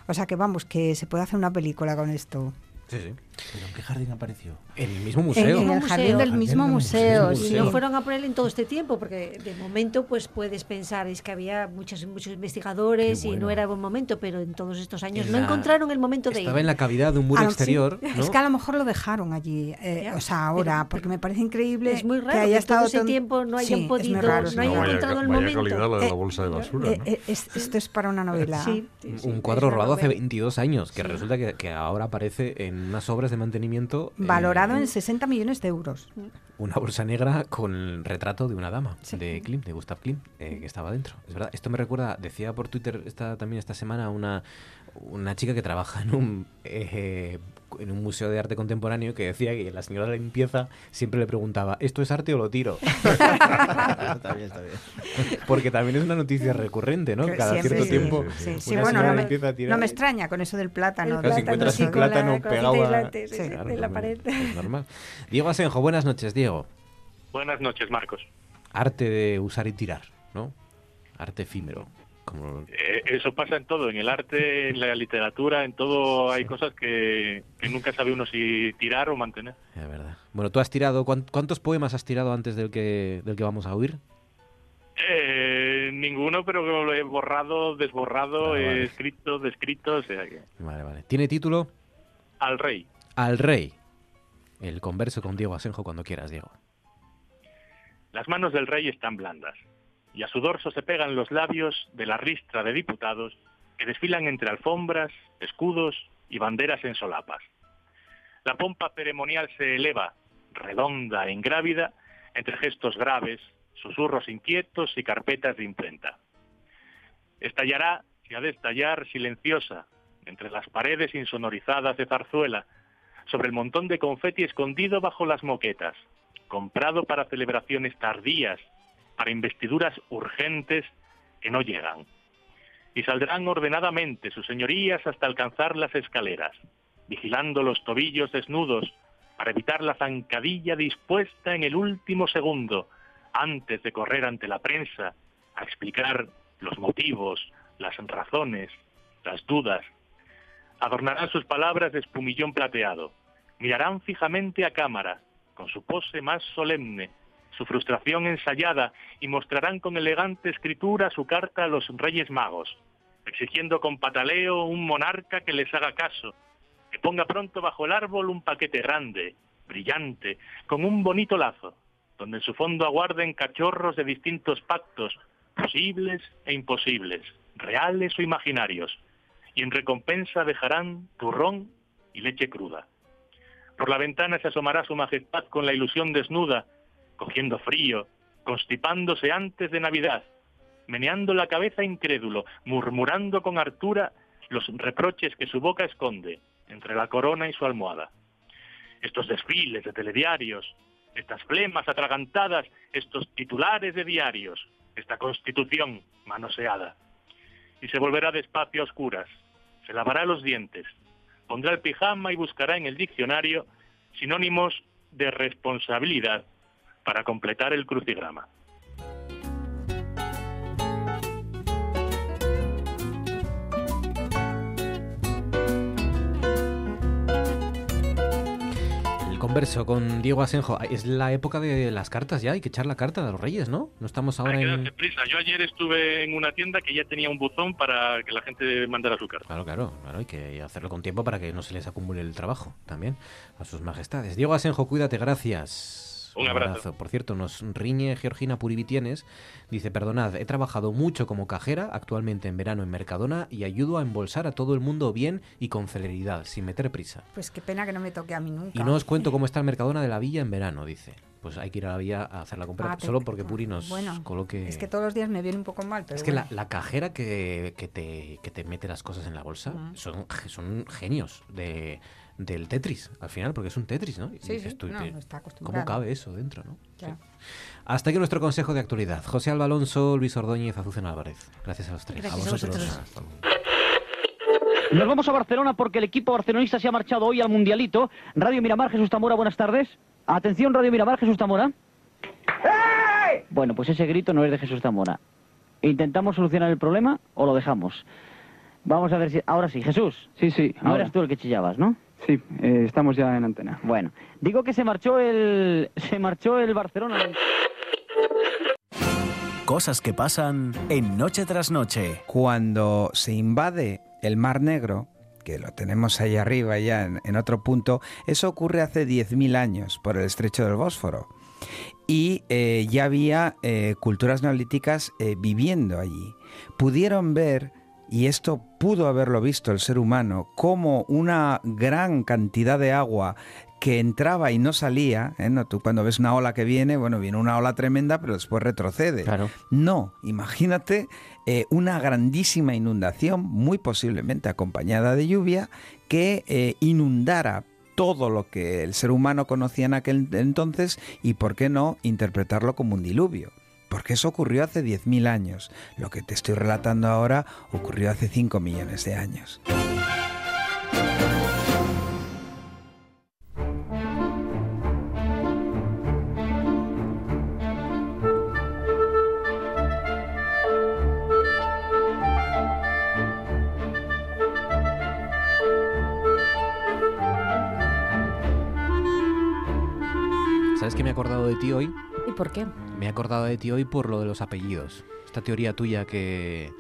O sea que vamos, que se puede hacer una película con esto. Sí, sí. ¿Pero en qué jardín apareció? En el mismo museo. en el Museo. jardín del mismo museo. Y sí. lo fueron a poner en todo este tiempo, porque de momento pues puedes pensar, es que había muchos, muchos investigadores Qué y bueno. no era buen momento, pero en todos estos años En no la- encontraron el momento de ir. Estaba en la cavidad de un muro Ah, sí. exterior, ¿no? Es que a lo mejor lo dejaron allí, eh, o sea, ahora, porque me parece increíble Es muy raro que haya que estado todo ese tan- tiempo no hayan Sí, podido- raro, no sí. hayan encontrado el vaya momento. calidad la de la Eh, bolsa de basura, Eh, ¿no? eh, es- esto es para una novela. Sí, un cuadro rodado hace novela. 22 años, que resulta que, que ahora aparece en unas obras de mantenimiento. eh, Valorado en 60 millones de euros. una bolsa negra con el retrato de una dama, de Klimt, de Gustav Klimt, eh, que estaba dentro. Es verdad, esto me recuerda, decía por Twitter esta, también esta semana una, una chica que trabaja en un, eh, en un museo de arte contemporáneo que decía que la señora de la limpieza siempre le preguntaba, ¿esto es arte o lo tiro? está bien, está bien. Porque también es una noticia recurrente, ¿no? Cada siempre cierto sí, tiempo. Sí, sí, una bueno, señora no me, no extraña con eso del plátano. Claro, si encuentras un plátano pegado a- aislante, sí, sí, Claro, en la pared. es normal. Diego Asenjo, buenas noches, Diego. Buenas noches, Marcos. Arte de usar y tirar, ¿no? Arte efímero. Como... Eh, eso pasa en todo, en el arte, en la literatura, en todo hay cosas que, que nunca sabe uno si tirar o mantener. Es verdad. Bueno, tú has tirado, ¿cuán- ¿cuántos poemas has tirado antes del que, del que vamos a oír? Eh, ninguno, pero lo he borrado, desborrado, vale. escrito, descrito, o sea que... Vale, vale. ¿Tiene título? Al rey. Al rey. El converso con Diego Asenjo cuando quieras, Diego. Las manos del rey están blandas, y a su dorso se pegan los labios de la ristra de diputados que desfilan entre alfombras, escudos y banderas en solapas. La pompa ceremonial se eleva, redonda e ingrávida, entre gestos graves, susurros inquietos y carpetas de imprenta. Estallará, si ha de estallar, silenciosa, entre las paredes insonorizadas de zarzuela, sobre el montón de confeti escondido bajo las moquetas, comprado para celebraciones tardías, para investiduras urgentes que no llegan. Y saldrán ordenadamente sus señorías hasta alcanzar las escaleras, vigilando los tobillos desnudos para evitar la zancadilla dispuesta en el último segundo, antes de correr ante la prensa a explicar los motivos, las razones, las dudas. Adornarán sus palabras de espumillón plateado, mirarán fijamente a cámara, con su pose más solemne, su frustración ensayada, y mostrarán con elegante escritura su carta a los Reyes Magos, exigiendo con pataleo un monarca que les haga caso, que ponga pronto bajo el árbol un paquete grande, brillante, con un bonito lazo, donde en su fondo aguarden cachorros de distintos pactos, posibles e imposibles, reales o imaginarios, y en recompensa dejarán turrón y leche cruda. Por la ventana se asomará su majestad con la ilusión desnuda, cogiendo frío, constipándose antes de Navidad, meneando la cabeza incrédulo, murmurando con hartura los reproches que su boca esconde entre la corona y su almohada. Estos desfiles de telediarios, estas flemas atragantadas, estos titulares de diarios, esta constitución manoseada. Y se volverá despacio a oscuras, se lavará los dientes, pondrá el pijama y buscará en el diccionario sinónimos de responsabilidad para completar el crucigrama. El converso con Diego Asenjo. Es la época de las cartas ya, hay que echar la carta de los reyes, ¿no? No estamos ahora Hay que en... darse prisa. Yo ayer estuve en una tienda que ya tenía un buzón para que la gente mandara su carta. Claro, claro, claro, hay que hacerlo con tiempo para que no se les acumule el trabajo también a sus majestades. Diego Asenjo, cuídate, gracias. Un abrazo. Por cierto, nos riñe Georgina Purivitienes. Dice, perdonad, he trabajado mucho como cajera, actualmente en verano en Mercadona, y ayudo a embolsar a todo el mundo bien y con celeridad, sin meter prisa. Pues qué pena que no me toque a mí nunca. Y no os cuento cómo está el Mercadona de la Villa en verano, dice. Pues hay que ir a la Villa a hacer la compra, Ah, solo te- porque Puri nos bueno, coloque... Es que todos los días me viene un poco mal, pero Es que la, bueno. la cajera que, que te, que te mete las cosas en la bolsa son, son genios de, del Tetris, al final, porque es un Tetris, ¿no? Y Sí, dices sí, tú, no, te- no está ¿Cómo acostumbrado. cabe eso dentro, no? Ya. Hasta aquí nuestro consejo de actualidad. José Alba Alonso, Luis Ordóñez, Azucena Álvarez. Gracias a los tres. Gracias a vosotros. Nos vamos a Barcelona porque el equipo barcelonista se ha marchado hoy al Mundialito. Radio Miramar, Jesús Tamora, buenas tardes. Atención, Radio Miramar, Jesús Tamora. Bueno, pues ese grito no es de Jesús Zamora. ¿Intentamos solucionar el problema o lo dejamos? Vamos a ver si... Ahora sí, Jesús. Sí, sí. No ahora. eras tú el que chillabas, ¿no? Sí, eh, estamos ya en antena. Bueno, digo que se marchó el... Se marchó el Barcelona. Cosas que pasan en Noche tras Noche. Cuando se invade el Mar Negro, que lo tenemos ahí arriba ya en, en otro punto, eso ocurre hace 10.000 años por el estrecho del Bósforo. Y eh, ya había eh, culturas neolíticas eh, viviendo allí. Pudieron ver, y esto pudo haberlo visto el ser humano, como una gran cantidad de agua que entraba y no salía, ¿eh? No, tú cuando ves una ola que viene, bueno, viene una ola tremenda, pero después retrocede. No, imagínate eh, una grandísima inundación, muy posiblemente acompañada de lluvia, que eh, inundara todo lo que el ser humano conocía en aquel entonces y, ¿por qué no?, interpretarlo como un diluvio. Porque eso ocurrió hace 10.000 años. Lo que te estoy relatando ahora ocurrió hace 5 millones de años. ¿Sabes que me he acordado de ti hoy? ¿Y por qué? Me he acordado de ti hoy por lo de los apellidos. Esta teoría tuya que,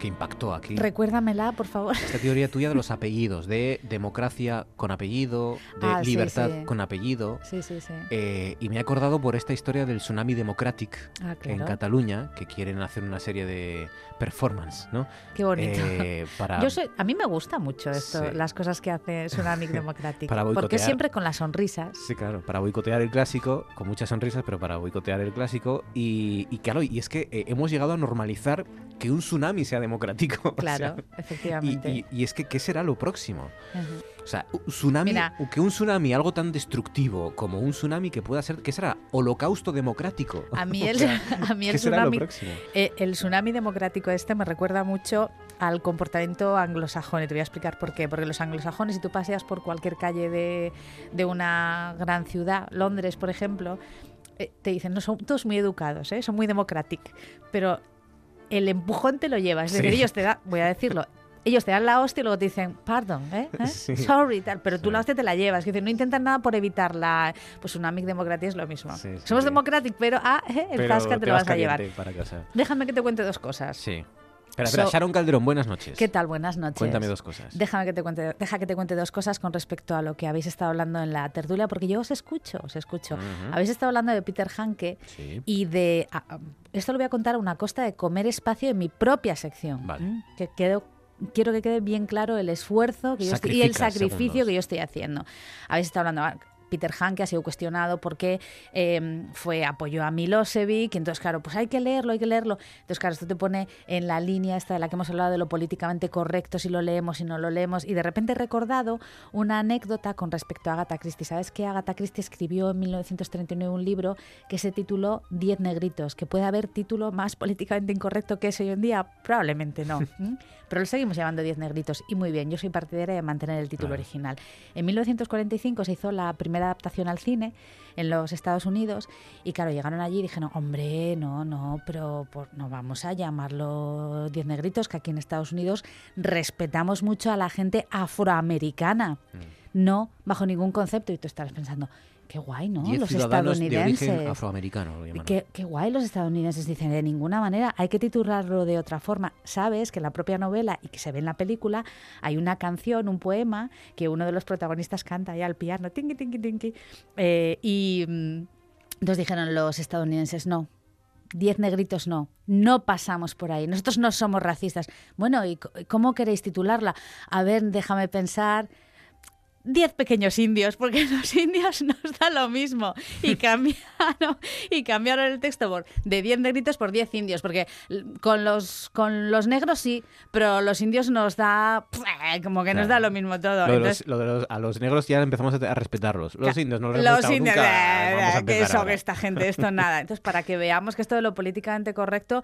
que impactó aquí. Recuérdamela, por favor. Esta teoría tuya de los apellidos, de democracia con apellido, de Ah, sí, libertad sí. con apellido. Sí, sí, sí. Eh, y me he acordado por esta historia del Tsunami Democratic Ah, en claro. Cataluña, que quieren hacer una serie de performance, ¿no? Qué bonito. Eh, para, Yo soy, a mí me gusta mucho esto, Sí. las cosas que hace Tsunami Democratic. Para porque boicotear. siempre con las sonrisas. Sí, claro, para boicotear el clásico, con muchas sonrisas, pero para boicotear el clásico. Y, y claro, y es que eh, hemos llegado a normalizar que un tsunami sea democrático. o Claro, sea, efectivamente. Y, y- y es que, ¿qué será lo próximo? O sea, un tsunami, Mira. que un tsunami, algo tan destructivo como un tsunami que pueda ser, ¿qué será? Holocausto democrático. A mí O el, sea, a mí el ¿qué será lo tsunami, próximo? eh, el tsunami democrático este me recuerda mucho al comportamiento anglosajón y te voy a explicar por qué. Porque los anglosajones, si tú paseas por cualquier calle de, de una gran ciudad, Londres por ejemplo, eh, te dicen, no, son todos muy educados, ¿eh? son muy democratic, pero el empujón te lo llevas. Es decir, Sí. ellos te dan, voy a decirlo, ellos te dan la hostia y luego te dicen, pardon, ¿eh? ¿Eh? Sí. sorry, tal, pero tú la hostia te la llevas. Es decir, no intentan nada por evitarla. Pues una amic democracia es lo mismo. Sí, Somos sí. democratic, pero ah, eh, el Pero te, lo vas a llevar. para casa. Déjame que te cuente dos cosas. Sí. Espera, espera, So- Sharon Calderón, buenas noches. ¿Qué tal? Buenas noches. Cuéntame dos cosas. Déjame que te cuente, deja que te cuente dos cosas con respecto a lo que habéis estado hablando en la tertulia, porque yo os escucho, os escucho. Habéis estado hablando de Peter Hanke Sí. y de... ah, ah, esto lo voy a contar a una costa de comer espacio en mi propia sección. Vale. ¿m? Que quedo quiero que quede bien claro el esfuerzo que yo estoy- y el sacrificio segundos. que yo estoy haciendo. Habéis estado hablando. Peter Han, que ha sido cuestionado porque eh, fue apoyó a Milosevic, y entonces, claro, pues hay que leerlo, hay que leerlo. Entonces, claro, esto te pone en la línea esta de la que hemos hablado de lo políticamente correcto, si lo leemos, si no lo leemos, y de repente he recordado una anécdota con respecto a Agatha Christie. ¿Sabes que Agatha Christie escribió en 1939 un libro que se tituló Diez negritos? ¿Que puede haber título más políticamente incorrecto que ese hoy en día? Probablemente no. Pero lo seguimos llamando Diez negritos. Y muy bien, yo soy partidaria de mantener el título Claro. original. En 1945 se hizo la primera adaptación al cine en los Estados Unidos y claro, llegaron allí y dijeron, hombre, no, no, pero por- no vamos a llamarlo Diez Negritos, que aquí en Estados Unidos respetamos mucho a la gente afroamericana. No bajo ningún concepto. Y tú estarás pensando, qué guay, ¿no? Diez los ciudadanos de estadounidenses. origen afroamericano. lo. Qué, qué guay los estadounidenses dicen, de ninguna manera, hay que titularlo de otra forma. Sabes que en la propia novela y que se ve en la película hay una canción, un poema que uno de los protagonistas canta ahí al piano, tinki, tinki, tinki. Eh, y mm, entonces dijeron los estadounidenses, no. Diez negritos no, no pasamos por ahí, nosotros no somos racistas. Bueno, ¿y cómo queréis titularla? A ver, déjame pensar. Diez pequeños indios, porque los indios nos da lo mismo. Y cambiaron, y cambiaron el texto por de diez negritos por diez indios, porque con los, con los negros sí, pero los indios nos da como que nos da lo mismo todo. Lo Entonces, los- lo de los- a los negros ya empezamos a, a respetarlos. Los indios no los Los indios, nunca. que eso, que esta gente, esto nada. Entonces, para que veamos que esto de lo políticamente correcto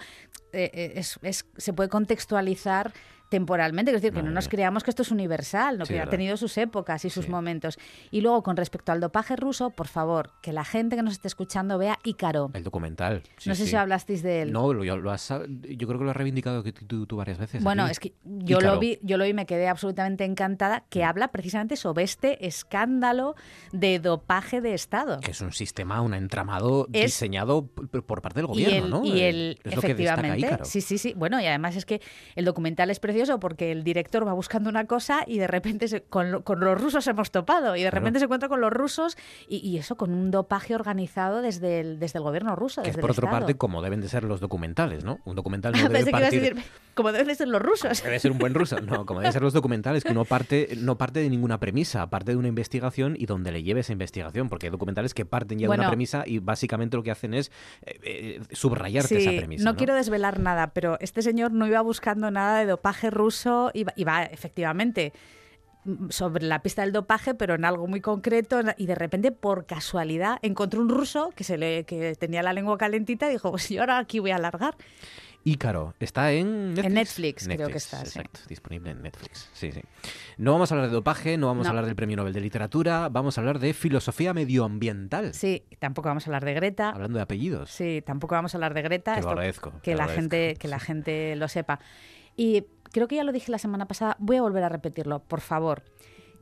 eh, eh, es, es- se puede contextualizar temporalmente, es decir, que no nos creamos que esto es universal, ¿no? Sí, que ha tenido sus épocas y sus momentos. Y luego, con respecto al dopaje ruso, por favor, que la gente que nos esté escuchando vea Ícaro. El documental. sí, no sé si hablasteis de él. No, lo, lo has- yo creo que lo has reivindicado tú, tú varias veces. Bueno, aquí. es que yo Ícaro. lo vi, yo lo vi y me quedé absolutamente encantada, que habla precisamente sobre este escándalo de dopaje de Estado. Que es un sistema, un entramado Es- diseñado por parte del y gobierno, el, ¿no? y Eh, el- es lo que destaca efectivamente, Ícaro. sí, sí, sí. Bueno, y además es que el documental es precioso porque el director va buscando una cosa y de repente se- con, con los rusos hemos topado y de Claro. repente se encuentra con los rusos y, y eso con un dopaje organizado desde el, desde el gobierno ruso, Que es por el otra Estado. parte como deben de ser los documentales, ¿no? Un documental no debe partir... decir, como deben de ser los rusos. Debe ser un buen ruso. No, como deben ser los documentales, que uno parte, no parte de ninguna premisa, parte de una investigación y donde le lleve esa investigación, porque hay documentales que parten ya de una premisa y básicamente lo que hacen es eh, eh, subrayarte esa premisa. no, ¿no? quiero desvelar nada, pero este señor no iba buscando nada de dopaje ruso, iba, iba efectivamente mm, sobre la pista del dopaje, pero en algo muy concreto, y de repente, por casualidad, encontró un ruso que, se le, que tenía la lengua calentita y dijo, pues yo ahora aquí voy a alargar. Ícaro, ¿está en Netflix? En Netflix, creo que está, sí. Exacto, disponible en Netflix. Sí, sí. No vamos a hablar de dopaje, no vamos No. a hablar del Premio Nobel de Literatura, vamos a hablar de filosofía medioambiental. Sí, tampoco vamos a hablar de Greta. Hablando de apellidos. Sí, tampoco vamos a hablar de Greta. Que lo esto- agradezco, Que, la agradezco, gente, que la gente lo sepa. Y creo que ya lo dije la semana pasada, voy a volver a repetirlo, por favor.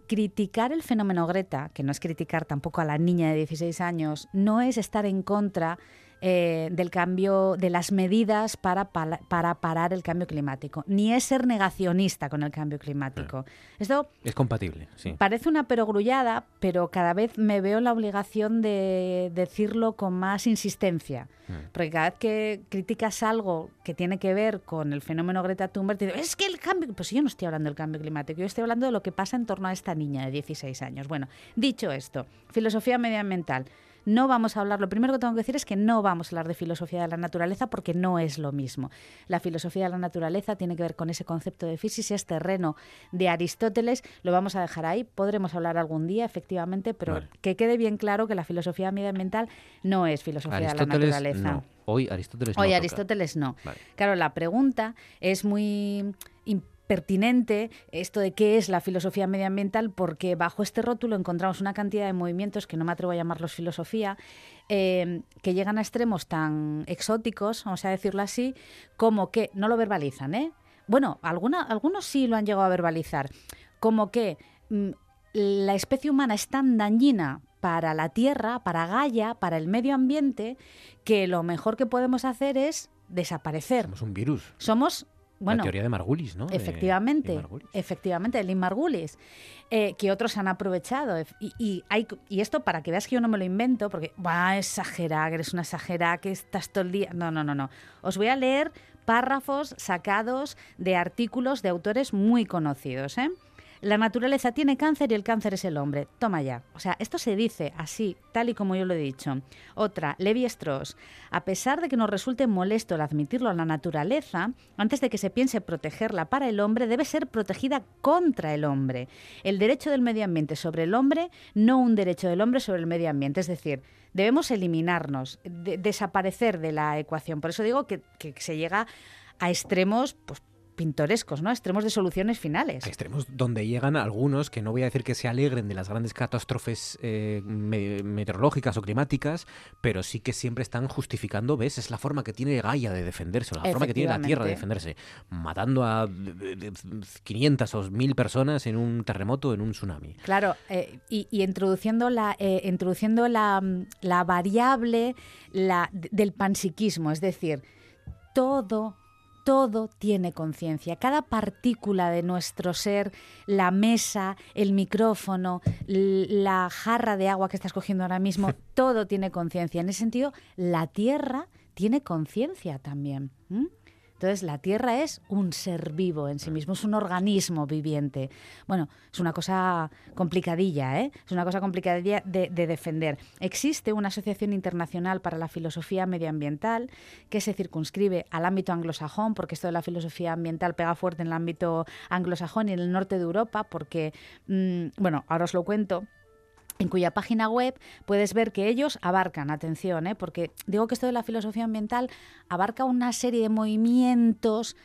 Criticar el fenómeno Greta, que no es criticar tampoco a la niña de 16 años, no es estar en contra eh, del cambio, de las medidas para, para parar el cambio climático, ni es ser negacionista con el cambio climático. Esto Es compatible, sí. Parece una perogrullada, pero cada vez me veo la obligación de decirlo con más insistencia. Mm. Porque cada vez que criticas algo que tiene que ver con el fenómeno Greta Thunberg, te digo, es que el cambio... Pues yo no estoy hablando del cambio climático, yo estoy hablando de lo que pasa en torno a esta niña de 16 años. Bueno, dicho esto, filosofía medioambiental. No vamos a hablar, lo primero que tengo que decir es que no vamos a hablar de filosofía de la naturaleza porque no es lo mismo. La filosofía de la naturaleza tiene que ver con ese concepto de física, terreno de Aristóteles, lo vamos a dejar ahí, podremos hablar algún día, efectivamente, pero Vale. que quede bien claro que la filosofía medioambiental no es filosofía de la naturaleza. no. Hoy Aristóteles no Hoy. Aristóteles no. Vale. Claro, la pregunta es muy impertinente esto de qué es la filosofía medioambiental porque bajo este rótulo encontramos una cantidad de movimientos que no me atrevo a llamarlos filosofía eh, que llegan a extremos tan exóticos, vamos a decirlo así, como que no lo verbalizan, ¿eh? Bueno, alguna, algunos sí lo han llegado a verbalizar, como que mm, la especie humana es tan dañina para la Tierra, para Gaia, para el medio ambiente, que lo mejor que podemos hacer es desaparecer. Somos un virus. Somos, bueno, la teoría de Margulis, ¿no? De- Efectivamente, de Margulis. efectivamente, el Lynn Margulis, eh, que otros han aprovechado. Y, y, hay, y esto para que veas que yo no me lo invento, porque va a exagerar, eres una exagerada, que estás todo el día. No, no, no, no. Os voy a leer párrafos sacados de artículos de autores muy conocidos. ¿eh? La naturaleza tiene cáncer y el cáncer es el hombre. Toma ya. O sea, esto se dice así, tal y como yo lo he dicho. Otra, Levi Strauss. A pesar de que nos resulte molesto el admitirlo a la naturaleza, antes de que se piense protegerla para el hombre, debe ser protegida contra el hombre. El derecho del medio ambiente sobre el hombre, no un derecho del hombre sobre el medio ambiente. Es decir, debemos eliminarnos, de- desaparecer de la ecuación. Por eso digo que, que se llega a extremos pues, pintorescos, ¿no? Extremos de soluciones finales. A extremos donde llegan algunos, que no voy a decir que se alegren de las grandes catástrofes eh, me- meteorológicas o climáticas, pero sí que siempre están justificando, ¿ves? Es la forma que tiene Gaia de defenderse, o la forma que tiene la Tierra de defenderse, matando a de- de- de 500 o 1000 personas en un terremoto, en un tsunami. Claro, eh, y, y introduciendo la, eh, introduciendo la, la variable la, del panpsiquismo, es decir, todo, todo tiene conciencia. Cada partícula de nuestro ser, la mesa, el micrófono, la jarra de agua que estás cogiendo ahora mismo, todo tiene conciencia. En ese sentido, la Tierra tiene conciencia también. Entonces, la Tierra es un ser vivo en sí mismo, es un organismo viviente. Bueno, es una cosa complicadilla, ¿eh? Es una cosa complicadilla de, de defender. Existe una asociación internacional para la filosofía medioambiental que se circunscribe al ámbito anglosajón, porque esto de la filosofía ambiental pega fuerte en el ámbito anglosajón y en el norte de Europa, porque, mm, bueno, ahora os lo cuento en cuya página web puedes ver que ellos abarcan, atención, ¿eh? porque digo que esto de la filosofía ambiental abarca una serie de movimientos.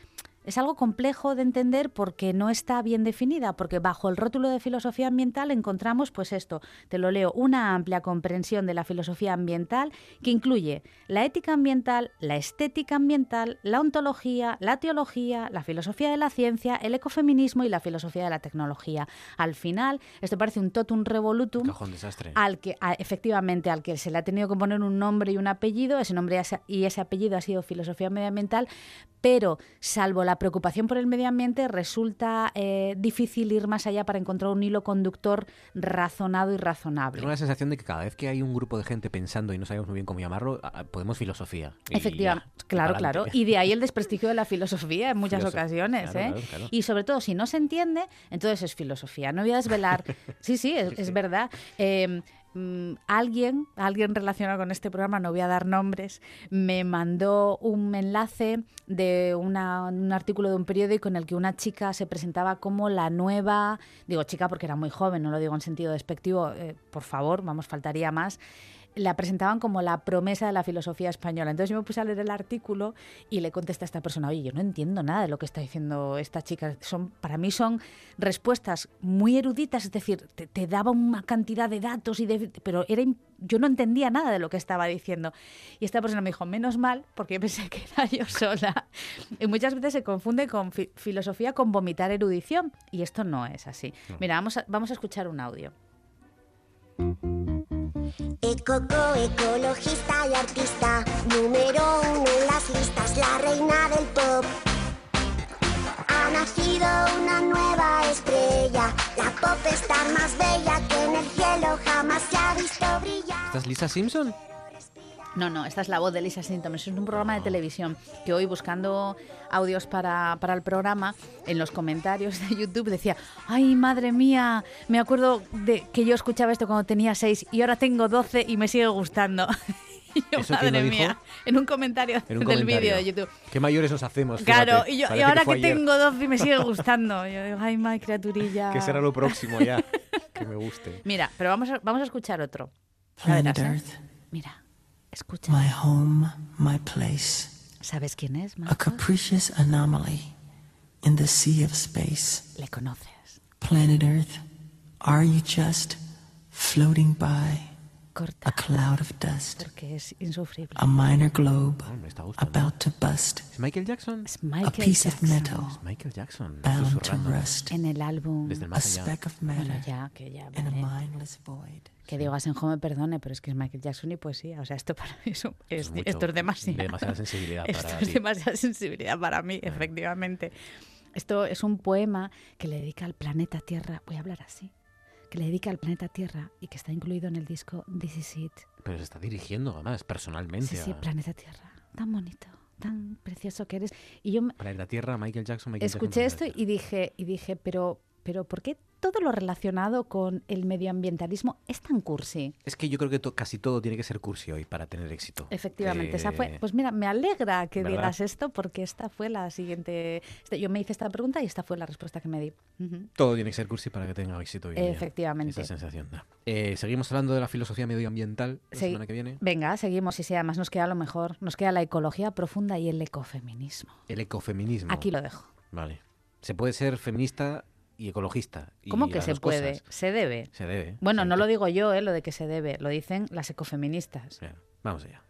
Es algo complejo de entender porque no está bien definida, porque bajo el rótulo de filosofía ambiental encontramos, pues esto, te lo leo, una amplia comprensión de la filosofía ambiental que incluye la ética ambiental, la estética ambiental, la ontología, la teología, la filosofía de la ciencia, el ecofeminismo y la filosofía de la tecnología. Al final, esto parece un totum revolutum Cajón desastre. al que a- efectivamente al que se le ha tenido que poner un nombre y un apellido, ese nombre y ese- y ese apellido ha sido filosofía medioambiental, pero salvo la preocupación por el medio ambiente resulta eh, difícil ir más allá para encontrar un hilo conductor razonado y razonable. Tengo la sensación de que cada vez que hay un grupo de gente pensando y no sabemos muy bien cómo llamarlo, podemos filosofía. Efectivamente, ya, claro, claro. Y de ahí el desprestigio de la filosofía en muchas Filoso- ocasiones. claro, ¿eh? claro, claro. Y sobre todo, si no se entiende, entonces es filosofía. No voy a desvelar. sí, sí, es, es verdad. Eh, mm, alguien, alguien relacionado con este programa, no voy a dar nombres, me mandó un enlace de una- un artículo de un periódico en el que una chica se presentaba como la nueva, digo chica porque era muy joven, no lo digo en sentido despectivo, eh, por favor, vamos, faltaría más la presentaban como la promesa de la filosofía española. Entonces yo me puse a leer el artículo y le contesté a esta persona, oye, yo no entiendo nada de lo que está diciendo esta chica. Son, para mí son respuestas muy eruditas, es decir, te, te daba una cantidad de datos, y de, pero era, yo no entendía nada de lo que estaba diciendo. Y esta persona me dijo, menos mal, porque yo pensé que era yo sola. Y muchas veces se confunde con fi- filosofía con vomitar erudición, y esto no es así. Mira, vamos a, vamos a escuchar un audio. Ecoco, ecologista y artista, número uno en las listas, la reina del pop. Ha nacido una nueva estrella, la pop star más bella que en el cielo jamás se ha visto brillar. ¿Esta es Lisa Simpson? No, no, esta es la voz de Lisa Simpson. Es un programa de televisión que hoy buscando audios para, para el programa, en los comentarios de YouTube decía, ay, madre mía, me acuerdo de que yo escuchaba esto cuando tenía seis y ahora tengo 12 y me sigue gustando. Y yo, ¿Eso quién madre dijo? mía, en un comentario En un del vídeo de YouTube. Qué mayores nos hacemos. Claro, fíjate. y, yo, y ahora que, tengo 12 y me sigue gustando. Yo digo, ay, madre criaturilla. Que será lo próximo ya. que me guste. Mira, pero vamos a, vamos a escuchar otro. Verás, ¿eh? Mira, escucha. my home, my place, ¿Sabes quién es, a capricious anomaly in the sea of space. Le conoces. Planet Earth, are you just floating by a cloud of dust, Porque es insufrible. a minor globe me about to bust, ¿Es Michael Jackson? Es a Michael piece of metal Es Michael Jackson. bound to rust, En el álbum. Desde el a allá. speck of Bueno, matter ya, que ya. in a mindless void. Que digo Asenjo me perdone, pero es que es Michael Jackson y poesía. O sea, esto para mí es, un- es- mucho- esto es demasiado. demasiada sensibilidad Esto para es ti. demasiada sensibilidad para mí, efectivamente. Esto es un poema que le dedica al planeta Tierra. Voy a hablar así. Que le dedica al planeta Tierra y que está incluido en el disco This Is It. Pero se está dirigiendo, además, personalmente. Sí, sí, a- planeta Tierra. Tan bonito, tan precioso que eres. Y yo Planeta Tierra, Michael Jackson, Michael escuché Jackson, esto y dije, y dije, pero, pero ¿por qué todo lo relacionado con el medioambientalismo es tan cursi? Es que yo creo que to- casi todo tiene que ser cursi hoy para tener éxito. Efectivamente, esa Eh, fue. Pues mira, me alegra que ¿verdad? digas esto porque esta fue la siguiente. este- Yo me hice esta pregunta y esta fue la respuesta que me di. Todo tiene que ser cursi para que tenga éxito hoy en día. Efectivamente. Esa sensación da. Eh, Seguimos hablando de la filosofía medioambiental la Sí. semana que viene. Venga, seguimos y sí, además nos queda lo mejor. Nos queda la ecología profunda y el ecofeminismo. El ecofeminismo. Aquí lo dejo. Vale. Se puede ser feminista y ecologista. y ¿Cómo que se puede? cosas. Se debe. Se debe. Bueno, no lo digo yo, eh, lo de que se debe, lo dicen las ecofeministas. Vamos allá.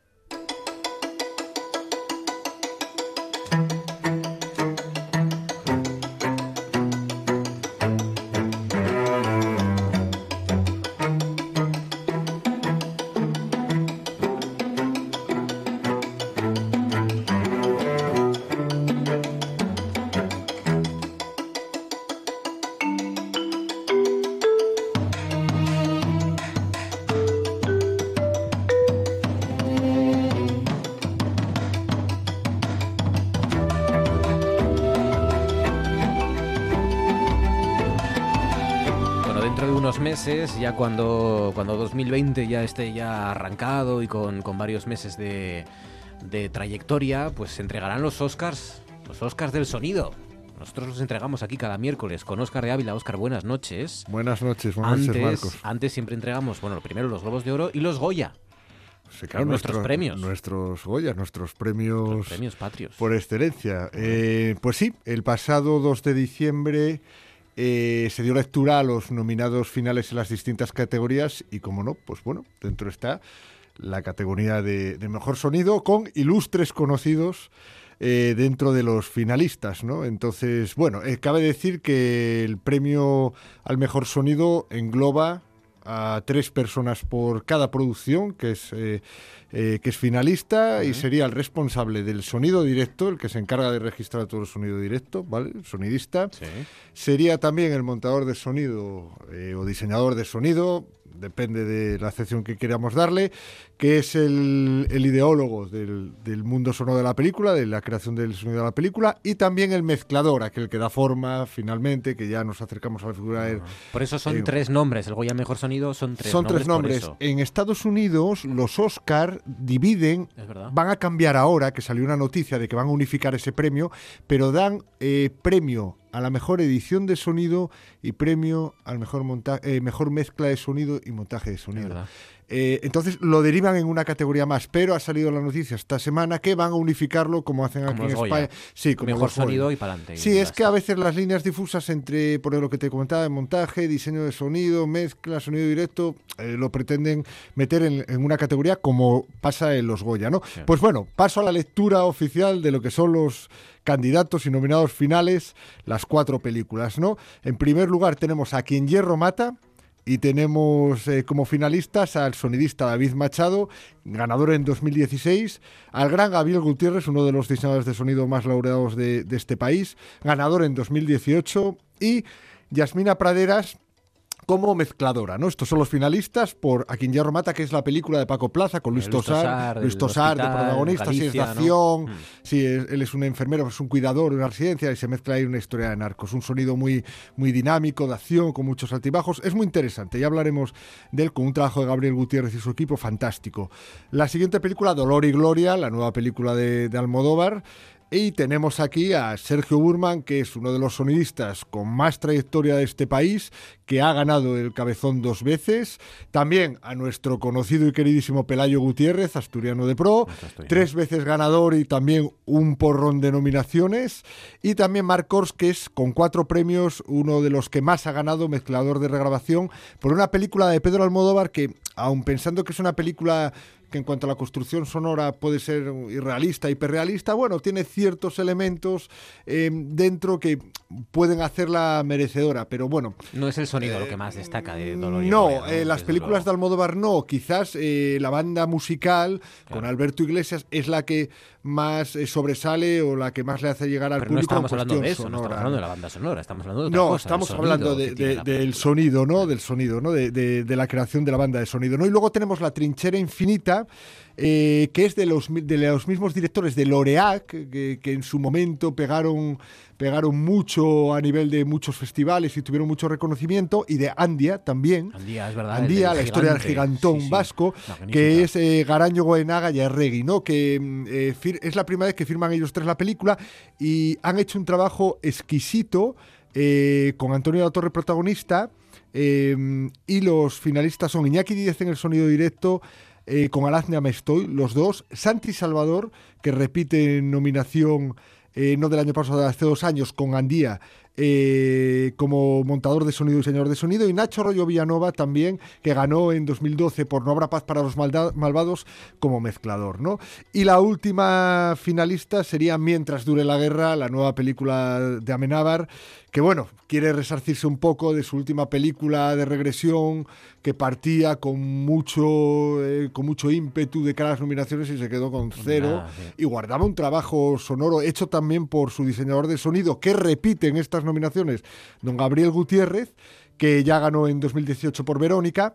Meses, ya cuando, cuando 2020 ya esté ya arrancado y con, con varios meses de, de trayectoria, pues se entregarán los Oscars, los Oscars del sonido. Nosotros los entregamos aquí cada miércoles con Oscar de Ávila. Oscar, buenas noches. Buenas noches, buenas noches, antes, Marcos. Antes siempre entregamos, bueno, primero los Globos de Oro y los Goya. Sí, claro, nuestros nuestro- premios. Nuestros Goya, nuestros premios, Los premios patrios. por excelencia. Eh, pues sí, el pasado 2 de diciembre eh, se dio lectura a los nominados finales en las distintas categorías y, como no, pues bueno, dentro está la categoría de, mejor sonido con ilustres conocidos eh, dentro de los finalistas, ¿no? Entonces, bueno, eh, cabe decir que el premio al mejor sonido engloba a tres personas por cada producción, que es, eh, eh, que es finalista y sería el responsable del sonido directo, el que se encarga de registrar todo el sonido directo, ¿vale? El sonidista. Sería también el montador de sonido eh, o diseñador de sonido, depende de la acepción que queramos darle, que es el, el ideólogo del, del mundo sonoro de la película, de la creación del sonido de la película, y también el mezclador, aquel que da forma finalmente, que ya nos acercamos a la figura del... Por eso son eh, tres nombres. El Goya Mejor Sonido son tres son nombres. tres por nombres. En Estados Unidos, los Oscar dividen, van a cambiar ahora, que salió una noticia de que van a unificar ese premio, pero dan eh, premio a la mejor edición de sonido y premio al mejor monta eh, mejor mezcla de sonido y montaje de sonido. Eh, entonces lo derivan en una categoría más, pero ha salido la noticia esta semana que van a unificarlo como hacen Como aquí en Goya. España. Sí, como Mejor Goya. sonido y pa'lante, y Sí, es que a veces las líneas difusas entre, por lo que te comentaba, de montaje, diseño de sonido, mezcla, sonido directo, eh, lo pretenden meter en, en una categoría como pasa en los Goya, ¿no? Pues bueno, paso a la lectura oficial de lo que son los candidatos y nominados finales, las cuatro películas, ¿no? En primer lugar tenemos a Quien Hierro Mata, y tenemos eh, como finalistas al sonidista David Machado, ganador en 2016, al gran Gabriel Gutiérrez, uno de los diseñadores de sonido más laureados de, de este país, ganador en 2018, y Yasmina Praderas como mezcladora, ¿no? Estos son los finalistas por A quien hierro mata, que es la película de Paco Plaza con Luis Luis Tosar, Tosar, Luis Tosar de protagonista, sí, es de acción, Mm. es- él es un enfermero, es un cuidador de una residencia y se mezcla ahí una historia de narcos, un sonido muy, muy dinámico, de acción, con muchos altibajos, es muy interesante, ya hablaremos de él con un trabajo de Gabriel Gutiérrez y su equipo fantástico. La siguiente película, Dolor y Gloria, la nueva película de, de Almodóvar, y tenemos aquí a Sergio Burman, que es uno de los sonidistas con más trayectoria de este país, que ha ganado el cabezón dos veces. También a nuestro conocido y queridísimo Pelayo Gutiérrez, asturiano de pro, tres veces ganador y también un porrón de nominaciones. Y también Marc Kors, que es con cuatro premios uno de los que más ha ganado, mezclador de regrabación, por una película de Pedro Almodóvar que, aun pensando que es una película que en cuanto a la construcción sonora puede ser irrealista, hiperrealista, bueno, tiene ciertos elementos eh, dentro que pueden hacerla merecedora, pero bueno. No es el sonido lo que más destaca de Dolor y No, Gloria, eh, las películas de Almodóvar no, quizás eh, la banda musical con Alberto Iglesias es la que más eh, sobresale o la que más le hace llegar al Pero no público. en estamos hablando de eso, no sonora. estamos hablando de la banda sonora, estamos hablando de otra No, cosa. estamos hablando de- del sonido, ¿no? Del sonido, ¿no? De la creación de la banda de sonido, ¿no? Y luego tenemos La trinchera infinita, eh, que es de los, de los mismos directores de L'Oreal, que, que en su momento pegaron, pegaron mucho a nivel de muchos festivales y tuvieron mucho reconocimiento, y de Andia también. Andía, es verdad. la historia del gigantón Sí, sí. vasco, Magnífica. que es eh, Garaño Goenaga y Arregui, ¿no? Que mm, eh, es la primera vez que firman ellos tres la película y han hecho un trabajo exquisito eh, con Antonio La Torre protagonista eh, y los finalistas son Iñaki Díez en el sonido directo, eh, con Alazne Amestoy, los dos, Santi Salvador, que repite nominación eh, no del año pasado, de hace dos años, con Andía eh, como montador de sonido y diseñador de sonido, y Nacho Rollo Villanova también, que ganó en 2012 por No habrá paz para los malvados como mezclador. ¿no? Y la última finalista sería Mientras dure la guerra, la nueva película de Amenábar, que bueno, quiere resarcirse un poco de su última película de regresión, que partía con mucho, eh, con mucho ímpetu de cara a las nominaciones y se quedó con cero sí. y guardaba un trabajo sonoro hecho también por su diseñador de sonido, que repite en estas nominaciones, don Gabriel Gutiérrez, que ya ganó en 2018 por Verónica.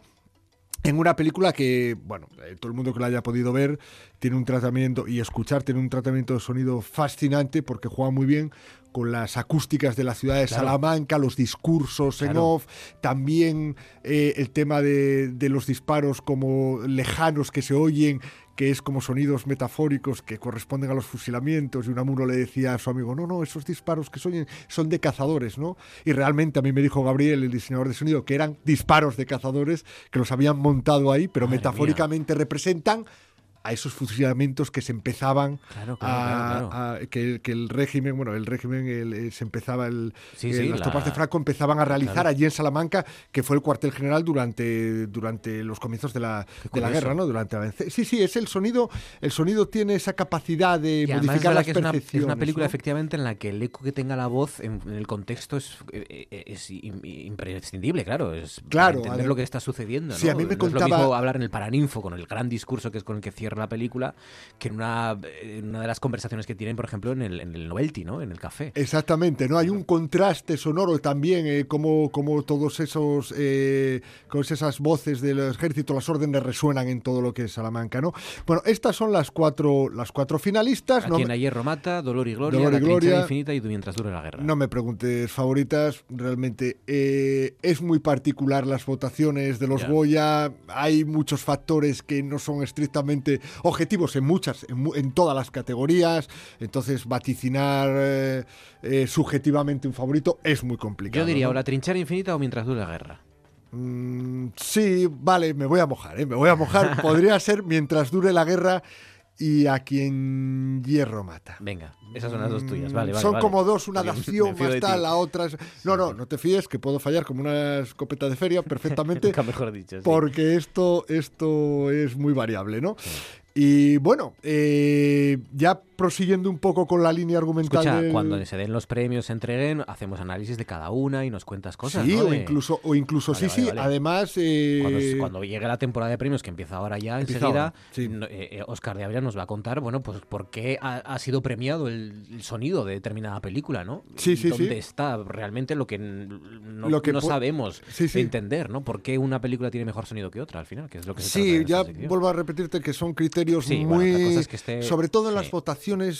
En una película que, bueno, eh, todo el mundo que la haya podido ver tiene un tratamiento y escuchar tiene un tratamiento de sonido fascinante porque juega muy bien con las acústicas de la ciudad de Claro. Salamanca, los discursos en off, también eh, el tema de, de los disparos como lejanos que se oyen, que es como sonidos metafóricos que corresponden a los fusilamientos. Y Unamuno le decía a su amigo, no, no, esos disparos que se oyen son de cazadores, ¿no? Y realmente a mí me dijo Gabriel, el diseñador de sonido, que eran disparos de cazadores que los habían montado ahí, pero Madre metafóricamente representan a esos fusilamientos que se empezaban Claro, claro, a, claro, claro. a- que, que el régimen, bueno, el régimen el- eh, se empezaba el, Sí, sí, las la- tropas de Franco empezaban a realizar allí en Salamanca, que fue el cuartel general durante, durante los comienzos de la, de la guerra, ¿no? Durante la Sí, sí, es el sonido, el sonido tiene esa capacidad de Y modificar las que es una, es percepciones. una película ¿no? efectivamente en la que el eco que tenga la voz en, en el contexto es, eh, eh, es im- imprescindible, claro. Es para Claro, entender lo que está sucediendo. Sí, a mí me No es lo contaba- mismo hablar en el Paraninfo con el gran discurso que es con el que cierra la película que en una, en una de las conversaciones que tienen, por ejemplo, en el, en el Novelty, ¿no? En el café. Exactamente, ¿no? Hay un contraste sonoro también, eh, como, como todos esos, eh, con esas voces del ejército, las órdenes resuenan en todo lo que es Salamanca, ¿no? Bueno, estas son las cuatro, las cuatro finalistas. A No quien me- a hierro mata, dolor y gloria, Dolor y la gloria. infinita y mientras dure la guerra. No me preguntes favoritas, realmente eh, es muy particular las votaciones de los Ya. Goya, hay muchos factores que no son estrictamente objetivos en muchas, en, todas las categorías, entonces vaticinar eh, eh, subjetivamente un favorito es muy complicado. Yo diría ¿no? o la trinchera infinita o mientras dure la guerra. Mm, sí, vale, me voy a mojar, ¿eh? me voy a mojar, podría ser mientras dure la guerra y a quien hierro mata. Venga, esas son las dos tuyas, vale, vale. Son vale. como dos, una de más tal, la otra es... No, no, no te fíes, que puedo fallar como una escopeta de feria perfectamente. Nunca mejor dicho, sí. Porque esto, esto es muy variable, ¿no? Y bueno, eh, ya prosiguiendo un poco con la línea argumental Escucha, del- cuando se den los premios, se entreguen, hacemos análisis de cada una y nos cuentas cosas. Sí, ¿no? o De- incluso, o incluso Vale, sí, vale, sí. vale. Además, eh, Cuando, cuando llegue la temporada de premios, que empieza ahora ya, Empieza enseguida, ahora, sí. eh, eh, Oscar de Ávila nos va a contar, bueno, pues por qué ha, ha sido premiado el, el sonido de determinada película, ¿no? Sí, sí, ¿Dónde sí. está realmente lo que no, Lo que no sabemos Sí, sí. entender, ¿no? ¿Por qué una película tiene mejor sonido que otra, al final? Que es lo que se trata Sí, en ya sección. vuelvo a repetirte que son criterios bueno, muy... cosa es que esté- Sobre todo en las sí.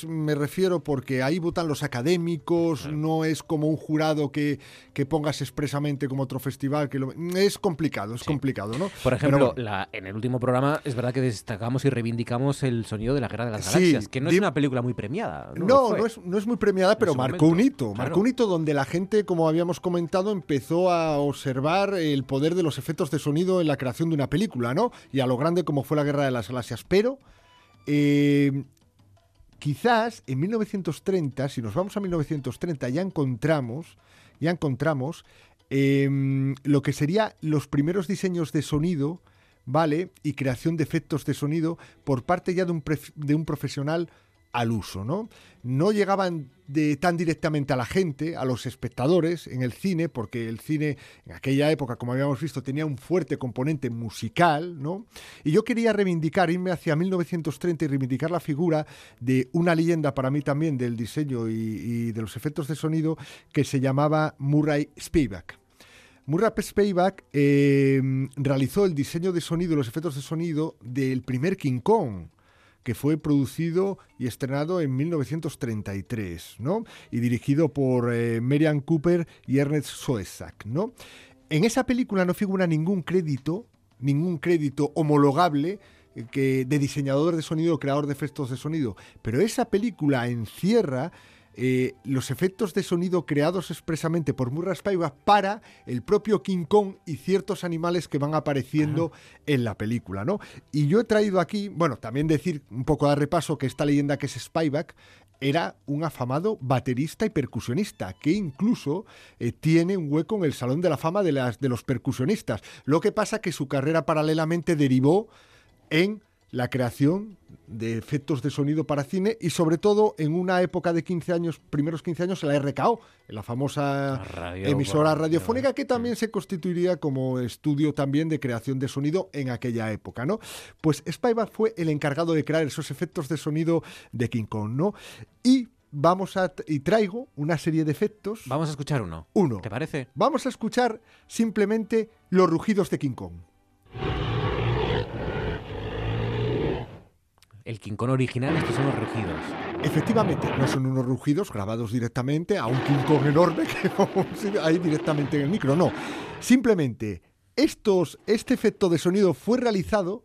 Me refiero porque ahí votan los académicos, no es como un jurado que, que pongas expresamente como otro festival. que lo- Es complicado, es complicado, ¿no? Por ejemplo, la- en el último programa es verdad que destacamos y reivindicamos el sonido de la Guerra de las Sí, Galaxias, que no es una película muy premiada. No, No, es, no es muy premiada, pero marcó momento, un hito. claro. Marcó un hito donde la gente, como habíamos comentado, empezó a observar el poder de los efectos de sonido en la creación de una película, ¿no? Y a lo grande como fue la Guerra de las Galaxias. Pero eh, quizás en 1930, si nos vamos a 1930, ya encontramos, ya encontramos em, lo que sería los primeros diseños de sonido, ¿vale? Y creación de efectos de sonido por parte ya de un profesional al uso, ¿no? No llegaban de, tan directamente a la gente, a los espectadores en el cine, porque el cine en aquella época, como habíamos visto, tenía un fuerte componente musical, ¿no? Y yo quería reivindicar, irme hacia 1930 y reivindicar la figura de una leyenda para mí también del diseño y, de los efectos de sonido que se llamaba Murray Spivak. Murray Spivak eh, realizó el diseño de sonido los efectos de sonido del primer King Kong que fue producido y estrenado en 1933, ¿no? Y dirigido por eh, Merian Cooper y Ernest Soesak, ¿no? En esa película no figura ningún crédito, ningún crédito homologable eh, que de diseñador de sonido o creador de efectos de sonido, pero esa película encierra eh, los efectos de sonido creados expresamente por Murray Spivak para el propio King Kong y ciertos animales que van apareciendo en la película, ¿no? Y yo he traído aquí, bueno, también decir un poco de repaso que esta leyenda que es Spivak era un afamado baterista y percusionista, que incluso eh, tiene un hueco en el Salón de la Fama de, las, de los percusionistas. Lo que pasa que su carrera paralelamente derivó en la creación de efectos de sonido para cine y sobre todo en una época de 15 años, primeros 15 años, en la RKO, en la famosa radio, emisora bueno, radiofónica que también se constituiría como estudio también de creación de sonido en aquella época, ¿no? Pues Spivak fue el encargado de crear esos efectos de sonido de King Kong, ¿no? Y vamos a y traigo una serie de efectos. Vamos a escuchar uno. Uno. ¿Te parece? Vamos a escuchar simplemente los rugidos de King Kong. El Kong original, estos son los rugidos. Efectivamente, no son unos rugidos grabados directamente a un Kong enorme que ahí directamente en el micro, no. Simplemente, estos, este efecto de sonido fue realizado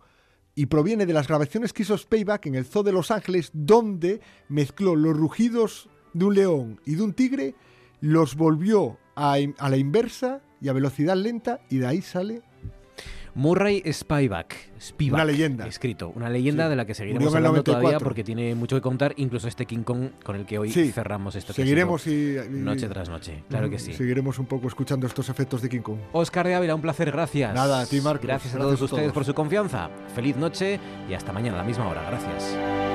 y proviene de las grabaciones que hizo Spayback en el Zoo de Los Ángeles, donde mezcló los rugidos de un león y de un tigre, los volvió a, a la inversa y a velocidad lenta, y de ahí sale Murray Spivak, Spivak, Una leyenda. Escrito, una leyenda Sí. de la que seguiremos hablando todavía 94. porque tiene mucho que contar, incluso este King Kong con el que hoy Sí, cerramos esto. Seguiremos y, y- Noche tras noche, claro que sí. Seguiremos un poco escuchando estos efectos de King Kong. Oscar de Ávila, un placer, gracias. Nada, a ti, Marcos. Gracias a Gracias todos a ustedes todos. por su confianza. Feliz noche y hasta mañana a la misma hora. Gracias.